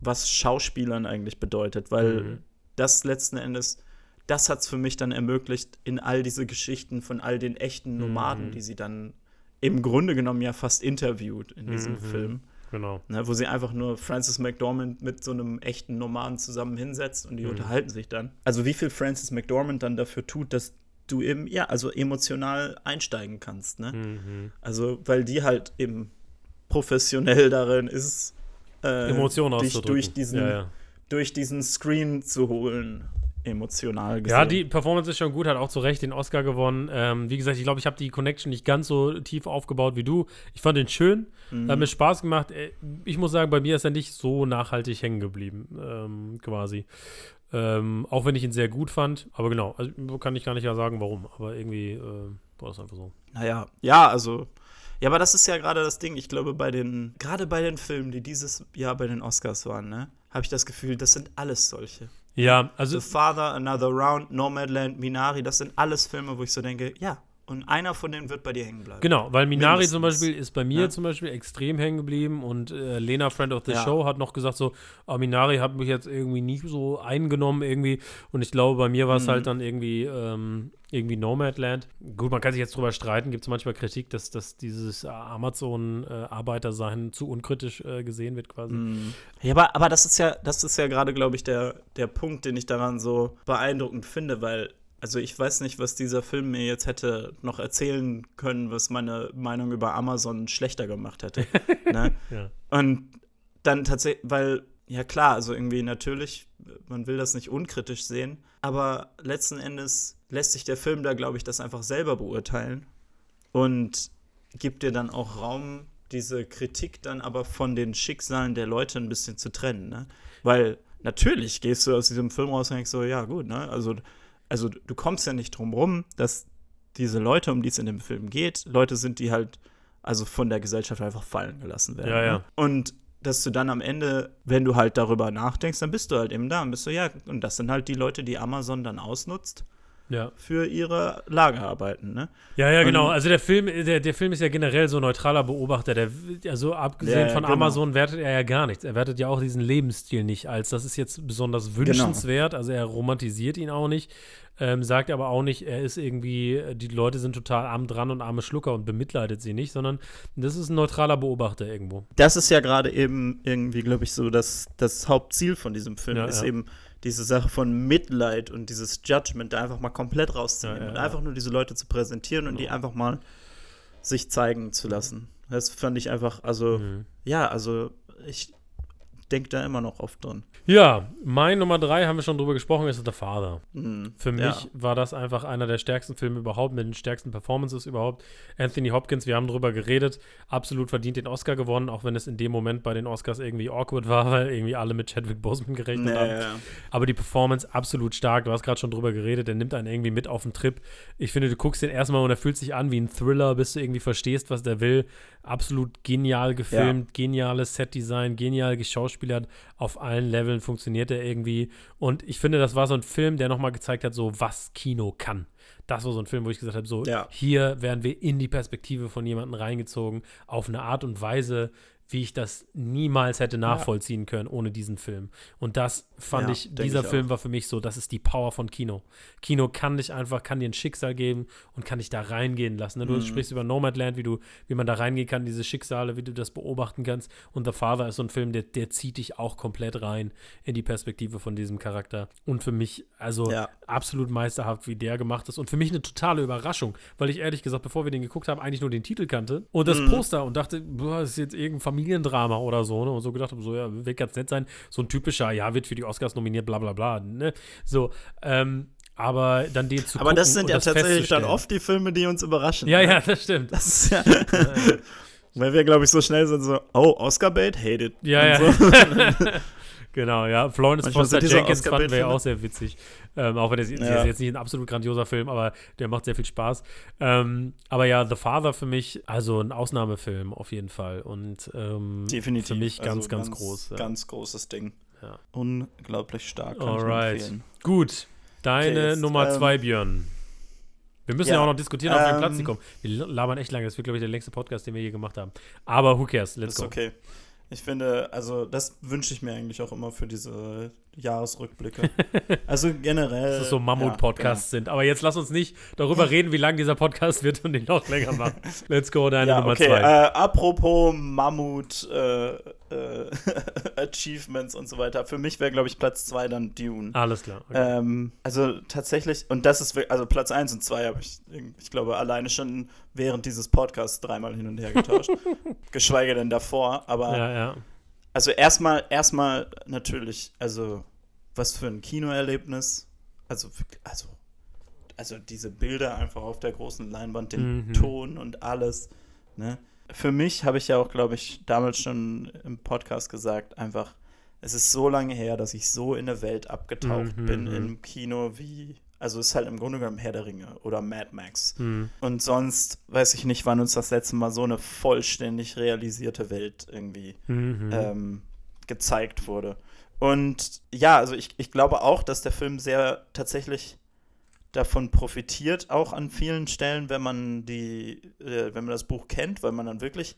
was Schauspielern eigentlich bedeutet, weil Mhm. das letzten Endes, das hat es für mich dann ermöglicht, in all diese Geschichten von all den echten Nomaden, Mhm. die sie dann im Grunde genommen ja fast interviewt in diesem Mhm. Film, Genau. ne, wo sie einfach nur Frances McDormand mit so einem echten Nomaden zusammen hinsetzt und die Mhm. unterhalten sich dann. Also wie viel Frances McDormand dann dafür tut, dass du eben, ja, also emotional einsteigen kannst, ne? Mhm. Also, weil die halt eben professionell darin ist, äh, Emotionen dich durch diesen, ja, ja. durch diesen Screen zu holen, emotional gesehen. Ja, die Performance ist schon gut, hat auch zu Recht den Oscar gewonnen. Ähm, wie gesagt, ich glaube, ich habe die Connection nicht ganz so tief aufgebaut wie du. Ich fand den schön, Mhm. hat mir Spaß gemacht. Äh, Ich muss sagen, bei mir ist er nicht so nachhaltig hängen geblieben, ähm, quasi. Ähm, auch wenn ich ihn sehr gut fand. Aber genau, also kann ich gar nicht ja sagen, warum. Aber irgendwie äh, war das einfach so. Naja, ja, also. Ja, aber das ist ja gerade das Ding. Ich glaube, bei den, gerade bei den Filmen, die dieses Jahr bei den Oscars waren, ne, habe ich das Gefühl, das sind alles solche. Ja, also The Father, Another Round, Nomadland, Minari, das sind alles Filme, wo ich so denke, ja, und einer von denen wird bei dir hängen bleiben. Genau, weil Minari zum Mindestens. Beispiel ist bei mir Ja. zum Beispiel extrem hängen geblieben und äh, Lena, Friend of the Ja. Show, hat noch gesagt so, ah, Minari hat mich jetzt irgendwie nicht so eingenommen irgendwie und ich glaube, bei mir war es Mhm. halt dann irgendwie, ähm, irgendwie Nomadland. Gut, man kann sich jetzt drüber streiten, gibt es manchmal Kritik, dass, dass dieses Amazon-Arbeiter-Sein zu unkritisch äh, gesehen wird quasi. Mm. Ja, aber, aber das ist ja, das ist ja gerade, glaube ich, der, der Punkt, den ich daran so beeindruckend finde, weil, also ich weiß nicht, was dieser Film mir jetzt hätte noch erzählen können, was meine Meinung über Amazon schlechter gemacht hätte. [laughs] ne? Ja. Und dann tatsächlich, weil, ja klar, also irgendwie natürlich, man will das nicht unkritisch sehen, aber letzten Endes lässt sich der Film da, glaube ich, das einfach selber beurteilen und gibt dir dann auch Raum, diese Kritik dann aber von den Schicksalen der Leute ein bisschen zu trennen, ne? Weil natürlich gehst du aus diesem Film raus und denkst so, ja gut, ne? Also, also du kommst ja nicht drum rum, dass diese Leute, um die es in dem Film geht, Leute sind, die halt also von der Gesellschaft einfach fallen gelassen werden. Ja, ja. Ne? Und dass du dann am Ende, wenn du halt darüber nachdenkst, dann bist du halt eben da und bist du, ja, und das sind halt die Leute, die Amazon dann ausnutzt Ja. für ihre Lagerarbeiten, ne? Ja, ja, genau. Und- Also der Film, der, der Film ist ja generell so ein neutraler Beobachter. Der, also abgesehen Ja, ja, von genau. Amazon wertet er ja gar nichts. Er wertet ja auch diesen Lebensstil nicht als, das ist jetzt Genau. besonders wünschenswert. Also er romantisiert ihn auch nicht, ähm, sagt aber auch nicht, er ist irgendwie, die Leute sind total arm dran und arme Schlucker und bemitleidet sie nicht, sondern das ist ein neutraler Beobachter irgendwo. Das ist ja gerade eben irgendwie, glaube ich, so das, das Hauptziel von diesem Film, Ja, ist eben diese Sache von Mitleid und dieses Judgment da einfach mal komplett rauszunehmen Ja, ja, und einfach nur diese Leute zu präsentieren und die Genau. einfach mal sich zeigen zu lassen. Das fand ich einfach, also, Mhm. ja, also ich denke da immer noch oft dran. Ja, mein Nummer drei, haben wir schon drüber gesprochen, ist The Father. Mhm. Für mich Ja. war das einfach einer der stärksten Filme überhaupt, mit den stärksten Performances überhaupt. Anthony Hopkins, wir haben drüber geredet, absolut verdient den Oscar gewonnen, auch wenn es in dem Moment bei den Oscars irgendwie awkward war, [laughs] weil irgendwie alle mit Chadwick Boseman gerechnet Nee, haben. ja. Aber die Performance absolut stark. Du hast gerade schon drüber geredet. Der nimmt einen irgendwie mit auf den Trip. Ich finde, du guckst den erstmal und er fühlt sich an wie ein Thriller, bis du irgendwie verstehst, was der will. Absolut genial gefilmt, geniales Setdesign, genial geschauspielert. Auf allen Leveln funktioniert er irgendwie. Und ich finde, das war so ein Film, der nochmal gezeigt hat, so was Kino kann. Das war so ein Film, wo ich gesagt habe, so Ja. hier werden wir in die Perspektive von jemandem reingezogen, auf eine Art und Weise, wie ich das niemals hätte nachvollziehen können ohne diesen Film. Und das fand Ja, ich, dieser ich. Film war für mich so, das ist die Power von Kino. Kino kann dich einfach, kann dir ein Schicksal geben und kann dich da reingehen lassen. Ne? Du Mhm. sprichst über Nomadland, wie du, wie man da reingehen kann, diese Schicksale, wie du das beobachten kannst. Und The Father ist so ein Film, der, der zieht dich auch komplett rein in die Perspektive von diesem Charakter. Und für mich, also Ja. absolut meisterhaft, wie der gemacht ist. Und für mich eine totale Überraschung, weil ich ehrlich gesagt, bevor wir den geguckt haben, eigentlich nur den Titel kannte und das Mhm. Poster und dachte, boah, das ist jetzt irgendein Familiendrama oder so. Ne? Und so gedacht habe, so, ja, wird ganz nett sein. So ein typischer, ja, wird für die Oscars nominiert, bla bla bla. Ne? So, ähm, aber dann den zu Aber das sind ja das tatsächlich dann oft die Filme, die uns überraschen. Ja, ne? ja, das stimmt. Das ist ja, [laughs] weil wir, glaube ich, so schnell sind, so, oh, Oscar-Bait, hate it. Ja, ja. So. [laughs] Genau, ja. Florence Manchmal Foster Jenkins fanden wir ja auch sehr witzig. Ähm, auch wenn der Ja. ist jetzt nicht ein absolut grandioser Film, aber der macht sehr viel Spaß. Ähm, aber ja, The Father für mich, also ein Ausnahmefilm auf jeden Fall. Und ähm, Definitiv. für mich ganz, Also ganz, groß. Ja. Ganz großes Ding. Ja. Unglaublich stark. Kann ich Alright. empfehlen. Gut, deine Okay, jetzt, Nummer ähm, zwei, Björn. Wir müssen ja, ja, auch noch diskutieren, auf welchen ähm, Platz kommen. Wir labern echt lange. Das wird, glaube ich, der längste Podcast, den wir je gemacht haben. Aber who cares? Let's Ist go. okay. Ich finde, also das wünsche ich mir eigentlich auch immer für diese Jahresrückblicke. [laughs] also generell. Dass es so Mammut-Podcasts sind. Aber jetzt lass uns nicht darüber reden, wie lang dieser Podcast wird und den noch länger machen. [laughs] Let's go, deine Ja, Nummer okay. zwei. Äh, apropos Mammut, äh, äh, [laughs] Achievements und so weiter. Für mich wäre, glaube ich, Platz zwei dann Dune. Alles klar. Okay. Ähm, also tatsächlich, und das ist, also Platz 1 und 2 habe ich, ich glaube, alleine schon während dieses Podcasts dreimal hin und her getauscht. Geschweige denn davor. Aber ja, ja. Also erstmal, erstmal natürlich, also was für ein Kinoerlebnis. Also, also, also diese Bilder einfach auf der großen Leinwand, den Mhm. Ton und alles. Ne? Für mich habe ich ja auch, glaube ich, damals schon im Podcast gesagt, einfach, es ist so lange her, dass ich so in der Welt abgetaucht Mhm, bin mhm. im Kino wie, also es ist halt im Grunde genommen Herr der Ringe oder Mad Max. Hm. Und sonst weiß ich nicht, wann uns das letzte Mal so eine vollständig realisierte Welt irgendwie Mhm. ähm, gezeigt wurde. Und ja, also ich, ich glaube auch, dass der Film sehr tatsächlich davon profitiert, auch an vielen Stellen, wenn man die, äh, wenn man das Buch kennt, weil man dann wirklich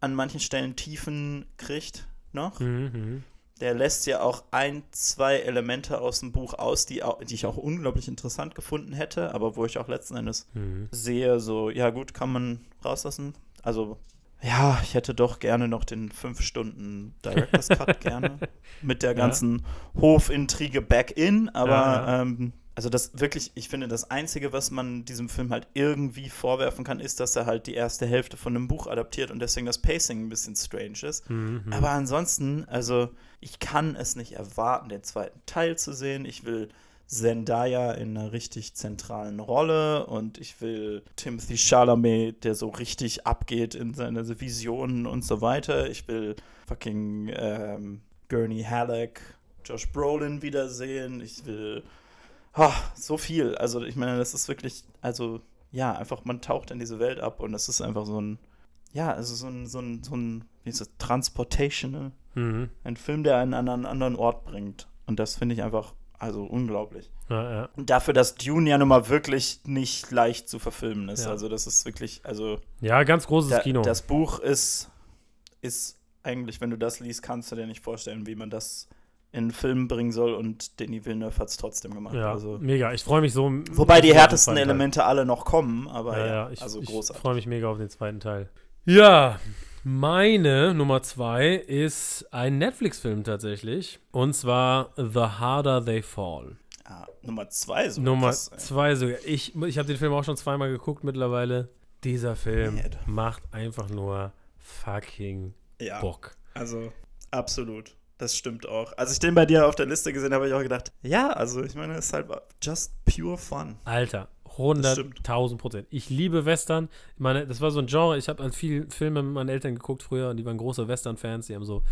an manchen Stellen Tiefen kriegt noch. Mhm. Der lässt ja auch ein, zwei Elemente aus dem Buch aus, die, die ich auch unglaublich interessant gefunden hätte, aber wo ich auch letzten Endes Mhm. sehe, so, ja gut, kann man rauslassen. Also, ja, ich hätte doch gerne noch den 5 Stunden Director's Cut [laughs] gerne. Mit der Ja. ganzen Hofintrige back in, aber Ja, ja. ähm, also das wirklich, ich finde, das Einzige, was man diesem Film halt irgendwie vorwerfen kann, ist, dass er halt die erste Hälfte von einem Buch adaptiert und deswegen das Pacing ein bisschen strange ist. Mhm. Aber ansonsten, also ich kann es nicht erwarten, den zweiten Teil zu sehen. Ich will Zendaya in einer richtig zentralen Rolle und ich will Timothy Chalamet, der so richtig abgeht in seine Visionen und so weiter. Ich will fucking ähm, Gurney Halleck, Josh Brolin wiedersehen. Ich will oh, so viel. Also ich meine, das ist wirklich, also ja, einfach man taucht in diese Welt ab und es ist einfach so ein, ja, also so ein, so ein, so ein, wie ist das, Transportational. Mhm. Ein Film, der einen an einen anderen Ort bringt. Und das finde ich einfach also unglaublich. Ja, ja. Und dafür, dass Dune ja nun mal wirklich nicht leicht zu verfilmen ist. Ja. Also das ist wirklich, also. Ja, ganz großes da, Kino. Das Buch ist, ist eigentlich, wenn du das liest, kannst du dir nicht vorstellen, wie man das in Film bringen soll und Denis Villeneuve hat es trotzdem gemacht. Ja, also, mega. Ich freue mich so. Wobei die härtesten Elemente alle noch kommen, aber ja, ja ich, also großartig. Ich freue mich mega auf den zweiten Teil. Ja, meine Nummer zwei ist ein Netflix-Film tatsächlich. Und zwar The Harder They Fall. Ah, Nummer zwei sogar. Nummer krass, zwei sogar. Ich, ich habe den Film auch schon zweimal geguckt mittlerweile. Dieser Film Mad. macht einfach nur fucking ja, Bock. Also, absolut. Das stimmt auch. Als ich den bei dir auf der Liste gesehen habe, habe ich auch gedacht, ja, also ich meine, es ist halt just pure fun. Alter, 100.000 Prozent. Ich liebe Western. Ich meine, das war so ein Genre. Ich habe an vielen Filmen mit meinen Eltern geguckt früher und die waren große Western-Fans. Die haben so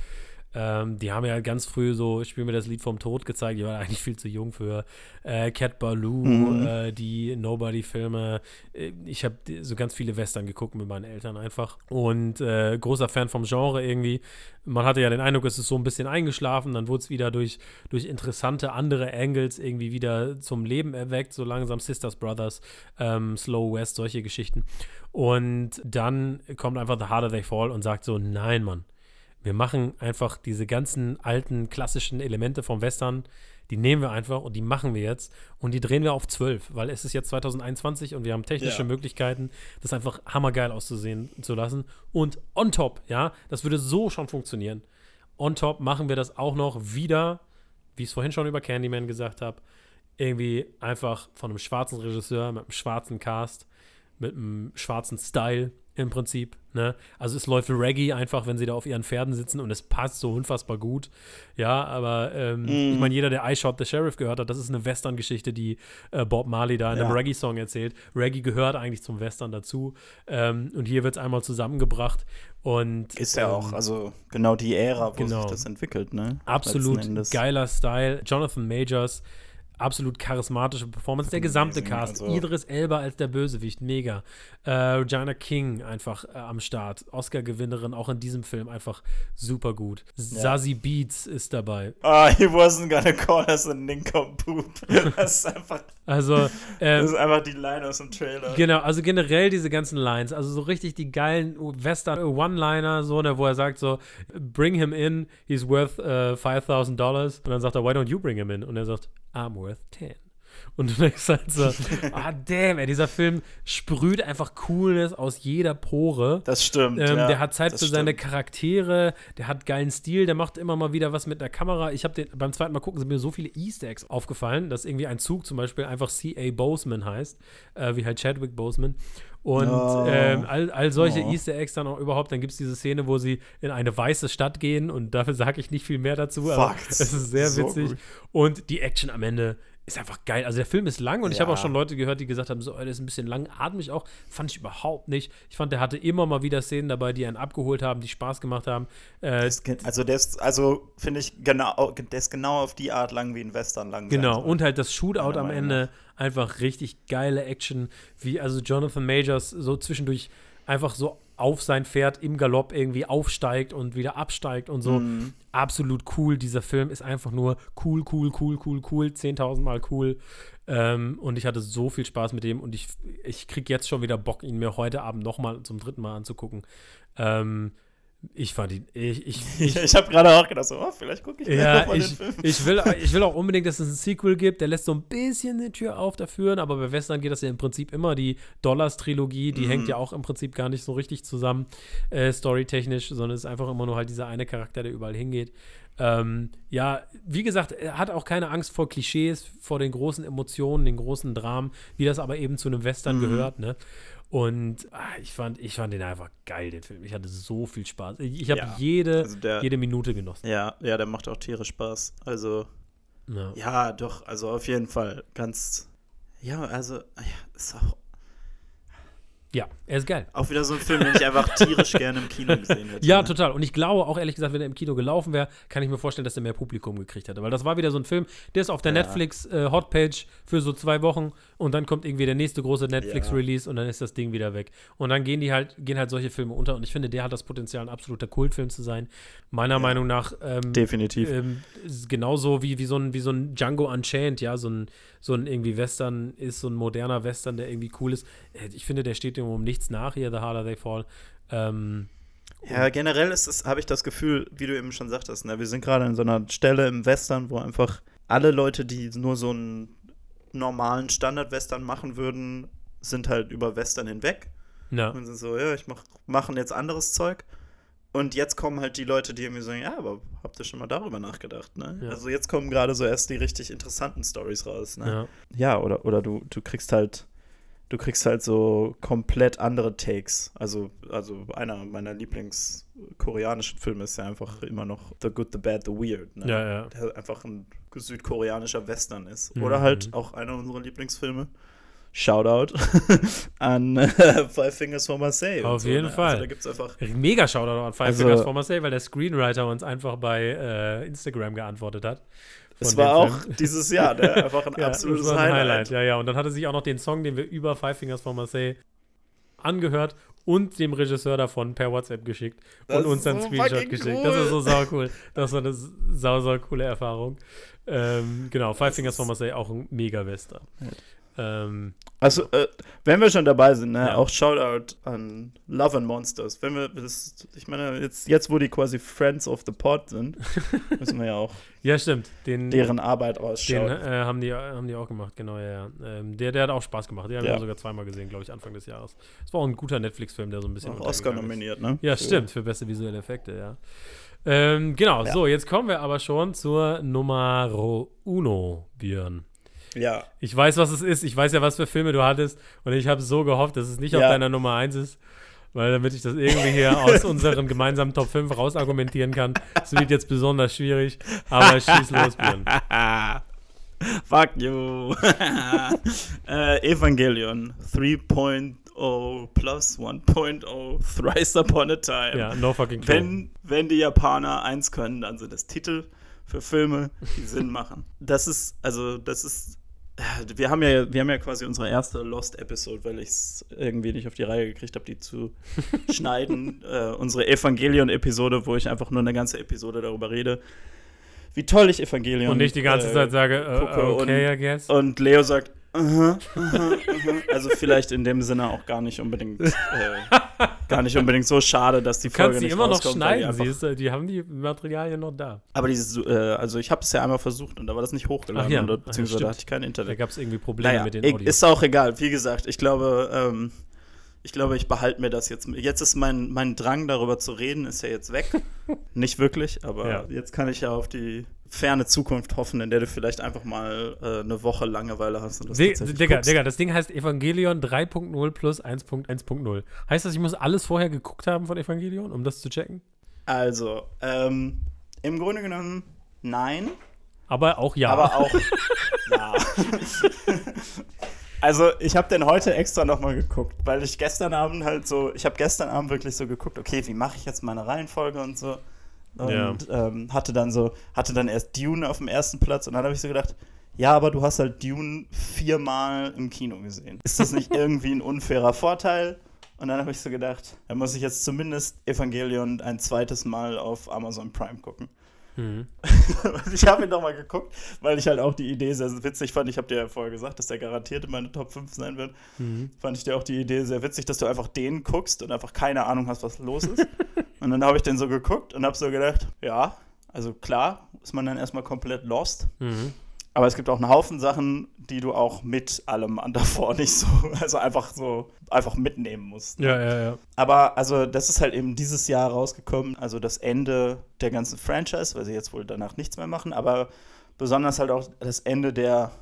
ähm, die haben ja ganz früh so, ich spiele mir das Lied vom Tod gezeigt, ich war eigentlich viel zu jung für äh, Cat Baloo, mhm. äh, die Nobody-Filme. Äh, ich habe so ganz viele Western geguckt mit meinen Eltern einfach. Und äh, großer Fan vom Genre irgendwie. Man hatte ja den Eindruck, es ist so ein bisschen eingeschlafen, dann wurde es wieder durch, durch interessante andere Angles irgendwie wieder zum Leben erweckt, so langsam Sisters Brothers, ähm, Slow West, solche Geschichten. Und dann kommt einfach The Harder They Fall und sagt so, nein, Mann wir machen einfach diese ganzen alten klassischen Elemente vom Western, die nehmen wir einfach und die machen wir jetzt und die drehen wir auf 12, weil es ist jetzt 2021 und wir haben technische ja. Möglichkeiten, das einfach hammergeil auszusehen zu lassen. Und on top, ja, das würde so schon funktionieren. On top machen wir das auch noch wieder, wie ich es vorhin schon über Candyman gesagt habe, irgendwie einfach von einem schwarzen Regisseur mit einem schwarzen Cast, mit einem schwarzen Style im Prinzip. Ne? Also es läuft Reggae einfach, wenn sie da auf ihren Pferden sitzen und es passt so unfassbar gut. Ja, aber ähm, mm. ich meine, jeder, der I Shot the Sheriff gehört hat, das ist eine Western-Geschichte, die äh, Bob Marley da in ja. einem Reggae-Song erzählt. Reggae gehört eigentlich zum Western dazu. Ähm, und hier wird es einmal zusammengebracht. Und, ist ja ähm, auch, also genau die Ära, wo genau. sich das entwickelt, ne? Absolut geiler Style. Jonathan Majors absolut charismatische Performance. Der gesamte Cast. Also. Idris Elba als der Bösewicht, mega. Äh, Regina King einfach äh, am Start. Oscar-Gewinnerin auch in diesem Film einfach super gut. Ja. Zazie Beats ist dabei. Ah, oh, he wasn't gonna call us a nincompoop. [laughs] Das ist einfach. Also, ähm, das ist einfach die Line aus dem Trailer. Genau, also generell diese ganzen Lines. Also so richtig die geilen Western-One-Liner, so, ne, wo er sagt so, bring him in, he's worth uh, 5000 Dollars. Und dann sagt er, why don't you bring him in? Und er sagt, I'm worth 10. Und du denkst halt so, [laughs] ah damn, ey, dieser Film sprüht einfach Coolness aus jeder Pore. Das stimmt. Ähm, ja, der hat Zeit für stimmt. seine Charaktere, der hat geilen Stil, der macht immer mal wieder was mit der Kamera. Ich habe den beim zweiten Mal gucken, sind mir so viele Easter Eggs aufgefallen, dass irgendwie ein Zug zum Beispiel einfach C.A. Boseman heißt, äh, wie halt Chadwick Boseman. Und oh. ähm, all, all solche oh. Easter Eggs dann auch überhaupt. Dann gibt es diese Szene, wo sie in eine weiße Stadt gehen und dafür sage ich nicht viel mehr dazu, Fuck. aber es ist sehr so witzig. Gut. Und die Action am Ende ist einfach geil. Also der Film ist lang und ja. ich habe auch schon Leute gehört, die gesagt haben, so, der ist ein bisschen langatmig auch. Fand ich überhaupt nicht. Ich fand, der hatte immer mal wieder Szenen dabei, die einen abgeholt haben, die Spaß gemacht haben. Äh, also der ist, also finde ich genau, der ist genau auf die Art lang wie ein Western lang. Genau und halt das Shootout am Ende einfach richtig geile Action, wie also Jonathan Majors so zwischendurch einfach so auf sein Pferd im Galopp irgendwie aufsteigt und wieder absteigt und so. Mhm. Absolut cool. Dieser Film ist einfach nur cool, cool, cool, cool, cool. 10.000 Mal cool. Ähm, und ich hatte so viel Spaß mit dem und ich, ich kriege jetzt schon wieder Bock, ihn mir heute Abend nochmal zum dritten Mal anzugucken. Ähm, ich fand ihn. Ich, ich, [laughs] ich, ich habe gerade auch gedacht, so, oh, vielleicht gucke ich mir ja, mal ich, den Film. Ich will, [laughs] ich will auch unbedingt, dass es ein Sequel gibt. Der lässt so ein bisschen die Tür auf dafür, aber bei Western geht das ja im Prinzip immer. Die Dollars-Trilogie, die mhm. hängt ja auch im Prinzip gar nicht so richtig zusammen, äh, storytechnisch, sondern es ist einfach immer nur halt dieser eine Charakter, der überall hingeht. Ähm, ja, wie gesagt, er hat auch keine Angst vor Klischees, vor den großen Emotionen, den großen Dramen, wie das aber eben zu einem Western mhm. gehört, ne? Und ah, ich, fand, ich fand den einfach geil, den Film. Ich hatte so viel Spaß. Ich, ich habe ja, jede, also der, jede Minute genossen. Ja, ja, der macht auch tierisch Spaß. Also, Ja. Ja, doch, also auf jeden Fall. Ganz. Ja, also, ja, ist auch, ja, er ist geil. auch wieder so ein Film, den ich einfach tierisch gerne im Kino gesehen hätte. Ja, ne? total. Und ich glaube auch, ehrlich gesagt, wenn er im Kino gelaufen wäre, kann ich mir vorstellen, dass er mehr Publikum gekriegt hätte. Weil das war wieder so ein Film, der ist auf der Ja. Netflix-Hotpage für so zwei Wochen und dann kommt irgendwie der nächste große Netflix-Release und dann ist das Ding wieder weg. Und dann gehen die halt, gehen halt solche Filme unter. Und ich finde, der hat das Potenzial, ein absoluter Kultfilm zu sein. Meiner Meinung nach ähm, Definitiv. ähm, genauso wie, wie, so ein, wie so ein Django Unchained, ja, so ein, so ein irgendwie Western ist, so ein moderner Western, der irgendwie cool ist. Äh, Ich finde, der steht dem um nichts nach hier, The Harder They Fall. Ähm, Ja, generell ist es, habe ich das Gefühl, wie du eben schon sagtest, ne, wir sind gerade an so einer Stelle im Western, wo einfach alle Leute, die nur so einen normalen Standard-Western machen würden, sind halt über Western hinweg ja. und sind so, ja, ich mach, machen jetzt anderes Zeug. Und jetzt kommen halt die Leute, die irgendwie sagen, ja, aber habt ihr schon mal darüber nachgedacht, ne? Ja. Also jetzt kommen gerade so erst die richtig interessanten Stories raus, ne? ja. Ja, oder, oder du, du kriegst halt, du kriegst halt so komplett andere Takes. Also, also einer meiner Lieblings-koreanischen Filme ist ja einfach immer noch The Good, The Bad, The Weird. Ne? Ja, ja. Der einfach ein südkoreanischer Western ist. Mhm. Oder halt auch einer unserer Lieblingsfilme. Shoutout [laughs] an äh, Five Fingers for Marseille. Auf jeden ne? Fall. Also da gibt es einfach. Mega Shoutout an Five Also- Fingers for Marseille, weil der Screenwriter uns einfach bei äh, Instagram geantwortet hat. Es Von war auch Film. dieses Jahr, ne? Einfach ein [laughs] Ja, absolutes das ein Highlight. Ja, ja. Und dann hat er sich auch noch den Song, den wir über Five Fingers for Marseille angehört und dem Regisseur davon per WhatsApp geschickt Das und uns dann so Screenshot geschickt. cool. Das ist so sau cool. Das war eine sau, sau coole Erfahrung. Ähm, genau, Five Das Fingers for Marseille auch ein Mega-Western. Ähm, Also, äh, wenn wir schon dabei sind, ne, Ja. auch Shoutout an Love and Monsters. Wenn wir, das, ich meine, jetzt, jetzt, wo die quasi Friends of the Pod sind, [laughs] müssen wir ja auch ja, stimmt. Den, deren Arbeit den ausschauen. äh, haben, die, haben die auch gemacht, genau, ja. Ähm, der, der hat auch Spaß gemacht. Den haben Ja. wir sogar zweimal gesehen, glaube ich, Anfang des Jahres. Es war auch ein guter Netflix-Film, der so ein bisschen. auch Oscar nominiert, ne? Ja, stimmt, für beste visuelle Effekte, ja. Ähm, genau, Ja. so, jetzt kommen wir aber schon zur Nummer uno, Björn. Ja, Ich weiß, was es ist. Ich weiß ja, was für Filme du hattest. Und ich habe so gehofft, dass es nicht auf Ja. deiner Nummer 1 ist. Weil damit ich das irgendwie hier aus unseren gemeinsamen Top 5 rausargumentieren kann. Das wird jetzt besonders schwierig. Aber schieß los, Björn. [laughs] fuck you. [laughs] äh, Evangelion 3.0 plus 1.0 Thrice Upon a Time. Ja, no fucking clue. Wenn, wenn die Japaner eins können, dann sind es Titel für Filme, die Sinn machen. Das ist, also, das ist. Wir haben ja, wir haben ja quasi unsere erste Lost-Episode, weil ich es irgendwie nicht auf die Reihe gekriegt habe, die zu [laughs] schneiden. Äh, unsere Evangelion-Episode, wo ich einfach nur eine ganze Episode darüber rede, wie toll ich Evangelion Und nicht die ganze äh, Zeit sage, gucke okay, und- I guess. und Leo sagt, aha, aha, aha. also vielleicht in dem Sinne auch gar nicht unbedingt, äh, gar nicht unbedingt so schade, dass die Du Folge kannst die nicht immer noch die schneiden, einfach- siehst du. Die haben die Materialien noch da. Aber dieses, äh, also ich habe es ja einmal versucht und da war das nicht hochgeladen, ja, oder, beziehungsweise da hatte ich kein Da Internet. gab es irgendwie Probleme Naja, mit den ich, Audios. ist auch egal. Wie gesagt, ich glaube, ähm, ich glaube, ich behalte mir das jetzt. Jetzt ist mein, mein Drang, darüber zu reden, ist ja jetzt weg. [laughs] nicht wirklich, aber Ja. jetzt kann ich ja auf die ferne Zukunft hoffen, in der du vielleicht einfach mal äh, eine Woche Langeweile hast. Und das tatsächlich Digga, guckst. Digga, das Ding heißt Evangelion 3.0 plus 1.1.0. Heißt das, ich muss alles vorher geguckt haben von Evangelion, um das zu checken? Also, ähm, im Grunde genommen nein, Aber auch ja. aber auch [laughs] ja. [laughs] Also, ich habe den heute extra nochmal geguckt, weil ich gestern Abend halt so, ich habe gestern Abend wirklich so geguckt, okay, wie mache ich jetzt meine Reihenfolge und so. Und ähm, hatte dann so, hatte dann erst Dune auf dem ersten Platz und dann habe ich so gedacht, ja, aber du hast halt Dune viermal im Kino gesehen. Ist das nicht [laughs] irgendwie ein unfairer Vorteil? Und dann habe ich so gedacht, dann muss ich jetzt zumindest Evangelion ein zweites Mal auf Amazon Prime gucken. Mhm. [laughs] Ich habe ihn nochmal geguckt, weil ich halt auch die Idee sehr witzig fand. Ich habe dir ja vorher gesagt, dass der garantiert in meine Top 5 sein wird. Mhm. Fand ich dir auch die Idee sehr witzig, dass du einfach den guckst und einfach keine Ahnung hast, was los ist. [laughs] und dann habe ich den so geguckt und habe so gedacht, ja, also klar, ist man dann erstmal komplett lost. Mhm. Aber es gibt auch einen Haufen Sachen, die du auch mit allem an davor [laughs] nicht so, also einfach so, einfach mitnehmen musst. Ja, ja, ja. Aber also das ist halt eben dieses Jahr rausgekommen, also das Ende der ganzen Franchise, weil sie jetzt wohl danach nichts mehr machen, aber besonders halt auch das Ende der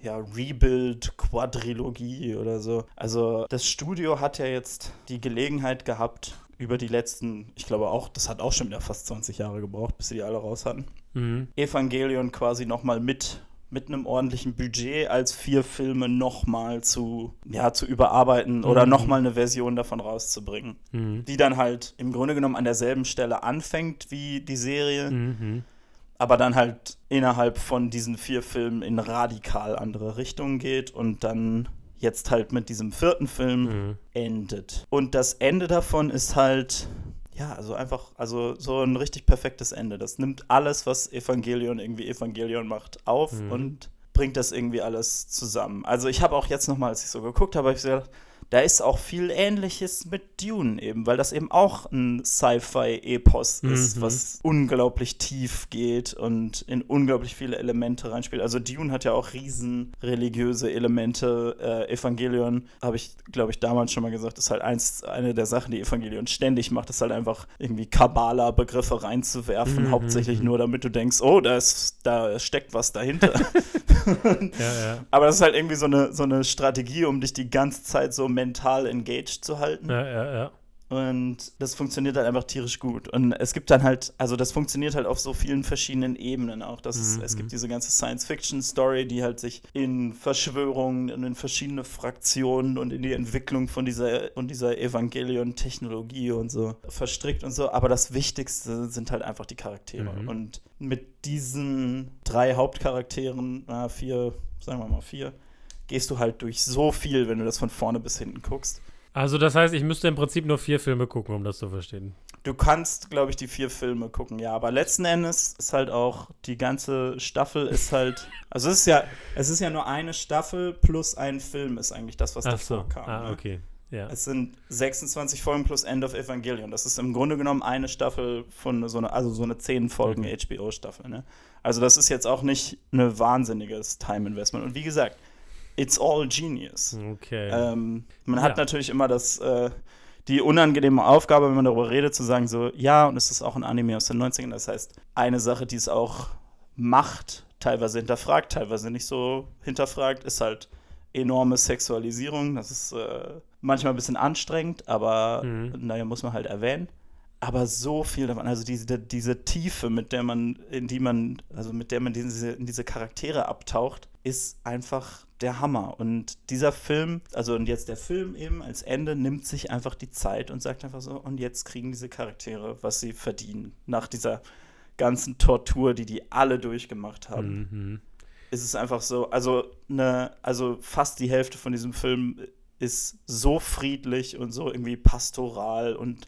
ja, Rebuild-Quadrilogie oder so. Also das Studio hat ja jetzt die Gelegenheit gehabt, über die letzten, ich glaube auch, das hat auch schon wieder fast 20 Jahre gebraucht, bis sie die alle raus hatten. Mhm. Evangelion quasi nochmal mit mit einem ordentlichen Budget als vier Filme nochmal zu, ja, zu überarbeiten oder Mhm. nochmal eine Version davon rauszubringen. Mhm. Die dann halt im Grunde genommen an derselben Stelle anfängt wie die Serie, Mhm. aber dann halt innerhalb von diesen vier Filmen in radikal andere Richtungen geht und dann jetzt halt mit diesem vierten Film Mhm. endet. Und das Ende davon ist halt, ja, also einfach, also so ein richtig perfektes Ende. Das nimmt alles, was Evangelion irgendwie Evangelion macht, auf Mhm. und bringt das irgendwie alles zusammen. Also ich habe auch jetzt nochmal, als ich so geguckt habe, habe ich so gedacht, da ist auch viel Ähnliches mit Dune eben, weil das eben auch ein Sci-Fi-Epos ist, Mhm. was unglaublich tief geht und in unglaublich viele Elemente reinspielt. Also Dune hat ja auch riesen religiöse Elemente. Äh, Evangelion, habe ich, glaube ich, damals schon mal gesagt, ist halt eins, eine der Sachen, die Evangelion ständig macht, ist halt einfach irgendwie Kabbala-Begriffe reinzuwerfen, Mhm, hauptsächlich mhm. nur, damit du denkst, oh, da, ist, da steckt was dahinter. [laughs] Ja, ja. Aber das ist halt irgendwie so eine, so eine Strategie, um dich die ganze Zeit so mental engaged zu halten. Ja, ja, ja. Und das funktioniert halt einfach tierisch gut. Und es gibt dann halt, also das funktioniert halt auf so vielen verschiedenen Ebenen auch. Das Mhm. Es gibt diese ganze Science-Fiction-Story, die halt sich in Verschwörungen und in verschiedene Fraktionen und in die Entwicklung von dieser, und dieser Evangelion-Technologie und so verstrickt und so. Aber das Wichtigste sind halt einfach die Charaktere. Mhm. Und mit diesen drei Hauptcharakteren, na, vier, sagen wir mal vier, gehst du halt durch so viel, wenn du das von vorne bis hinten guckst. Also, das heißt, ich müsste im Prinzip nur vier Filme gucken, um das zu verstehen. Du kannst, glaube ich, die vier Filme gucken, ja, aber letzten Endes ist halt auch die ganze Staffel ist halt, [laughs] also es ist ja, es ist ja nur eine Staffel plus ein Film ist eigentlich das, was Ach davor so. kam. Ah, ne? okay. Ja. Es sind 26 Folgen plus End of Evangelion. Das ist im Grunde genommen eine Staffel von so einer, also so eine 10 Folgen Mhm. HBO-Staffel. Ne? Also das ist jetzt auch nicht ein wahnsinniges Time-Investment. Und wie gesagt, it's all genius. Okay. Ähm, man hat Ja. natürlich immer das, äh, die unangenehme Aufgabe, wenn man darüber redet, zu sagen, so, ja, und es ist auch ein Anime aus den 90ern. Das heißt, eine Sache, die es auch macht, teilweise hinterfragt, teilweise nicht so hinterfragt, ist halt enorme Sexualisierung. Das ist äh, manchmal ein bisschen anstrengend, aber Mhm. naja, muss man halt erwähnen. Aber so viel davon, also diese, diese Tiefe, mit der man, in die man, also mit der man diese, in diese Charaktere abtaucht, ist einfach der Hammer. Und dieser Film, also und jetzt der Film eben als Ende, nimmt sich einfach die Zeit und sagt einfach so, und jetzt kriegen diese Charaktere, was sie verdienen. Nach dieser ganzen Tortur, die die alle durchgemacht haben mhm. ist es einfach so, also eine, also fast die Hälfte von diesem Film ist so friedlich und so irgendwie pastoral und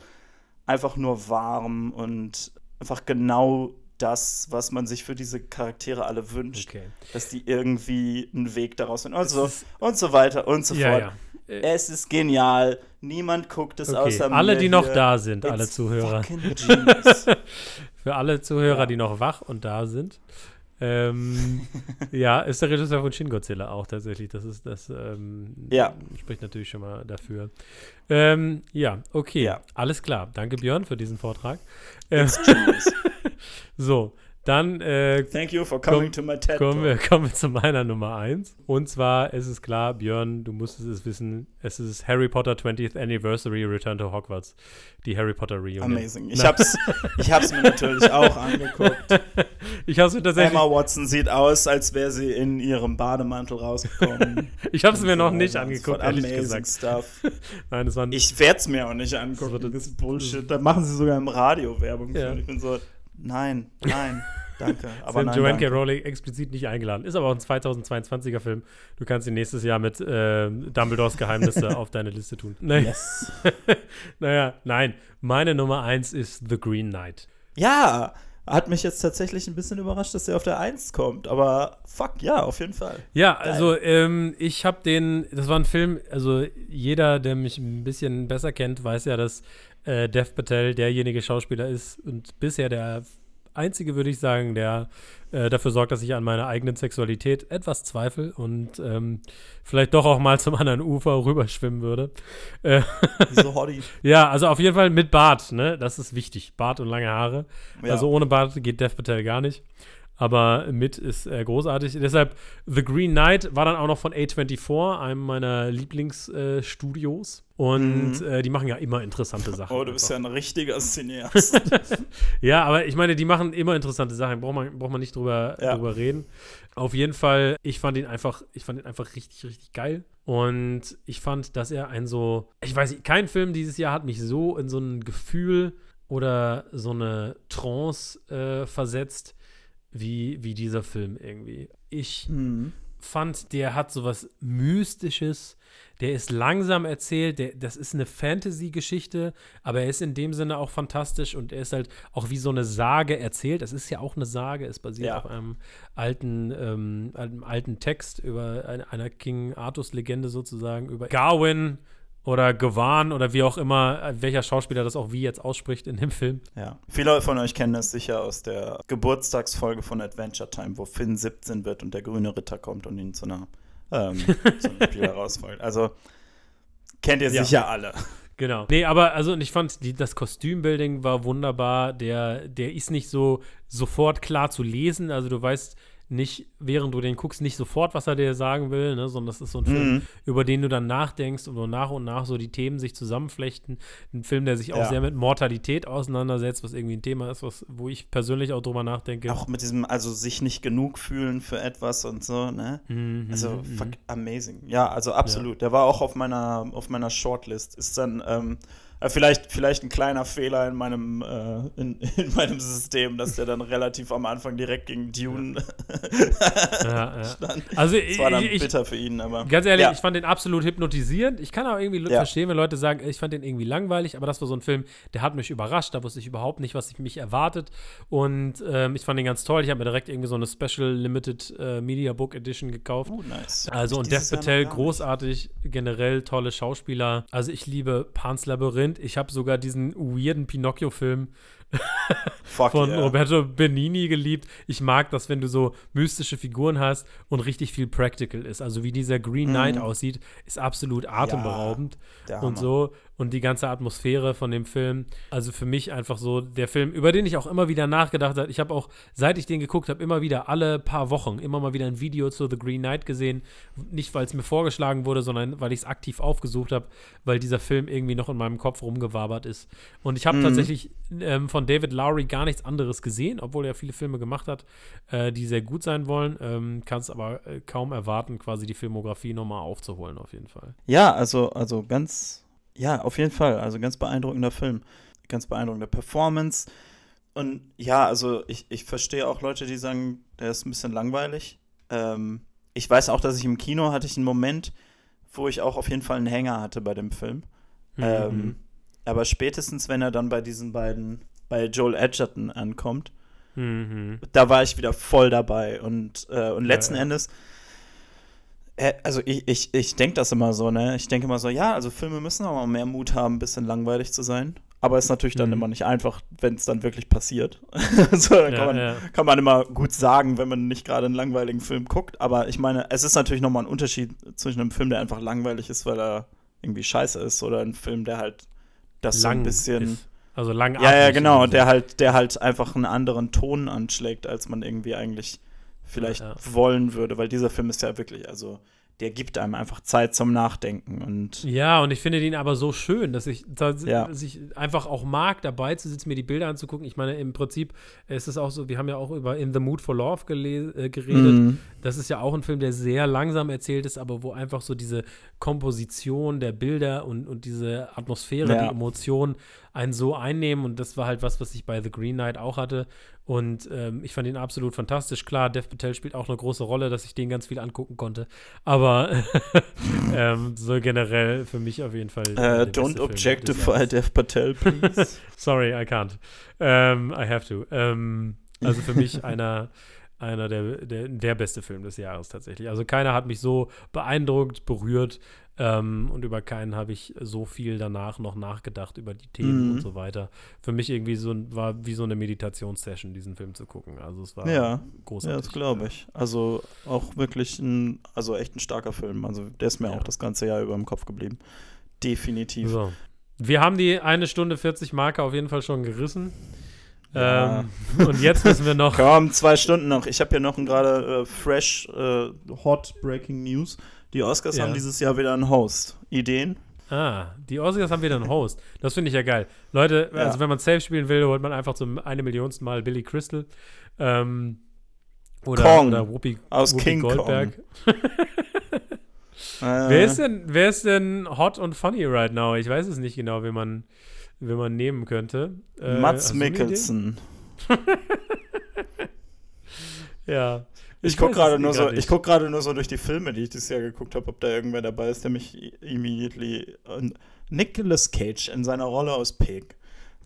einfach nur warm und einfach genau das, was man sich für diese Charaktere alle wünscht, Okay. dass die irgendwie einen Weg daraus finden und so ist- und so weiter und so Ja, fort. ja. Äh, Es ist genial. Niemand guckt es Okay. außer Alle, die noch da sind, alle Zuhörer. [laughs] Für alle Zuhörer, Ja. die noch wach und da sind. Ähm, [laughs] ja, ist der Regisseur von Shin Godzilla auch tatsächlich. Das ist das ähm, Ja. spricht natürlich schon mal dafür. Ähm, ja, okay, Ja. alles klar. Danke Björn für diesen Vortrag. Ähm, It's genius. [laughs] so, dann äh, Thank you for coming Komm- to my TED kommen, wir, kommen wir zu meiner Nummer 1. Und zwar ist es klar, Björn, du musstest es wissen, es ist Harry Potter 20th Anniversary Return to Hogwarts. Die Harry Potter Reunion. Amazing. Ich hab's, ich hab's mir natürlich [laughs] auch angeguckt. Ich habe es mir tatsächlich, Emma Watson sieht aus, als wäre sie in ihrem Bademantel rausgekommen. [laughs] ich habe es mir noch nicht das angeguckt, war ehrlich amazing gesagt. Stuff. [laughs] Nein, es waren Ich werde es mir auch nicht Das angucken. wird- Das ist Bullshit. Da machen sie sogar im Radio Werbung. Ja. Ich bin so, nein, nein, danke. [laughs] Aber nein, Joanne K. Rowling explizit nicht eingeladen. Ist aber auch ein 2022er Film. Du kannst ihn nächstes Jahr mit äh, Dumbledores Geheimnisse [laughs] auf deine Liste tun. Naja, Yes. [laughs] naja, nein. Meine Nummer 1 ist The Green Knight. Ja, hat mich jetzt tatsächlich ein bisschen überrascht, dass er auf der 1 kommt. Aber fuck, ja, auf jeden Fall. Ja, also ähm, ich habe den, das war ein Film, also jeder, der mich ein bisschen besser kennt, weiß ja, dass äh, Dev Patel derjenige Schauspieler ist und bisher der einzige, würde ich sagen, der äh, dafür sorgt, dass ich an meiner eigenen Sexualität etwas zweifle und ähm, vielleicht doch auch mal zum anderen Ufer rüberschwimmen würde. Äh, [laughs] Hottie. ja, also auf jeden Fall mit Bart, ne? Das ist wichtig. Bart und lange Haare. Ja. Also ohne Bart geht Dev Patel gar nicht. Aber mit ist äh, großartig. Deshalb The Green Knight war dann auch noch von A24, einem meiner Lieblingsstudios. Äh, und mhm. äh, die machen ja immer interessante Sachen. Oh, du bist einfach. ja ein richtiger Cineast. [laughs] [laughs] ja, aber ich meine, die machen immer interessante Sachen. Braucht man, braucht man nicht drüber, ja. drüber reden. Auf jeden Fall, ich fand ihn einfach, ich fand ihn einfach richtig, richtig geil. Und ich fand, dass er ein so, ich weiß nicht, kein Film dieses Jahr hat mich so in so ein Gefühl oder so eine Trance äh, versetzt, wie, wie dieser Film irgendwie. Ich mhm. fand, der hat so was Mystisches, der ist langsam erzählt, der, das ist eine Fantasy-Geschichte, aber er ist in dem Sinne auch fantastisch und er ist halt auch wie so eine Sage erzählt. Es ist ja auch eine Sage, es basiert ja. auf einem alten, ähm, einem alten Text über eine, einer King Artus-Legende sozusagen, über Gawain oder Gewan oder wie auch immer, welcher Schauspieler das auch wie jetzt ausspricht in dem Film. Ja. Viele von euch kennen das sicher aus der Geburtstagsfolge von Adventure Time, wo Finn 17 wird und der grüne Ritter kommt und ihn zu einer, ähm, zu einem [laughs] Spiel herausfordert. Also kennt ihr sicher ja. alle. Genau. Nee, aber also und ich fand, die, das Kostümbuilding war wunderbar. Der, der ist nicht so sofort klar zu lesen. Also du weißt nicht, während du den guckst, nicht sofort, was er dir sagen will, ne, sondern das ist so ein Film, mhm. über den du dann nachdenkst und so nach und nach so die Themen sich zusammenflechten. Ein Film, der sich auch ja. sehr mit Mortalität auseinandersetzt, was irgendwie ein Thema ist, was, wo ich persönlich auch drüber nachdenke. Auch mit diesem, also sich nicht genug fühlen für etwas und so, ne? Mhm, also mhm. fuck, amazing. Ja, also absolut. Ja. Der war auch auf meiner, auf meiner Shortlist. Ist dann, ähm, äh, vielleicht, vielleicht ein kleiner Fehler in meinem, äh, in, in, meinem System, dass der dann relativ am Anfang direkt gegen Dune ja. [laughs] ja, stand. Also das war dann ich, bitter für ihn, aber. Ganz ehrlich, ja. ich fand den absolut hypnotisierend. Ich kann auch irgendwie verstehen, wenn Leute sagen, ich fand den irgendwie langweilig, aber das war so ein Film, der hat mich überrascht. Da wusste ich überhaupt nicht, was ich mich erwartet. Und ähm, ich fand den ganz toll. Ich habe mir direkt irgendwie so eine Special Limited äh, Media Book Edition gekauft. Oh, nice. Also und Dev Patel, großartig, generell tolle Schauspieler. Also ich liebe Pans Labyrinth Moment. Ich habe sogar diesen weirden Pinocchio-Film [laughs] von yeah. Roberto Benini geliebt. Ich mag das, wenn du so mystische Figuren hast und richtig viel Practical ist. Also wie dieser Green Knight mm. aussieht, ist absolut atemberaubend ja, und so und die ganze Atmosphäre von dem Film. Also für mich einfach so der Film, über den ich auch immer wieder nachgedacht habe. Ich habe auch, seit ich den geguckt habe, immer wieder alle paar Wochen immer mal wieder ein Video zu The Green Knight gesehen. Nicht, weil es mir vorgeschlagen wurde, sondern weil ich es aktiv aufgesucht habe, weil dieser Film irgendwie noch in meinem Kopf rumgewabert ist. Und ich habe mhm. tatsächlich ähm, von David Lowry gar nichts anderes gesehen, obwohl er viele Filme gemacht hat, äh, die sehr gut sein wollen. Ähm, Kann es aber äh, kaum erwarten, quasi die Filmografie nochmal aufzuholen, auf jeden Fall. Ja, also, also ganz ja, auf jeden Fall. Also ganz beeindruckender Film. Ganz beeindruckende Performance. Und ja, also ich, ich verstehe auch Leute, die sagen, der ist ein bisschen langweilig. Ähm, ich weiß auch, dass ich im Kino hatte ich einen Moment, wo ich auch auf jeden Fall einen Hänger hatte bei dem Film. Mhm. Ähm, aber spätestens, wenn er dann bei diesen beiden, bei Joel Edgerton ankommt, mhm. da war ich wieder voll dabei. Und, äh, und letzten ja, ja. Endes also ich, ich, ich denke das immer so, ne? Ich denke immer so, ja, also Filme müssen auch mal mehr Mut haben, ein bisschen langweilig zu sein. Aber es ist natürlich dann mhm. immer nicht einfach, wenn es dann wirklich passiert. [laughs] so, ja, kann, man, kann man immer gut sagen, wenn man nicht gerade einen langweiligen Film guckt. Aber ich meine, es ist natürlich nochmal ein Unterschied zwischen einem Film, der einfach langweilig ist, weil er irgendwie scheiße ist, oder ein Film, der halt das Lang so ein bisschen. Ist. Also lang Ja, ja, genau. Der halt, der halt einfach einen anderen Ton anschlägt, als man irgendwie eigentlich vielleicht ja, ja. wollen würde, weil dieser Film ist ja wirklich, also der gibt einem einfach Zeit zum Nachdenken und ja und ich finde den aber so schön, dass ich, dass, ja. dass ich einfach auch mag, dabei zu sitzen, mir die Bilder anzugucken. Ich meine, im Prinzip ist es auch so, wir haben ja auch über In the Mood for Love äh, geredet. Mhm. Das ist ja auch ein Film, der sehr langsam erzählt ist, aber wo einfach so diese Komposition der Bilder und, und diese Atmosphäre, ja. die Emotionen einen so einnehmen und das war halt was, was ich bei The Green Knight auch hatte und ähm, ich fand ihn absolut fantastisch. Klar, Dev Patel spielt auch eine große Rolle, dass ich den ganz viel angucken konnte. Aber [laughs] ähm, so generell für mich auf jeden Fall. Uh, don't objectify Dev Patel, please. [laughs] Sorry, I can't. Um, ähm, I have to. Um, ähm, also für mich [laughs] einer einer der, der, der beste Film des Jahres tatsächlich. Also keiner hat mich so beeindruckt, berührt ähm, und über keinen habe ich so viel danach noch nachgedacht über die Themen mhm. und so weiter. Für mich irgendwie so war wie so eine Meditationssession, diesen Film zu gucken. Also es war ja, großartig. Ja, das glaube ich. Also auch wirklich ein, also echt ein starker Film. Also der ist mir ja. auch das ganze Jahr über im Kopf geblieben. Definitiv. So. Wir haben die eine Stunde 40 Marke auf jeden Fall schon gerissen. Ja. Ähm, und jetzt müssen wir noch. [laughs] Komm, zwei Stunden noch. Ich habe hier noch gerade äh, fresh, äh, hot Breaking News. Die Oscars ja. haben dieses Jahr wieder einen Host. Ideen? Ah, die Oscars haben wieder einen Host. Das finde ich ja geil. Leute, ja. also wenn man safe spielen will, holt man einfach zum eine Millionsten Mal Billy Crystal. Ähm, oder, Kong oder Whoopi, aus Whoopi King Goldberg. [laughs] wer, ist denn, wer ist denn hot und funny right now? Ich weiß es nicht genau, wen man, wen man nehmen könnte. Äh, Mats Mikkelsen. [laughs] ja. Ich, ich gucke gerade nur so, ich guck gerade nur so durch die Filme, die ich dieses Jahr geguckt habe, ob da irgendwer dabei ist, der mich immediately uh, Nicolas Cage in seiner Rolle aus Pig.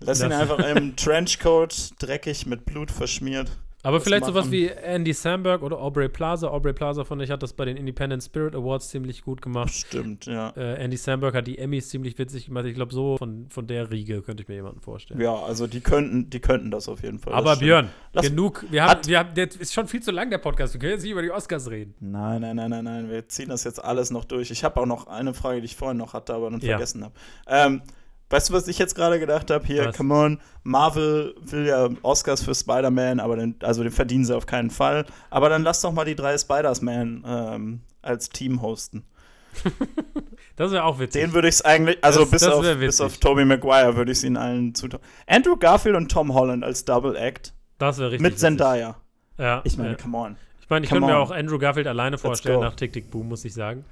Lass ihn einfach im [laughs] Trenchcoat dreckig mit Blut verschmiert. Aber vielleicht machen. sowas wie Andy Samberg oder Aubrey Plaza. Aubrey Plaza, fand ich, hat das bei den Independent Spirit Awards ziemlich gut gemacht. Stimmt, ja. Äh, Andy Samberg hat die Emmys ziemlich witzig gemacht. Ich glaube, so von, von der Riege könnte ich mir jemanden vorstellen. Ja, also die könnten, die könnten das auf jeden Fall. Aber Björn, Lass, genug. Wir haben, wir haben, der ist schon viel zu lang, der Podcast. Wir können jetzt nicht über die Oscars reden. Nein, nein, nein, nein, nein. Wir ziehen das jetzt alles noch durch. Ich habe auch noch eine Frage, die ich vorhin noch hatte, aber dann ja. vergessen habe. Ähm, Weißt du, was ich jetzt gerade gedacht habe? Hier, was? come on, Marvel will ja Oscars für Spider-Man, aber den, also den verdienen sie auf keinen Fall. Aber dann lass doch mal die drei Spider-Man ähm, als Team hosten. [laughs] das wäre auch witzig. Den würde ich es eigentlich, also das, bis, das auf, bis auf Tobey Maguire würde ich es ihnen allen zutun. Andrew Garfield und Tom Holland als Double Act. Das wäre richtig. Mit Zendaya. Ja. Ich meine, ja. come on. Ich meine, ich könnte mir auch Andrew Garfield alleine vorstellen nach Tick Tick Boom, muss ich sagen.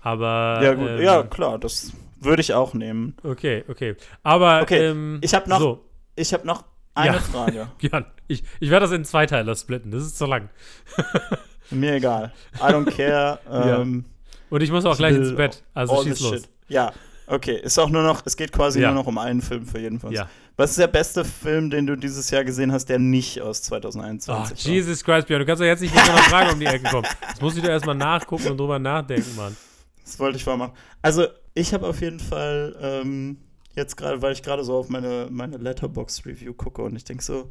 Aber. Ja, gut, ähm, ja, klar, das würde ich auch nehmen. Okay, okay. Aber okay, ähm, ich habe noch, so. ich habe noch eine ja. Frage. [laughs] Jan, ich, ich werde das in zwei Teile splitten. Das ist zu lang. [laughs] Mir egal. I don't care. [laughs] Ähm, ja. Und ich muss auch gleich ins Bett. Also schieß los. Shit. Ja, okay. Ist auch nur noch, es geht quasi ja. nur noch um einen Film für jeden von uns. Was ist der beste Film, den du dieses Jahr gesehen hast, der nicht aus 2021 oh, war? Jesus Christ, Björn, du kannst doch jetzt nicht mit einer Frage um die Ecke kommen. Das muss ich doch erstmal nachgucken und drüber nachdenken, Mann. Das wollte ich vormachen. Also, ich habe auf jeden Fall ähm, jetzt gerade, weil ich gerade so auf meine, meine Letterbox-Review gucke und ich denke so,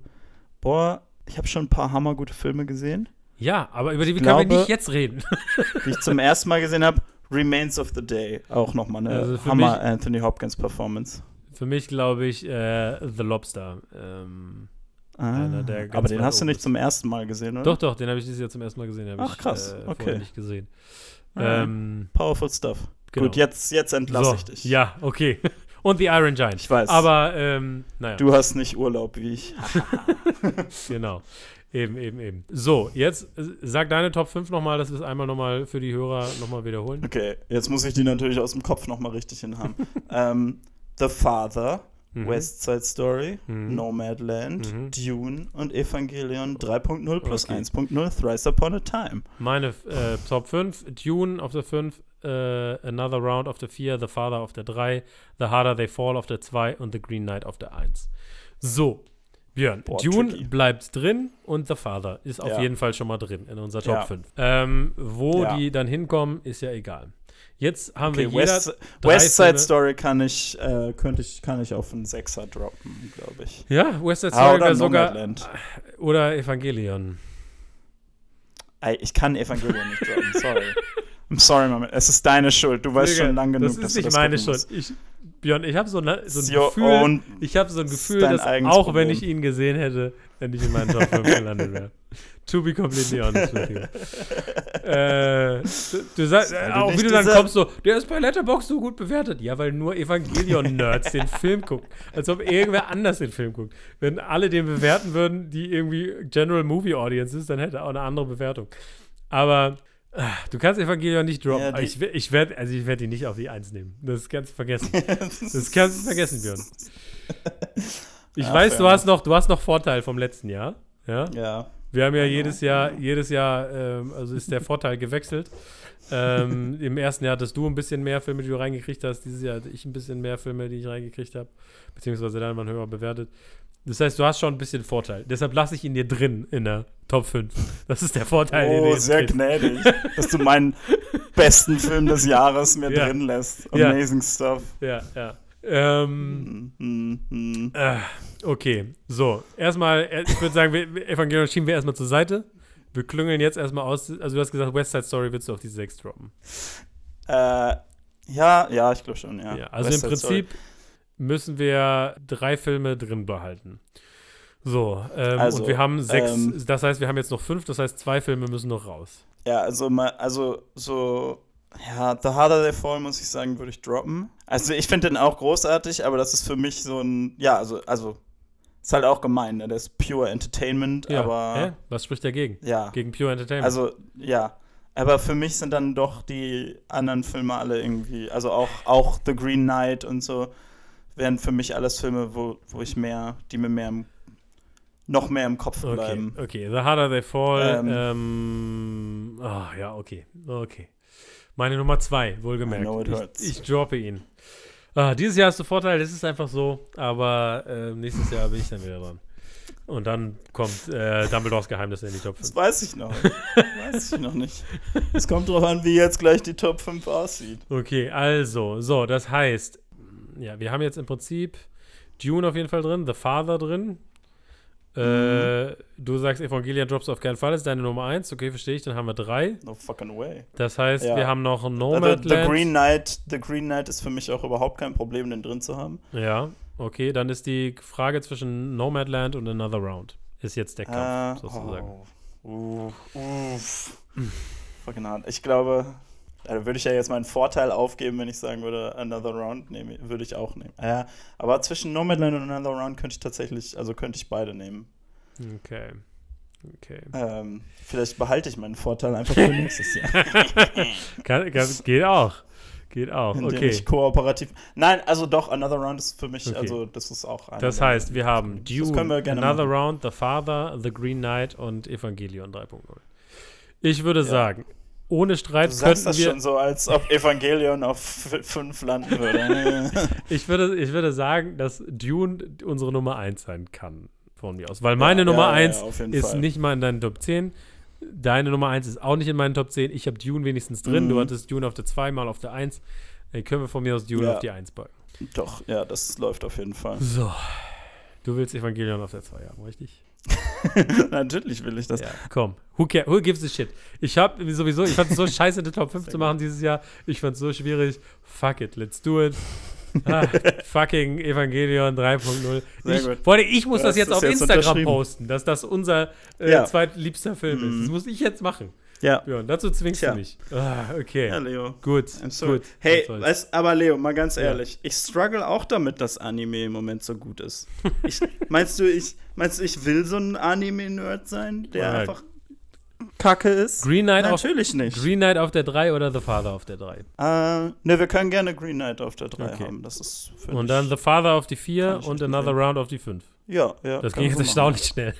boah, ich habe schon ein paar hammergute Filme gesehen. Ja, aber über die ich können wir nicht jetzt reden. [laughs] wie ich zum ersten Mal gesehen habe, Remains of the Day. Auch nochmal eine also Hammer Anthony Hopkins Performance. Für mich glaube ich äh, The Lobster. Ähm, ah, aber den hast du nicht zum ersten Mal gesehen, oder? Doch, doch, den habe ich dieses Jahr zum ersten Mal gesehen. Ach, krass. Ich, äh, okay. nicht gesehen. Ähm, Powerful Stuff. Genau. Gut, jetzt, jetzt entlasse so, ich dich. Ja, okay. Und The Iron Giant. [laughs] Ich weiß. Aber, ähm, naja. Du hast nicht Urlaub wie ich. [laughs] genau. Eben, eben, eben. So, jetzt äh, sag deine Top 5 nochmal, dass wir es einmal nochmal für die Hörer nochmal wiederholen. Okay, jetzt muss ich die natürlich aus dem Kopf nochmal richtig hinhaben. [laughs] ähm, The Father, mhm. West Side Story, mhm. Nomadland, mhm. Dune und Evangelion 3.0 plus okay. 1.0 Thrice Upon a Time. Meine äh, Top 5, Dune auf der 5, Uh, Another Round auf der 4, The Father auf der 3, The Harder They Fall auf der 2 und The Green Knight auf der 1. So, Björn, Boah, Dune tricky. bleibt drin und The Father ist auf ja. jeden Fall schon mal drin in unserer Top ja. 5. Ähm, wo ja. die dann hinkommen, ist ja egal. Jetzt haben okay, wir jeder West, West Side Story kann ich, äh, könnte ich, kann ich auf einen Sechser droppen, glaube ich. Ja, West Side Story wäre sogar oder Evangelion. Ich kann Evangelion nicht droppen, sorry. I'm sorry, Mama. Es ist deine Schuld. Du weißt Digga, schon lange genug, das ist nicht das meine Schuld. Ich, Björn, ich habe so, ne, so, ein Gefühl, ich habe so ein Gefühl, dass auch Problem. wenn ich ihn gesehen hätte, wenn ich in meinen Top 5 gelandet wäre. [laughs] To be completely honest with you. [laughs] äh, du, du sagst, auch wie du dann kommst, so, der ist bei Letterboxd so gut bewertet. Ja, weil nur Evangelion-Nerds den Film gucken. Als ob irgendwer anders den Film guckt. Wenn alle den bewerten würden, die irgendwie General Movie Audience ist, dann hätte er auch eine andere Bewertung. Aber Du kannst Evangelion nicht droppen. Ja, ich, ich werde also ich werd die nicht auf die Eins nehmen. Das kannst du vergessen. [laughs] das kannst du vergessen, Björn. [laughs] Ich ja, weiß, du hast, noch, du hast noch Vorteil vom letzten Jahr. Ja. ja. Wir haben ja jedes Jahr, jedes Jahr, ähm, also ist der Vorteil gewechselt. ähm, [laughs] Im ersten Jahr hattest du ein bisschen mehr Filme, die du reingekriegt hast. Dieses Jahr hatte ich ein bisschen mehr Filme, die ich reingekriegt habe. Beziehungsweise dann waren höher bewertet. Das heißt, du hast schon ein bisschen Vorteil. Deshalb lasse ich ihn dir drin in der Top 5. Das ist der Vorteil. Oh, sehr gnädig, [laughs] dass du meinen besten Film des Jahres mir ja. drin lässt. Amazing ja. stuff. Ja, ja. Ähm, mm, äh, okay, so. Erstmal, äh, ich würde sagen, Evangelion schieben wir erstmal zur Seite. Wir klüngeln jetzt erstmal aus. Also, du hast gesagt, West Side Story willst du auf die 6 droppen. Äh, ja, ja, ich glaube schon, ja. ja also West im Prinzip. Story müssen wir drei Filme drin behalten. So, ähm, Also, und wir haben sechs, ähm, das heißt, wir haben jetzt noch fünf, das heißt, zwei Filme müssen noch raus. Ja, also also so, ja, The Harder They Fall, muss ich sagen, würde ich droppen. Also ich finde den auch großartig, aber das ist für mich so ein, ja, also, also, ist halt auch gemein, ne? Das ist pure Entertainment, Ja. aber Hä? Was spricht dagegen? ja. Gegen Pure Entertainment. Also, ja. Aber für mich sind dann doch die anderen Filme alle irgendwie, also auch, auch The Green Knight und so, wären für mich alles Filme, wo, wo ich mehr, die mir mehr im, noch mehr im Kopf okay, bleiben. okay. The Harder They Fall. Ähm. Ähm, ah, ja, okay. Okay. Meine Nummer zwei, wohlgemerkt. Ich, ich droppe ihn. Ah, dieses Jahr hast du Vorteil, das ist einfach so, aber äh, nächstes Jahr bin ich dann wieder dran. Und dann kommt äh, Dumbledores Geheimnis in die Top 5. Das weiß ich noch. weiß ich noch nicht. Es kommt drauf an, wie jetzt gleich die Top 5 aussieht. Okay, also, so, das heißt, ja, wir haben jetzt im Prinzip Dune auf jeden Fall drin, The Father drin. Äh, du sagst, Evangelion Drops auf keinen Fall, ist deine Nummer 1. Okay, verstehe ich, dann haben wir drei. No fucking way. Das heißt, Ja. wir haben noch The, Nomadland. the, Green Knight, The Green Knight ist für mich auch überhaupt kein Problem, den drin zu haben. Ja, okay, dann ist die Frage zwischen Nomadland und Another Round. Ist jetzt der Kampf, Äh, sozusagen. Oh, uh, uff. Fucking hart. Ich glaube, da würde ich ja jetzt meinen Vorteil aufgeben, wenn ich sagen würde, Another Round nehme, würde ich auch nehmen. Ja, aber zwischen Nomadland und Another Round könnte ich tatsächlich, also könnte ich beide nehmen. Okay. Okay. Ähm, vielleicht behalte ich meinen Vorteil einfach für nächstes Jahr. [laughs] Kann, kann, geht auch. Geht auch. indem Okay. ich kooperativ. Nein, also doch, Another Round ist für mich, Okay. also das ist auch einer Das heißt, wir haben Dune, Another machen. Round, The Father, The Green Knight und Evangelion 3.0. Ich würde Ja. sagen, ohne Streit Du sagst könnten das wir. schon so, als ob Evangelion auf fünf landen würde. [laughs] Ich würde, ich würde sagen, dass Dune unsere Nummer 1 sein kann, von mir aus. Weil meine Ja, Nummer ja, ja, 1 auf jeden ist Fall. nicht mal in deinen Top 10. Deine Nummer 1 ist auch nicht in meinen Top 10. Ich habe Dune wenigstens drin. Mhm. Du hattest Dune auf der 2, mal auf der 1. Dann können wir von mir aus Dune Ja. auf die 1 packen. Doch, ja, das läuft auf jeden Fall. So. Du willst Evangelion auf der 2 haben, richtig? [laughs] Natürlich will ich das. Ja, komm. Who, care, who gives a shit? Ich hab sowieso, ich fand es so scheiße, eine Top 5 zu machen dieses Jahr. Ich fand es so schwierig. Fuck it, let's do it. Ah, [laughs] fucking Evangelion 3.0. Sehr Ich, allem, ich muss das hast jetzt das auf jetzt Instagram posten, dass das unser äh, Ja. zweitliebster Film ist. Mhm. Das muss ich jetzt machen. Ja. Björn, dazu zwingst Tja. du mich. Ah, okay. Ja, Leo. Gut. Gut. Hey, weißt, aber Leo, mal ganz Ja. ehrlich, ich struggle auch damit, dass Anime im Moment so gut ist. Ich, [laughs] meinst du, ich meinst du, ich will so ein Anime-Nerd sein, der Ja. einfach Kacke ist? Green Knight, auf, Natürlich nicht. Green Knight auf der 3 oder The Father auf der 3? Äh, ne, wir können gerne Green Knight auf der 3 Okay. haben. Das ist Und dann The Father auf die 4 Kann ich und Another. Round auf die 5. Ja, ja. Das ging jetzt erstaunlich schnell.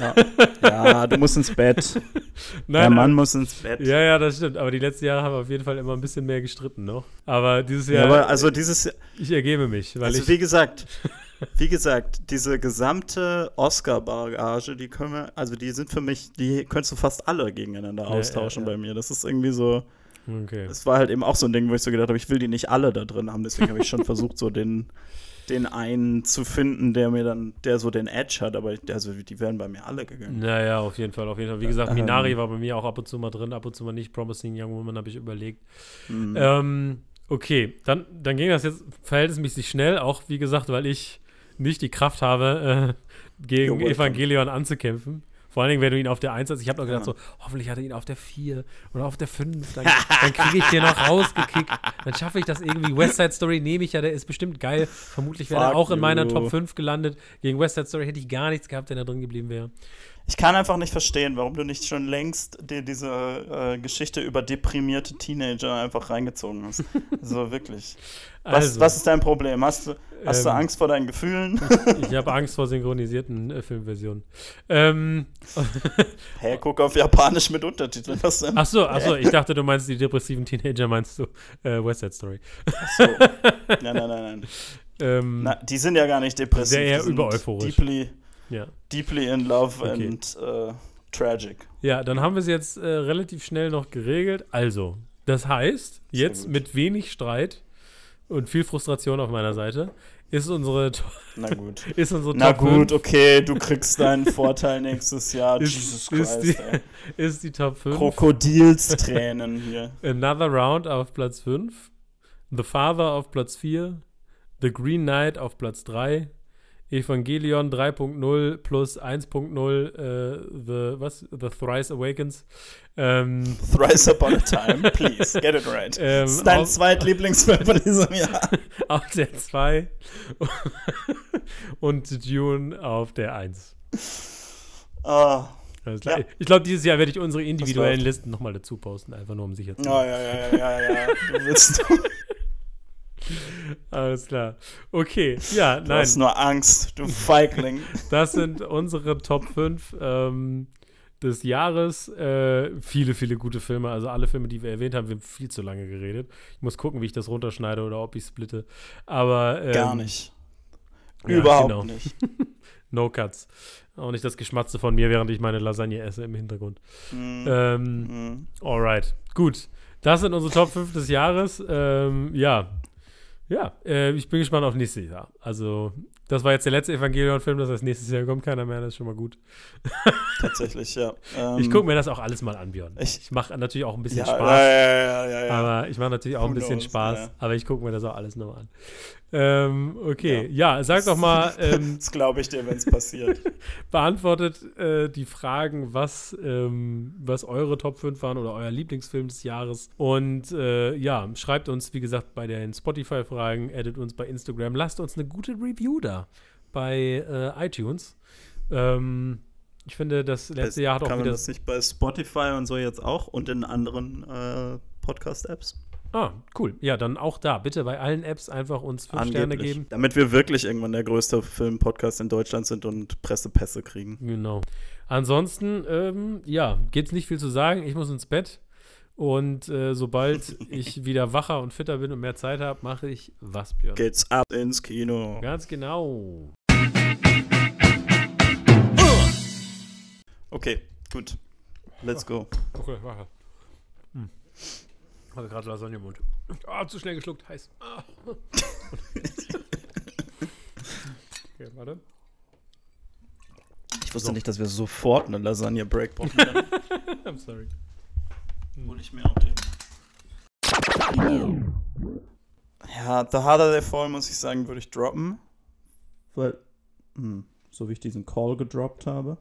Ja. ja, du musst ins Bett. [laughs] Der Nein, Mann muss ins Bett. Ja, ja, das stimmt. Aber die letzten Jahre haben wir auf jeden Fall immer ein bisschen mehr gestritten noch. Aber dieses Ja, Jahr, aber also dieses, ich ergebe mich, weil also ich. wie gesagt, [laughs] wie gesagt, diese gesamte Oscar-Bagage, die können wir, also die sind für mich, die könntest du fast alle gegeneinander Ja, austauschen ja, ja. bei mir. Das ist irgendwie so, Okay. es war halt eben auch so ein Ding, wo ich so gedacht habe, ich will die nicht alle da drin haben. Deswegen habe ich schon [laughs] versucht, so den, den einen zu finden, der mir dann, der so den Edge hat, aber also die wären bei mir alle gegangen. Naja, auf jeden Fall, auf jeden Fall. Wie gesagt, Ähm. Minari war bei mir auch ab und zu mal drin, ab und zu mal nicht. Promising Young Woman habe ich überlegt. Mhm. Ähm, okay, dann, dann ging das jetzt verhältnismäßig schnell, auch wie gesagt, weil ich nicht die Kraft habe, äh, gegen. Evangelion anzukämpfen. Vor allen Dingen, wenn du ihn auf der 1 hast. Ich habe noch gedacht, so, hoffentlich hat er ihn auf der 4 oder auf der 5. Dann, dann kriege ich den noch rausgekickt. Dann schaffe ich das irgendwie. West Side Story nehme ich ja, der ist bestimmt geil. Vermutlich wäre er auch in meiner you. Top 5 gelandet. Gegen West Side Story hätte ich gar nichts gehabt, wenn er drin geblieben wäre. Ich kann einfach nicht verstehen, warum du nicht schon längst dir diese äh, Geschichte über deprimierte Teenager einfach reingezogen hast. [laughs] Also wirklich. Was, Also, was ist dein Problem? Hast du, hast du Ähm, Angst vor deinen Gefühlen? [laughs] ich habe Angst vor synchronisierten äh, Filmversionen. Ähm, [laughs] Hey, guck auf Japanisch mit Untertiteln. Was denn? ach so, ach so, ich dachte, du meinst die depressiven Teenager, meinst du äh, West Side Story. Ach so. Nein, nein, nein, nein. Ähm, Na, die sind ja gar nicht depressiv. Sehr eher die sind übereuphorisch. Deeply, ja. deeply in love Okay. and äh, tragic. ja, dann haben wir es jetzt äh, relativ schnell noch geregelt. Also, das heißt, jetzt mit wenig Streit und viel Frustration auf meiner Seite ist unsere, [laughs] Na gut. ist unsere Na Top gut, 5, okay, du kriegst deinen Vorteil nächstes Jahr. [laughs] Ist- Jesus ist Christ, die- ey. [laughs] ist die Top 5. Krokodilstränen hier. Another Round auf Platz 5. The Father auf Platz 4. The Green Knight auf Platz 3. Evangelion 3.0 plus 1.0 äh, The, was? The Thrice Awakens. Ähm, Thrice Upon a Time, please, get it right. [laughs] Ähm, das ist dein zweitlieblingsfilm von diesem Jahr. [laughs] auf der 2 [laughs] und Dune auf der 1. Ah, Alles klar. Ja. Ich glaube, dieses Jahr werde ich unsere individuellen. Listen nochmal dazu posten, einfach nur um sicher zu ja, sein. ja, ja, ja, ja, ja. Du willst Alles klar. Okay, ja, du nein, hast nur Angst, du Feigling. [laughs] das sind unsere Top 5 ähm, des Jahres. Äh, viele, viele gute Filme. Also alle Filme, die wir erwähnt haben, wir haben viel zu lange geredet. Ich muss gucken, wie ich das runterschneide oder ob ich splitte. Aber ähm, Gar nicht. ja, Überhaupt genau. nicht. [laughs] No Cuts. Auch nicht das Geschmatze von mir, während ich meine Lasagne esse im Hintergrund. Mhm. Ähm, Mhm. Alright, gut. Das sind unsere Top 5 des Jahres. Ähm, ja. Ja, äh, ich bin gespannt auf nächstes Jahr. Also, das war jetzt der letzte Evangelion-Film, das heißt, nächstes Jahr kommt keiner mehr, das ist schon mal gut. [laughs] Tatsächlich, ja. ich Ähm, gucke mir das auch alles mal an, Björn. ich- Ich, mache natürlich auch ein bisschen ja, Spaß. Ja, ja, ja, ja, ja. Aber ich mache natürlich auch ein bisschen Spaß. Aber ich gucke mir das auch alles nochmal an. Ähm, okay, ja, sag doch mal, [laughs] ähm, das glaube ich dir, wenn es passiert. [laughs] beantwortet äh, die Fragen, was, ähm, was eure Top 5 waren oder euer Lieblingsfilm des Jahres. Und äh, ja, schreibt uns, wie gesagt, bei den Spotify-Fragen, edit uns bei Instagram, lasst uns eine gute Review da bei äh, iTunes. Ähm, ich finde, das letzte Jahr hat auch Kann man das nicht bei Spotify und so jetzt auch und in anderen äh, Podcast-Apps? Ah, cool. Ja, dann auch da. Bitte bei allen Apps einfach uns fünf Sterne Angeblich. geben. Damit wir wirklich irgendwann der größte Film-Podcast in Deutschland sind und Pressepässe kriegen. Genau. Ansonsten, ähm, ja, geht's nicht viel zu sagen. Ich muss ins Bett. Und äh, sobald [laughs] ich wieder wacher und fitter bin und mehr Zeit habe, mache ich was, Björn? Geht's ab ins Kino. Ganz genau. Okay, gut. Let's go. Okay, wache. Hm. Hatte gerade Lasagne im Mund. Ah, zu schnell geschluckt, heiß. Ah. [laughs] okay, warte. Ich wusste nicht, dass wir sofort eine Lasagne-Break brauchen. [laughs] I'm sorry. hole ich mir auch den. Ja, The Harder They Fall, muss ich sagen, würde ich droppen. Weil, hm, so wie ich diesen Call gedroppt habe.